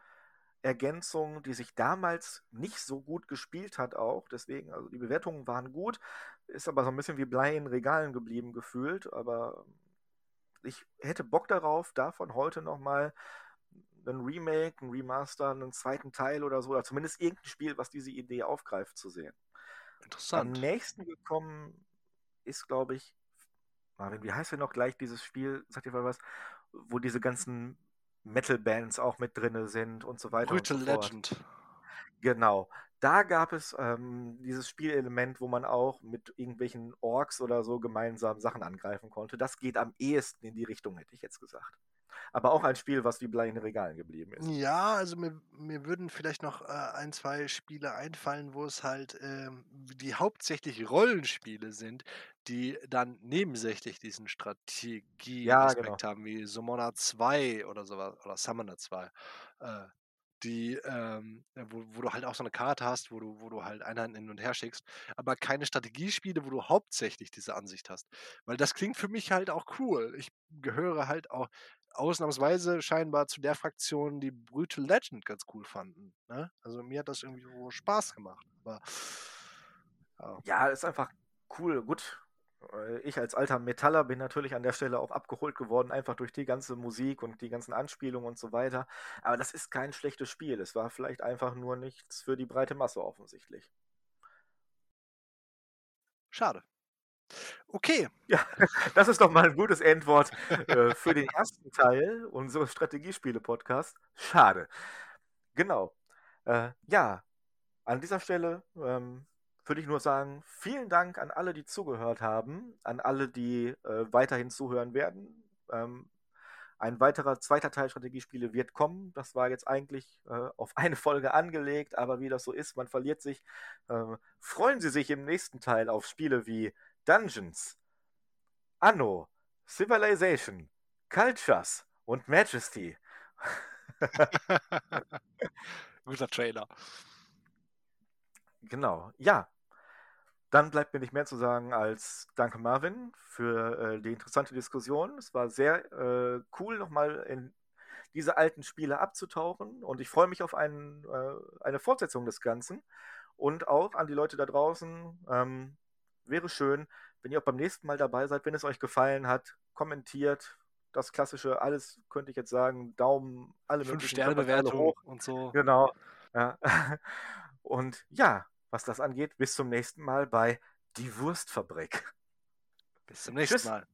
Ergänzung, die sich damals nicht so gut gespielt hat auch. Deswegen, also die Bewertungen waren gut, ist aber so ein bisschen wie Blei in Regalen geblieben gefühlt. Aber ich hätte Bock darauf, davon heute nochmal ein Remake, ein Remaster, einen zweiten Teil oder so, oder zumindest irgendein Spiel, was diese Idee aufgreift, zu sehen. Am Interessant. nächsten gekommen ist, glaube ich, Marvin, wie heißt denn noch gleich dieses Spiel, sagt ihr mal was, wo diese ganzen Metal-Bands auch mit drinne sind und so weiter Brutal und so fort. Legend. Genau. Da gab es ähm, dieses Spielelement, wo man auch mit irgendwelchen Orks oder so gemeinsam Sachen angreifen konnte. Das geht am ehesten in die Richtung, hätte ich jetzt gesagt. Aber auch ein Spiel, was wie Blei in den Regalen geblieben ist. Ja, also mir, mir würden vielleicht noch äh, ein, zwei Spiele einfallen, wo es halt ähm, die hauptsächlich Rollenspiele sind, die dann nebensächlich diesen Strategie-Aspekt genau. haben, wie Summoner 2 oder sowas, oder Summoner 2. Äh, die, ähm, äh, wo, wo du halt auch so eine Karte hast, wo du, wo du halt Einheiten hin und her schickst, aber keine Strategiespiele, wo du hauptsächlich diese Ansicht hast. Weil das klingt für mich halt auch cool. Ich gehöre halt auch ausnahmsweise scheinbar zu der Fraktion, die Brutal Legend ganz cool fanden. Ne? Also mir hat das irgendwie so Spaß gemacht. Aber ja. Ja, ist einfach cool. Gut, äh, ich als alter Metaller bin natürlich an der Stelle auch abgeholt geworden, einfach durch die ganze Musik und die ganzen Anspielungen und so weiter. Aber das ist kein schlechtes Spiel. Es war vielleicht einfach nur nichts für die breite Masse offensichtlich. schade. Okay, Ja, das ist doch mal ein gutes Endwort äh, für den ersten Teil unseres Strategiespiele-Podcasts. Schade. Genau. Äh, ja, an dieser Stelle ähm, würde ich nur sagen, vielen Dank an alle, die zugehört haben, an alle, die äh, weiterhin zuhören werden. Ähm, ein weiterer zweiter Teil Strategiespiele wird kommen. Das war jetzt eigentlich äh, auf eine Folge angelegt, aber wie das so ist, man verliert sich. Ähm, freuen Sie sich im nächsten Teil auf Spiele wie Dungeons, Anno, Civilization, Cultures und Majesty. Guter Trailer. Genau, ja. Dann bleibt mir nicht mehr zu sagen als danke Marvin für äh, die interessante Diskussion. Es war sehr äh, cool, nochmal in diese alten Spiele abzutauchen und ich freue mich auf einen, äh, eine Fortsetzung des Ganzen. Und auch an die Leute da draußen, ähm, wäre schön, wenn ihr auch beim nächsten Mal dabei seid, wenn es euch gefallen hat, kommentiert. Das klassische, alles könnte ich jetzt sagen, Daumen, alle Fünf Sterne Bewertung und so. Genau. Ja. Und ja, was das angeht, bis zum nächsten Mal bei Die Wurstfabrik. Bis zum nächsten Tschüss. Mal.